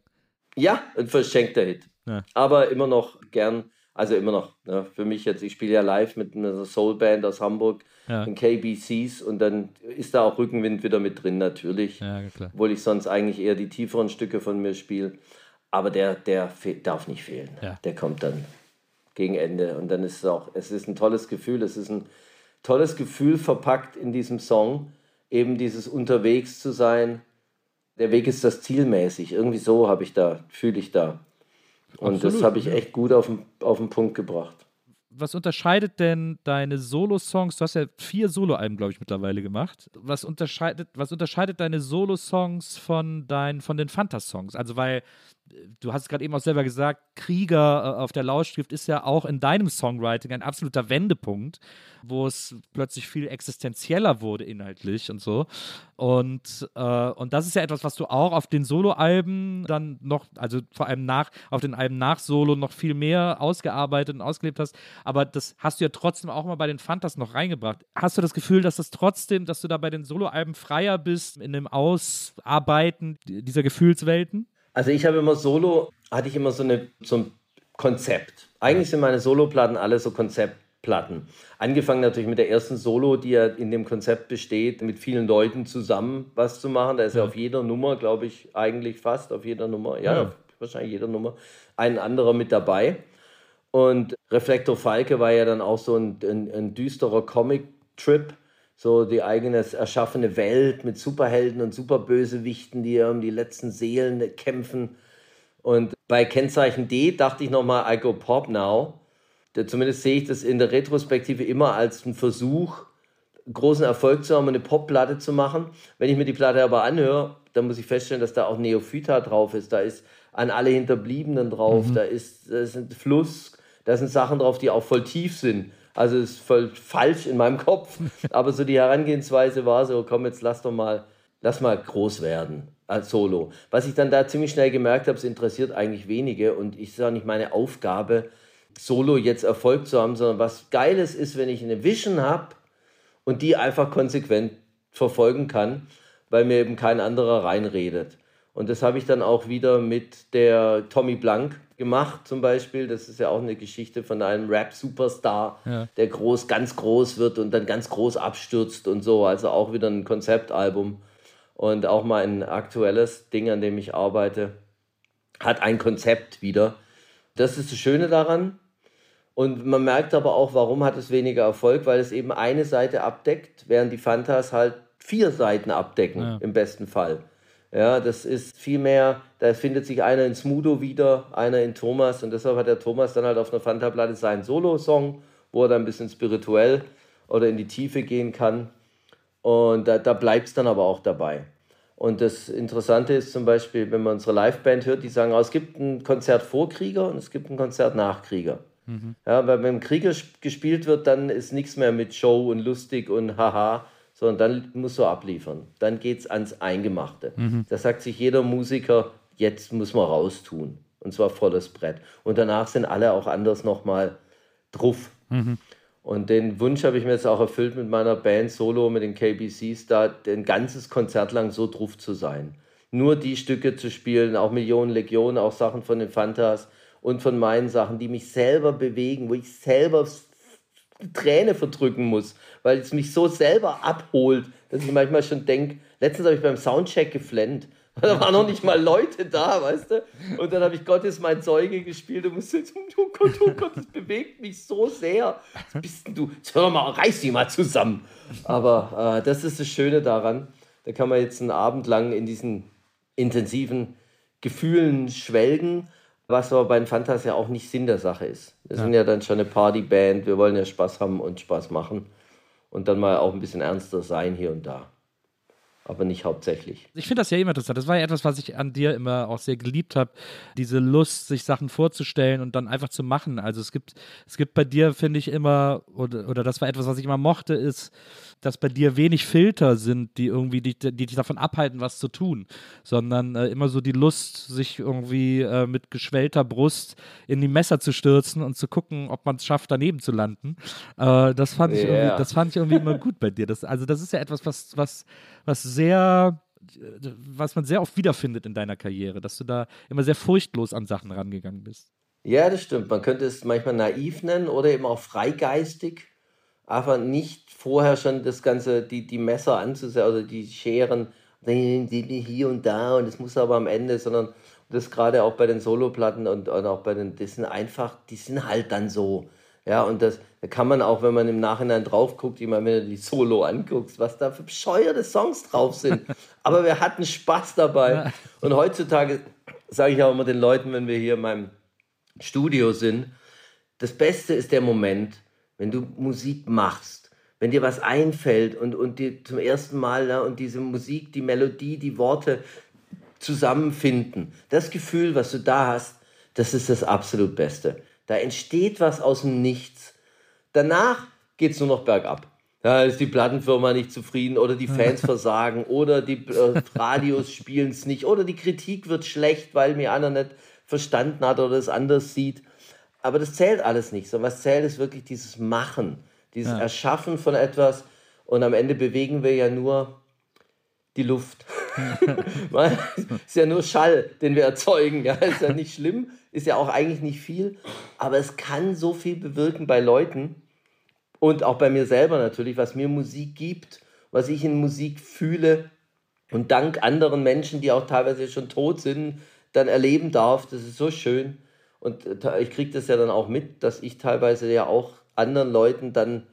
Ja, ein verschenkter Hit. Ja. Aber immer noch gern, also immer noch, ne, für mich jetzt, ich spiele ja live mit einer Soulband aus Hamburg, ja. den KBCs und dann ist da auch Rückenwind wieder mit drin natürlich, ja, obwohl ich sonst eigentlich eher die tieferen Stücke von mir spiele. Aber der, der darf nicht fehlen. Ja. Der kommt dann gegen Ende. Und dann ist es auch, es ist ein tolles Gefühl, es ist ein tolles Gefühl verpackt in diesem Song, eben dieses unterwegs zu sein. Der Weg ist das zielmäßig. Irgendwie so habe ich da, fühle ich da. Und Absolut, das habe ich echt gut auf den, auf den Punkt gebracht was unterscheidet denn deine Solo-Songs? Du hast ja vier Solo-Alben, glaube ich, mittlerweile gemacht. Was unterscheidet, was unterscheidet deine Solo-Songs von, dein, von den Fanta-Songs? Also, weil du hast gerade eben auch selber gesagt, Krieger äh, auf der Lautschrift ist ja auch in deinem Songwriting ein absoluter Wendepunkt, wo es plötzlich viel existenzieller wurde inhaltlich und so. Und, äh, und das ist ja etwas, was du auch auf den Soloalben dann noch, also vor allem nach, auf den Alben nach Solo noch viel mehr ausgearbeitet und ausgelebt hast. Aber das hast du ja trotzdem auch mal bei den Fantas noch reingebracht. Hast du das Gefühl, dass das trotzdem, dass du da bei den Soloalben freier bist in dem Ausarbeiten dieser Gefühlswelten? Also ich habe immer Solo, hatte ich immer so, eine, so ein Konzept. Eigentlich sind meine Soloplatten alle so Konzeptplatten. Angefangen natürlich mit der ersten Solo, die ja in dem Konzept besteht, mit vielen Leuten zusammen was zu machen. Da ist ja, ja auf jeder Nummer, glaube ich, eigentlich fast auf jeder Nummer, ja, ja. wahrscheinlich jeder Nummer, ein anderer mit dabei. Und Reflektor Falke war ja dann auch so ein, ein, ein düsterer Comic-Trip so die eigene erschaffene Welt mit Superhelden und Superbösewichten, die um die letzten Seelen kämpfen. Und bei Kennzeichen D dachte ich nochmal, I go pop now. Zumindest sehe ich das in der Retrospektive immer als einen Versuch, großen Erfolg zu haben, eine Popplatte zu machen. Wenn ich mir die Platte aber anhöre, dann muss ich feststellen, dass da auch Neophyta drauf ist. Da ist an alle Hinterbliebenen drauf, mhm. da, ist, da ist ein Fluss, da sind Sachen drauf, die auch voll tief sind. Also ist voll falsch in meinem Kopf. Aber so die Herangehensweise war so, komm, jetzt lass doch mal, lass mal groß werden als Solo. Was ich dann da ziemlich schnell gemerkt habe, es interessiert eigentlich wenige und ich sage nicht meine Aufgabe, Solo jetzt Erfolg zu haben, sondern was Geiles ist, wenn ich eine Vision habe und die einfach konsequent verfolgen kann, weil mir eben kein anderer reinredet. Und das habe ich dann auch wieder mit der Tommy Blank gemacht, zum Beispiel. Das ist ja auch eine Geschichte von einem Rap-Superstar, ja. der groß, ganz groß wird und dann ganz groß abstürzt und so. Also auch wieder ein Konzeptalbum. Und auch mal ein aktuelles Ding, an dem ich arbeite, hat ein Konzept wieder. Das ist das Schöne daran. Und man merkt aber auch, warum hat es weniger Erfolg, weil es eben eine Seite abdeckt, während die Fantas halt vier Seiten abdecken, ja. im besten Fall. Ja, das ist viel mehr, da findet sich einer in Smudo wieder, einer in Thomas und deshalb hat der Thomas dann halt auf einer Fanta-Platte seinen Solo-Song, wo er dann ein bisschen spirituell oder in die Tiefe gehen kann und da, da bleibt es dann aber auch dabei. Und das Interessante ist zum Beispiel, wenn man unsere Liveband hört, die sagen, oh, es gibt ein Konzert vor Krieger und es gibt ein Konzert nach Krieger. Mhm. Ja, weil wenn Krieger gespielt wird, dann ist nichts mehr mit Show und lustig und haha, sondern dann musst du abliefern. Dann geht es ans Eingemachte. Mhm. Da sagt sich jeder Musiker, jetzt muss man raustun. Und zwar volles Brett. Und danach sind alle auch anders nochmal drauf. Mhm. Und den Wunsch habe ich mir jetzt auch erfüllt mit meiner Band Solo, mit den KBCs, da ein ganzes Konzert lang so drauf zu sein. Nur die Stücke zu spielen, auch Millionen Legionen, auch Sachen von den Fantas und von meinen Sachen, die mich selber bewegen, wo ich selber Träne verdrücken muss, weil es mich so selber abholt, dass ich manchmal schon denke, letztens habe ich beim Soundcheck geflennt. Da waren noch nicht mal Leute da, weißt du? Und dann habe ich Gott ist mein Zeuge gespielt und musste jetzt, oh Gott, oh Gott, das bewegt mich so sehr. Was bist denn du? Jetzt hör mal, reiß dich mal zusammen. Aber äh, das ist das Schöne daran. Da kann man jetzt einen Abend lang in diesen intensiven Gefühlen schwelgen was aber bei den Fantas ja auch nicht Sinn der Sache ist. Wir ja. sind ja dann schon eine Partyband, wir wollen ja Spaß haben und Spaß machen und dann mal auch ein bisschen ernster sein hier und da. Aber nicht hauptsächlich. Ich finde das ja immer interessant. Das war ja etwas, was ich an dir immer auch sehr geliebt habe. Diese Lust, sich Sachen vorzustellen und dann einfach zu machen. Also es gibt, es gibt bei dir, finde ich, immer, oder, oder das war etwas, was ich immer mochte, ist, dass bei dir wenig Filter sind, die irgendwie die, die dich davon abhalten, was zu tun, sondern äh, immer so die Lust, sich irgendwie äh, mit geschwellter Brust in die Messer zu stürzen und zu gucken, ob man es schafft, daneben zu landen. Äh, das fand yeah. ich irgendwie, das fand ich irgendwie immer gut bei dir. Das, also das ist ja etwas, was, was, was sehr was man sehr oft wiederfindet in deiner Karriere, dass du da immer sehr furchtlos an Sachen rangegangen bist. Ja, das stimmt. Man könnte es manchmal naiv nennen oder eben auch freigeistig aber nicht vorher schon das Ganze, die, die Messer anzusehen, oder die Scheren, die hier und da und es muss aber am Ende, sondern das gerade auch bei den Soloplatten und, und auch bei den, das sind einfach, die sind halt dann so. Ja, und das da kann man auch, wenn man im Nachhinein drauf guckt, ich meine, wenn du die Solo anguckst, was da für bescheuerte Songs drauf sind. Aber wir hatten Spaß dabei. Und heutzutage sage ich auch immer den Leuten, wenn wir hier in meinem Studio sind, das Beste ist der Moment, wenn du Musik machst, wenn dir was einfällt und, und dir zum ersten Mal ne, und diese Musik, die Melodie, die Worte zusammenfinden, das Gefühl, was du da hast, das ist das absolut Beste. Da entsteht was aus dem Nichts. Danach geht es nur noch bergab. Da ist die Plattenfirma nicht zufrieden oder die Fans versagen oder die äh, Radios spielen es nicht oder die Kritik wird schlecht, weil mir einer nicht verstanden hat oder es anders sieht. Aber das zählt alles nicht. So, was zählt, ist wirklich dieses Machen, dieses ja. Erschaffen von etwas. Und am Ende bewegen wir ja nur die Luft. ist ja nur Schall, den wir erzeugen. Ja, ist ja nicht schlimm, ist ja auch eigentlich nicht viel. Aber es kann so viel bewirken bei Leuten und auch bei mir selber natürlich, was mir Musik gibt, was ich in Musik fühle und dank anderen Menschen, die auch teilweise schon tot sind, dann erleben darf. Das ist so schön. Und äh, ich kriege das ja dann auch mit, dass ich teilweise ja auch anderen Leuten dann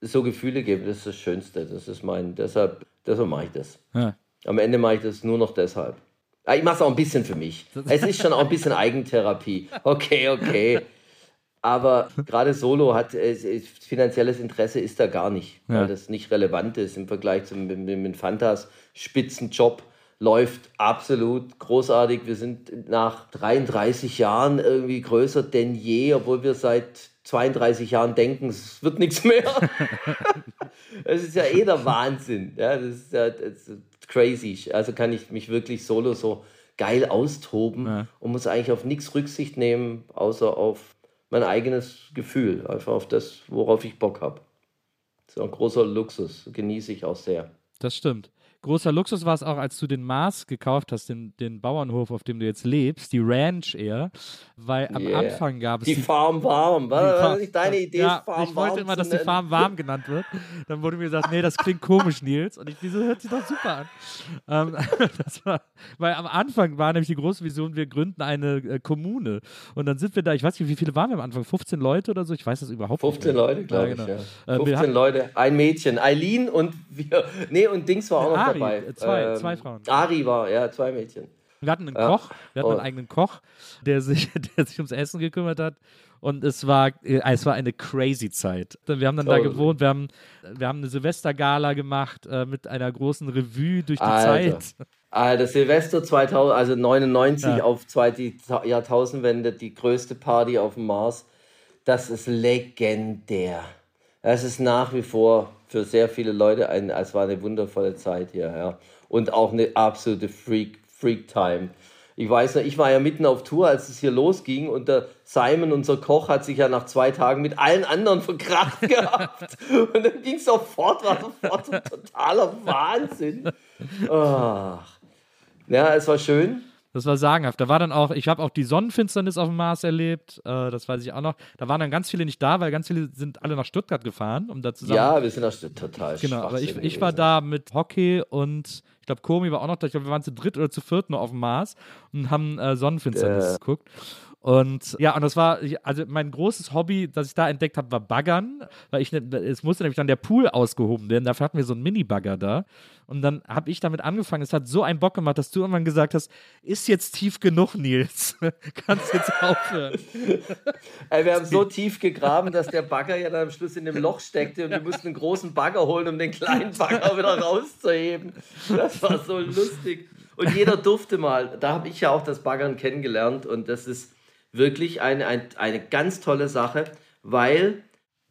so Gefühle gebe. Das ist das Schönste. Das ist mein, deshalb, deshalb mache ich das. Ja. Am Ende mache ich das nur noch deshalb. Ah, ich mache es auch ein bisschen für mich. Es ist schon auch ein bisschen Eigentherapie. Okay, okay. Aber gerade Solo hat äh, finanzielles Interesse ist da gar nicht, ja. weil das nicht relevant ist im Vergleich zum mit, mit Fantas Spitzenjob läuft absolut großartig. Wir sind nach 33 Jahren irgendwie größer denn je, obwohl wir seit 32 Jahren denken, es wird nichts mehr. das ist ja eh der Wahnsinn. Ja, das ist ja das crazy. Also kann ich mich wirklich solo so geil austoben ja. und muss eigentlich auf nichts Rücksicht nehmen, außer auf mein eigenes Gefühl, einfach auf das, worauf ich Bock habe. Ist ein großer Luxus, genieße ich auch sehr. Das stimmt großer Luxus war es auch, als du den Mars gekauft hast, den, den Bauernhof, auf dem du jetzt lebst, die Ranch eher, weil am yeah. Anfang gab es die, die Farm warm. War das nicht deine Idee, ja, Farm Ich wollte immer, dass die Farm warm genannt wird. Dann wurde mir gesagt, nee, das klingt komisch, Nils. Und ich, wieso hört sich doch super an? Ähm, war, weil am Anfang war nämlich die große Vision, wir gründen eine äh, Kommune. Und dann sind wir da, ich weiß nicht, wie viele waren wir am Anfang? 15 Leute oder so? Ich weiß das überhaupt 15 nicht. 15 Leute, glaube ja, genau. ich. Ja. 15 äh, Leute, ein Mädchen, Eileen und wir. Nee, und Dings war auch noch Ari, dabei. Zwei, äh, zwei Frauen. Ari war, ja, zwei Mädchen. Wir hatten einen ja. Koch, wir hatten oh. einen eigenen Koch, der sich, der sich ums Essen gekümmert hat. Und es war, äh, es war eine crazy Zeit. Wir haben dann oh. da gewohnt, wir haben, wir haben eine Silvestergala gemacht äh, mit einer großen Revue durch die Alter. Zeit. Alter, Silvester 2000, also 99 ja. auf zweite Jahrtausendwende, die größte Party auf dem Mars. Das ist legendär. Das ist nach wie vor für sehr viele Leute ein, es war eine wundervolle Zeit hier, ja. Und auch eine absolute Freak, Freak Time. Ich weiß noch, ich war ja mitten auf Tour, als es hier losging und der Simon, unser Koch, hat sich ja nach zwei Tagen mit allen anderen verkracht gehabt. und dann ging es sofort, war sofort ein totaler Wahnsinn. Ach. Ja, es war schön. Das war sagenhaft. Da war dann auch, ich habe auch die Sonnenfinsternis auf dem Mars erlebt, äh, das weiß ich auch noch. Da waren dann ganz viele nicht da, weil ganz viele sind alle nach Stuttgart gefahren, um da zusammen. Ja, wir sind Stuttgart total. Genau, aber ich, ich war da mit Hockey und ich glaube, Komi war auch noch da. Ich glaube, wir waren zu dritt oder zu viert nur auf dem Mars und haben äh, Sonnenfinsternis äh. geguckt. Und ja, und das war, also mein großes Hobby, das ich da entdeckt habe, war Baggern, weil ich, ne, es musste nämlich dann der Pool ausgehoben werden. Dafür hatten wir so einen Mini-Bagger da. Und dann habe ich damit angefangen. Es hat so einen Bock gemacht, dass du irgendwann gesagt hast, ist jetzt tief genug, Nils. Kannst jetzt aufhören. Ey, wir haben so tief gegraben, dass der Bagger ja dann am Schluss in dem Loch steckte und wir mussten einen großen Bagger holen, um den kleinen Bagger wieder rauszuheben. Das war so lustig. Und jeder durfte mal. Da habe ich ja auch das Baggern kennengelernt und das ist wirklich eine, eine, eine ganz tolle Sache, weil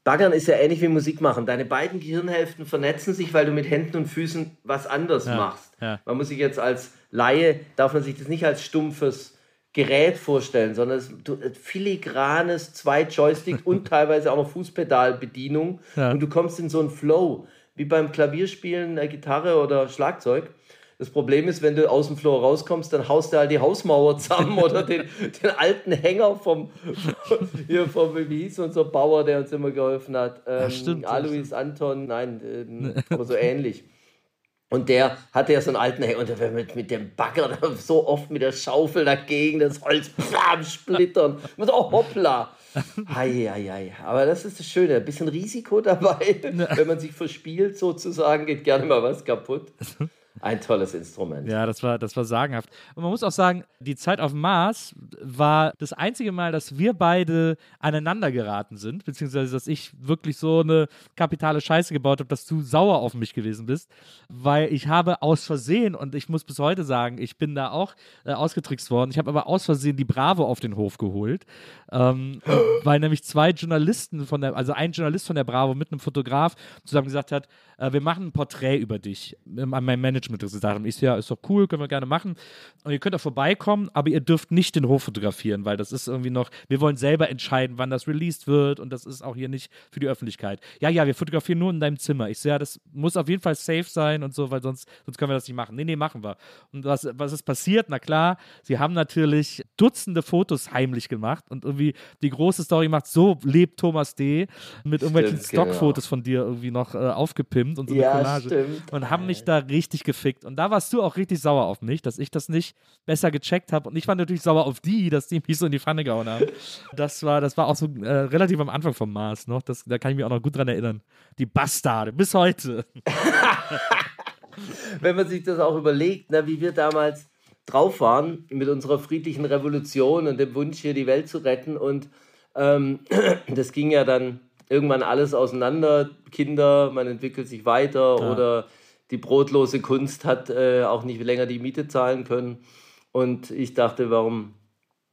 Baggern ist ja ähnlich wie Musik machen. Deine beiden Gehirnhälften vernetzen sich, weil du mit Händen und Füßen was anderes ja, machst. Ja. Man muss sich jetzt als Laie, darf man sich das nicht als stumpfes Gerät vorstellen, sondern es ist filigranes zwei Joystick und teilweise auch noch Fußpedalbedienung ja. und du kommst in so einen Flow, wie beim Klavierspielen, Gitarre oder Schlagzeug. Das Problem ist, wenn du aus dem Floor rauskommst, dann haust du halt die Hausmauer zusammen oder den, den alten Hänger vom, hier vom, wie hieß unser Bauer, der uns immer geholfen hat. Ähm, ja, stimmt, Alois Anton, nein, ähm, aber so ähnlich. Und der hatte ja so einen alten Hänger und der mit, mit dem Bagger so oft mit der Schaufel dagegen, das Holz blam, splittern. Und so, oh, hoppla. Hei. Aber das ist das Schöne, ein bisschen Risiko dabei. Wenn man sich verspielt sozusagen, geht gerne mal was kaputt. Ein tolles Instrument. Ja, das war, das war sagenhaft. Und man muss auch sagen, die Zeit auf Mars war das einzige Mal, dass wir beide aneinander geraten sind, beziehungsweise dass ich wirklich so eine kapitale Scheiße gebaut habe, dass du sauer auf mich gewesen bist, weil ich habe aus Versehen, und ich muss bis heute sagen, ich bin da auch äh, ausgetrickst worden, ich habe aber aus Versehen die Bravo auf den Hof geholt, ähm, weil nämlich zwei Journalisten von der, also ein Journalist von der Bravo mit einem Fotograf zusammen gesagt hat, äh, wir machen ein Porträt über dich ähm, an meinem Management gesagt haben. Ich so, ja, ist doch cool, können wir gerne machen. Und ihr könnt auch vorbeikommen, aber ihr dürft nicht den Hof fotografieren, weil das ist irgendwie noch, wir wollen selber entscheiden, wann das released wird und das ist auch hier nicht für die Öffentlichkeit. Ja, ja, wir fotografieren nur in deinem Zimmer. Ich so, ja, das muss auf jeden Fall safe sein und so, weil sonst, sonst können wir das nicht machen. Nee, nee, machen wir. Und was, was ist passiert? Na klar, sie haben natürlich Dutzende Fotos heimlich gemacht und irgendwie die große Story macht, so lebt Thomas D. mit irgendwelchen genau. Stockfotos genau. von dir irgendwie noch äh, aufgepimpt und so ja, eine Collage. Stimmt. Und haben mich da richtig gefickt. Und da warst du auch richtig sauer auf mich, dass ich das nicht besser gecheckt habe. Und ich war natürlich sauer auf die, dass die mich so in die Pfanne gehauen haben. Das war, das war auch so äh, relativ am Anfang vom Mars noch. Das, da kann ich mich auch noch gut dran erinnern. Die Bastarde, bis heute. Wenn man sich das auch überlegt, na, wie wir damals drauf waren mit unserer friedlichen Revolution und dem Wunsch, hier die Welt zu retten. Und ähm, das ging ja dann irgendwann alles auseinander. Kinder, man entwickelt sich weiter ja. oder die brotlose Kunst hat äh, auch nicht länger die Miete zahlen können. Und ich dachte, warum,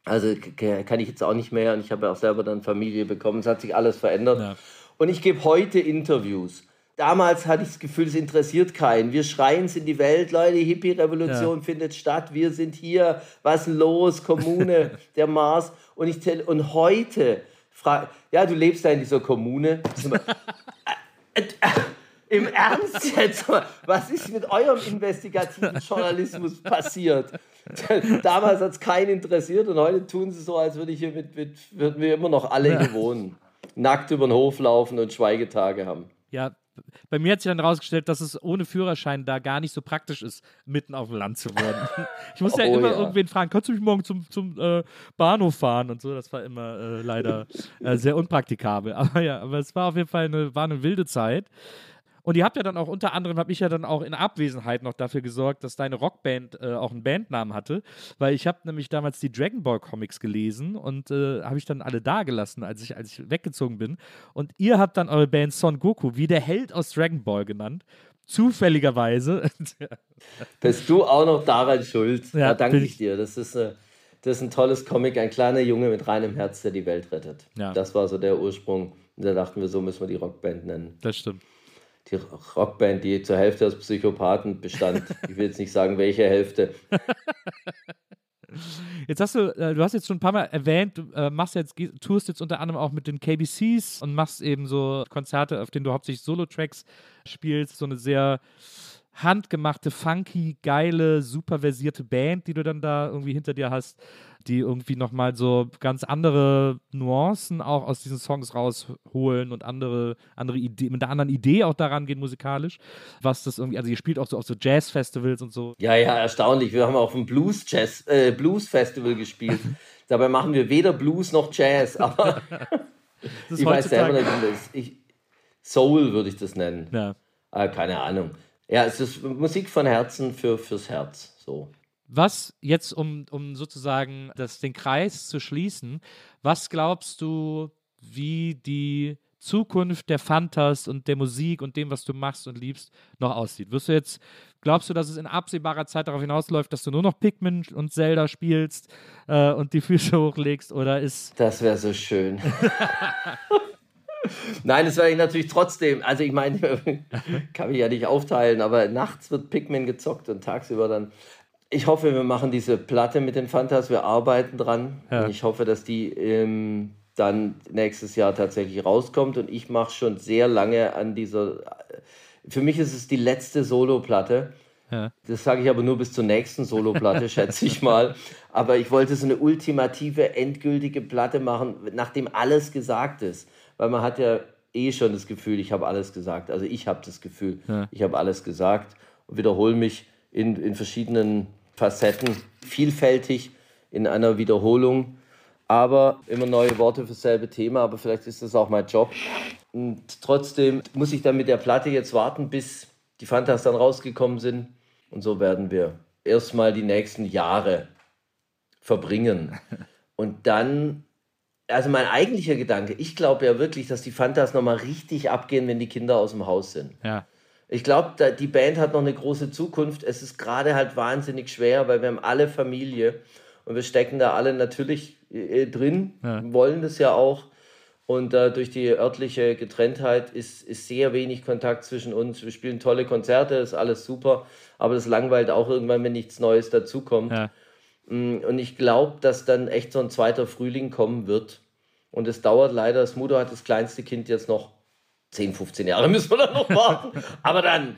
also kann ich jetzt auch nicht mehr. Und ich habe ja auch selber dann Familie bekommen. Es hat sich alles verändert. Ja. Und ich gebe heute Interviews. Damals hatte ich das Gefühl, es interessiert keinen. Wir schreien es in die Welt, Leute, Hippie-Revolution ja. findet statt, wir sind hier, was los, Kommune, der Mars. Und, ich, und heute frage, ja, du lebst da in dieser Kommune. Im Ernst jetzt? Was ist mit eurem investigativen Journalismus passiert? Damals hat es keinen interessiert und heute tun sie so, als würde ich hier mit, mit würden wir immer noch alle hier wohnen. Nackt über den Hof laufen und Schweigetage haben. Ja, bei mir hat sich dann herausgestellt, dass es ohne Führerschein da gar nicht so praktisch ist, mitten auf dem Land zu wohnen. Ich musste oh, ja immer ja. irgendwen fragen, kannst du mich morgen zum, zum äh, Bahnhof fahren und so. Das war immer äh, leider äh, sehr unpraktikabel. Aber ja, aber es war auf jeden Fall eine, war eine wilde Zeit. Und ihr habt ja dann auch unter anderem, habe ich ja dann auch in Abwesenheit noch dafür gesorgt, dass deine Rockband äh, auch einen Bandnamen hatte, weil ich habe nämlich damals die Dragon Ball Comics gelesen und äh, habe ich dann alle da gelassen, als ich, als ich weggezogen bin. Und ihr habt dann eure Band Son Goku wie der Held aus Dragon Ball genannt. Zufälligerweise. Bist du auch noch daran schuld? Ja, Ja, danke ich dir. Das ist, äh, das ist ein tolles Comic, ein kleiner Junge mit reinem Herz, der die Welt rettet. Ja. Das war so der Ursprung. Und da dachten wir, so müssen wir die Rockband nennen. Das stimmt. Die Rockband, die zur Hälfte aus Psychopathen bestand. Ich will jetzt nicht sagen, welche Hälfte. Jetzt hast du, äh, du hast jetzt schon ein paar Mal erwähnt, du äh, machst jetzt, tourst jetzt unter anderem auch mit den KBCs und machst eben so Konzerte, auf denen du hauptsächlich Solo-Tracks spielst, so eine sehr handgemachte, funky, geile, super versierte Band, die du dann da irgendwie hinter dir hast, die irgendwie nochmal so ganz andere Nuancen auch aus diesen Songs rausholen und andere, andere Idee, mit einer anderen Idee auch daran gehen musikalisch, was das irgendwie, also ihr spielt auch so auf so Jazz-Festivals und so. Ja, ja, erstaunlich. Wir haben auf dem Blues Jazz, äh, Blues Festival gespielt. Dabei machen wir weder Blues noch Jazz, aber ich weiß selber nicht, das ich, Soul würde ich das nennen. Ja. Ah, keine Ahnung. Ja, es ist Musik von Herzen für, fürs Herz. So. Was jetzt, um, um sozusagen das, den Kreis zu schließen, was glaubst du, wie die Zukunft der Fantas und der Musik und dem, was du machst und liebst, noch aussieht? Wirst du jetzt, glaubst du, dass es in absehbarer Zeit darauf hinausläuft, dass du nur noch Pikmin und Zelda spielst äh, und die Füße hochlegst? Oder ist. Das wäre so schön. Nein, das werde ich natürlich trotzdem. Also ich meine, kann mich ja nicht aufteilen, aber nachts wird Pikmin gezockt und tagsüber dann. Ich hoffe, wir machen diese Platte mit den Fantas, wir arbeiten dran. Ja. Und ich hoffe, dass die ähm, dann nächstes Jahr tatsächlich rauskommt. Und ich mache schon sehr lange an dieser. Für mich ist es die letzte Solo-Platte. Ja. Das sage ich aber nur bis zur nächsten Soloplatte, schätze ich mal. Aber ich wollte so eine ultimative, endgültige Platte machen, nachdem alles gesagt ist. Weil man hat ja eh schon das Gefühl, ich habe alles gesagt. Also ich habe das Gefühl, Ja. ich habe alles gesagt und wiederhole mich in, in verschiedenen Facetten, vielfältig in einer Wiederholung. Aber immer neue Worte für dasselbe Thema, aber vielleicht ist das auch mein Job. Und trotzdem muss ich dann mit der Platte jetzt warten, bis die Fantas dann rausgekommen sind. Und so werden wir erstmal die nächsten Jahre verbringen. Und dann, also mein eigentlicher Gedanke, ich glaube ja wirklich, dass die Fantas nochmal richtig abgehen, wenn die Kinder aus dem Haus sind. Ja. Ich glaube, die Band hat noch eine große Zukunft. Es ist gerade halt wahnsinnig schwer, weil wir haben alle Familie und wir stecken da alle natürlich äh, drin, Ja. wollen das ja auch. Und äh, durch die örtliche Getrenntheit ist, ist sehr wenig Kontakt zwischen uns. Wir spielen tolle Konzerte, ist alles super, aber das langweilt auch irgendwann, wenn nichts Neues dazukommt. Ja. Mm, Und ich glaube, dass dann echt so ein zweiter Frühling kommen wird. Und es dauert leider. Das Mutter hat das kleinste Kind jetzt noch 10, 15 Jahre müssen wir dann noch warten. Aber dann.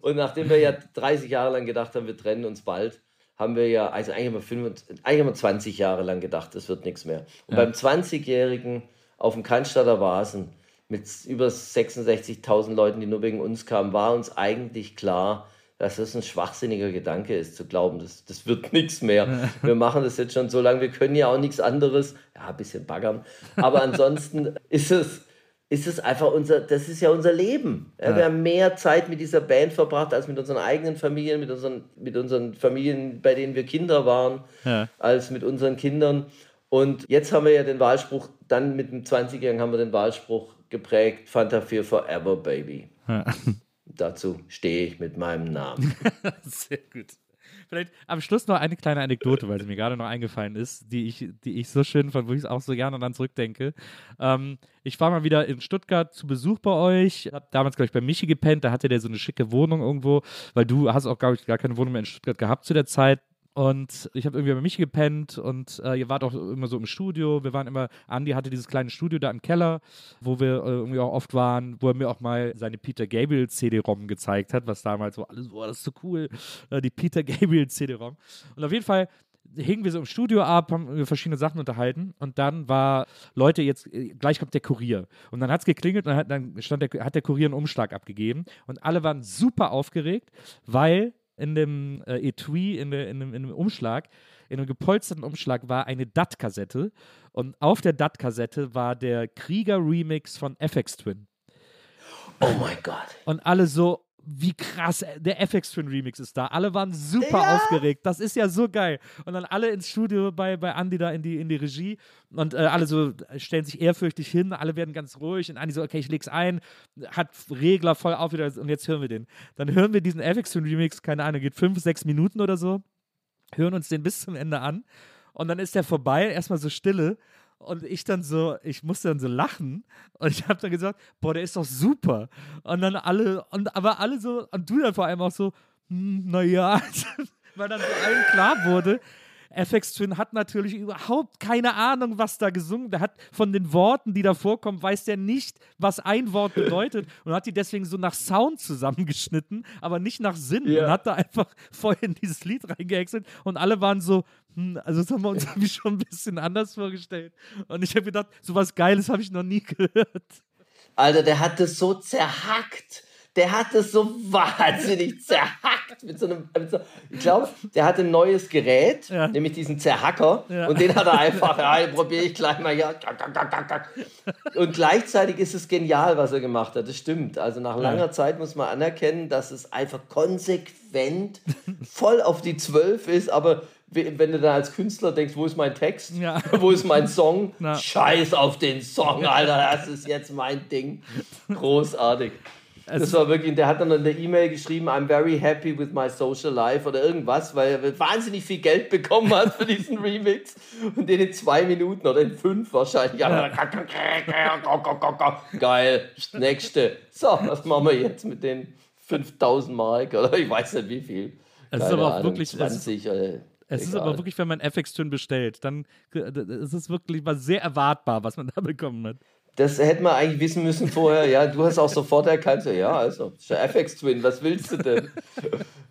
Und nachdem wir ja 30 Jahre lang gedacht haben, wir trennen uns bald, haben wir ja, also eigentlich haben wir, 25, eigentlich haben wir 20 Jahre lang gedacht, es wird nichts mehr. Und beim 20-Jährigen auf dem Cannstatter Vasen mit über 66.000 Leuten, die nur wegen uns kamen, war uns eigentlich klar, dass das ein schwachsinniger Gedanke ist, zu glauben, das, das wird nichts mehr. Wir machen das jetzt schon so lange, wir können ja auch nichts anderes. Ja, ein bisschen baggern. Aber ansonsten ist es, ist es einfach unser, das ist ja unser Leben. Ja, Wir haben mehr Zeit mit dieser Band verbracht als mit unseren eigenen Familien, mit unseren, mit unseren Familien, bei denen wir Kinder waren, Ja. als mit unseren Kindern. Und jetzt haben wir ja den Wahlspruch, dann mit dem 20-Jährigen haben wir den Wahlspruch geprägt, Fanta 4 Forever, Baby. Dazu stehe ich mit meinem Namen. Sehr gut. Vielleicht am Schluss noch eine kleine Anekdote, weil sie mir gerade noch eingefallen ist, die ich, die ich so schön fand, wo ich auch so gerne dann zurückdenke. Ähm, ich war mal wieder in Stuttgart zu Besuch bei euch. Hab damals, glaube ich, bei Michi gepennt. Da hatte der so eine schicke Wohnung irgendwo, weil du hast auch, glaube ich, gar keine Wohnung mehr in Stuttgart gehabt zu der Zeit. Und ich habe irgendwie bei Michi gepennt und äh, ihr wart auch immer so im Studio. Wir waren immer, Andi hatte dieses kleine Studio da im Keller, wo wir äh, irgendwie auch oft waren, wo er mir auch mal seine Peter Gabriel CD-ROM gezeigt hat, was damals so alles, boah, das ist so cool, äh, die Peter Gabriel CD-ROM. Und auf jeden Fall hingen wir so im Studio ab, haben verschiedene Sachen unterhalten und dann war, Leute, jetzt äh, gleich kommt der Kurier. Und dann hat es geklingelt und dann hat, dann stand der, hat der Kurier einen Umschlag abgegeben und alle waren super aufgeregt, weil in dem äh, Etui, in, der, in, dem, in dem Umschlag, in einem gepolsterten Umschlag war eine DAT-Kassette und auf der DAT-Kassette war der Krieger-Remix von FX Twin. Oh mein Gott. Und alle so, wie krass, der FX Twin Remix ist da. Alle waren super Ja. aufgeregt. Das ist ja so geil. Und dann alle ins Studio bei, bei Andy da in die, in die Regie und äh, alle so stellen sich ehrfürchtig hin, alle werden ganz ruhig und Andy so, okay, ich leg's ein, hat Regler voll auf wieder und jetzt hören wir den. Dann hören wir diesen FX Twin Remix, keine Ahnung, geht fünf, sechs Minuten oder so, hören uns den bis zum Ende an und dann ist der vorbei, erstmal so Stille. Und ich dann so, ich musste dann so lachen und ich habe dann gesagt, boah, der ist doch super. Und dann alle, und aber alle so, und du dann vor allem auch so, hm, naja, weil dann so allen klar wurde, FX Twin hat natürlich überhaupt keine Ahnung, was da gesungen. Der hat von den Worten, die da vorkommen, weiß der nicht, was ein Wort bedeutet und hat die deswegen so nach Sound zusammengeschnitten, aber nicht nach Sinn Ja. und hat da einfach voll in dieses Lied reingehäckselt und alle waren so, hm, also das haben wir uns irgendwie schon ein bisschen anders vorgestellt. Und ich habe gedacht, sowas Geiles habe ich noch nie gehört. Alter, der hat das so zerhackt. Der hat das so wahnsinnig zerhackt. Mit so einem, mit so, ich glaube, der hat ein neues Gerät, Ja. nämlich diesen Zerhacker. Ja. Und den hat er einfach, ja, probiere ich gleich mal hier. Und gleichzeitig ist es genial, was er gemacht hat. Das stimmt. Also nach langer Zeit muss man anerkennen, dass es einfach konsequent voll auf die Zwölf ist. Aber we- wenn du da als Künstler denkst, wo ist mein Text? Ja. Wo ist mein Song? Na. Scheiß auf den Song, Alter. Das ist jetzt mein Ding. Großartig. Es Das war wirklich, der hat dann in der E-Mail geschrieben, I'm very happy with my social life oder irgendwas, weil er wahnsinnig viel Geld bekommen hat für diesen Remix und den in zwei Minuten oder in fünf wahrscheinlich. Geil, nächste. So, was machen wir jetzt mit den 5000 Mark oder ich weiß nicht wie viel. Es ist aber auch Ahnung, wirklich- es ist- 20 oder Es ist aber wirklich, wenn man FX Twin bestellt, dann äh, es ist wirklich mal sehr erwartbar, was man da bekommen hat. Das hätte man eigentlich wissen müssen vorher. Ja, du hast auch sofort erkannt, so, ja, also, FX Twin, was willst du denn?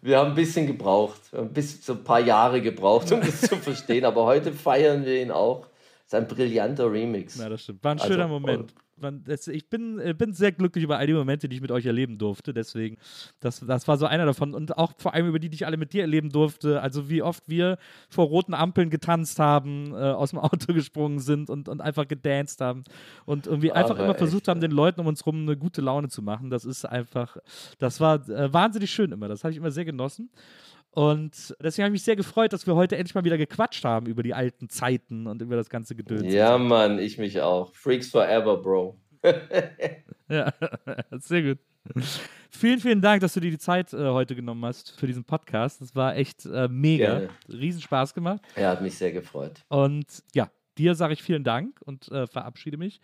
Wir haben ein bisschen gebraucht, bis so ein paar Jahre gebraucht, um das zu verstehen. Aber heute feiern wir ihn auch. Das ist ein brillanter Remix. Ja, das stimmt. War ein Also, schöner Moment. Man, das, ich bin, äh, bin sehr glücklich über all die Momente, die ich mit euch erleben durfte. Deswegen, das, das war so einer davon. Und auch vor allem über die, die ich alle mit dir erleben durfte. Also wie oft wir vor roten Ampeln getanzt haben, äh, aus dem Auto gesprungen sind und, und einfach gedanced haben. Und irgendwie einfach Aber immer echt, versucht haben, ja. den Leuten um uns rum eine gute Laune zu machen. Das ist einfach, das war äh, wahnsinnig schön immer. Das habe ich immer sehr genossen. Und deswegen habe ich mich sehr gefreut, dass wir heute endlich mal wieder gequatscht haben über die alten Zeiten und über das ganze Gedöns. Ja, Mann, ich mich auch. Freaks forever, Bro. Ja, sehr gut. Vielen, vielen Dank, dass du dir die Zeit äh, heute genommen hast für diesen Podcast. Das war echt äh, mega. Gerne. Riesenspaß gemacht. Er hat mich sehr gefreut. Und ja, dir sage ich vielen Dank und äh, verabschiede mich.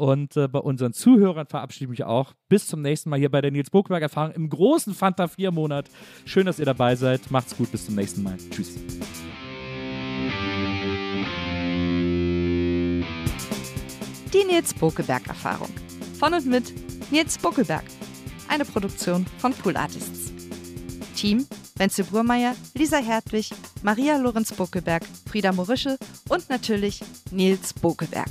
Und äh, bei unseren Zuhörern verabschiede ich mich auch. Bis zum nächsten Mal hier bei der Nils Burgberg Erfahrung im großen Fanta 4 Monat. Schön, dass ihr dabei seid. Macht's gut. Bis zum nächsten Mal. Tschüss. Die Nils Bokelberg Erfahrung. Von und mit Nils Bokelberg. Eine Produktion von Pool Artists. Team: Wenzel Burmeier, Lisa Hertwig, Maria Lorenz Bokelberg, Frieda Morische und natürlich Nils Bokelberg.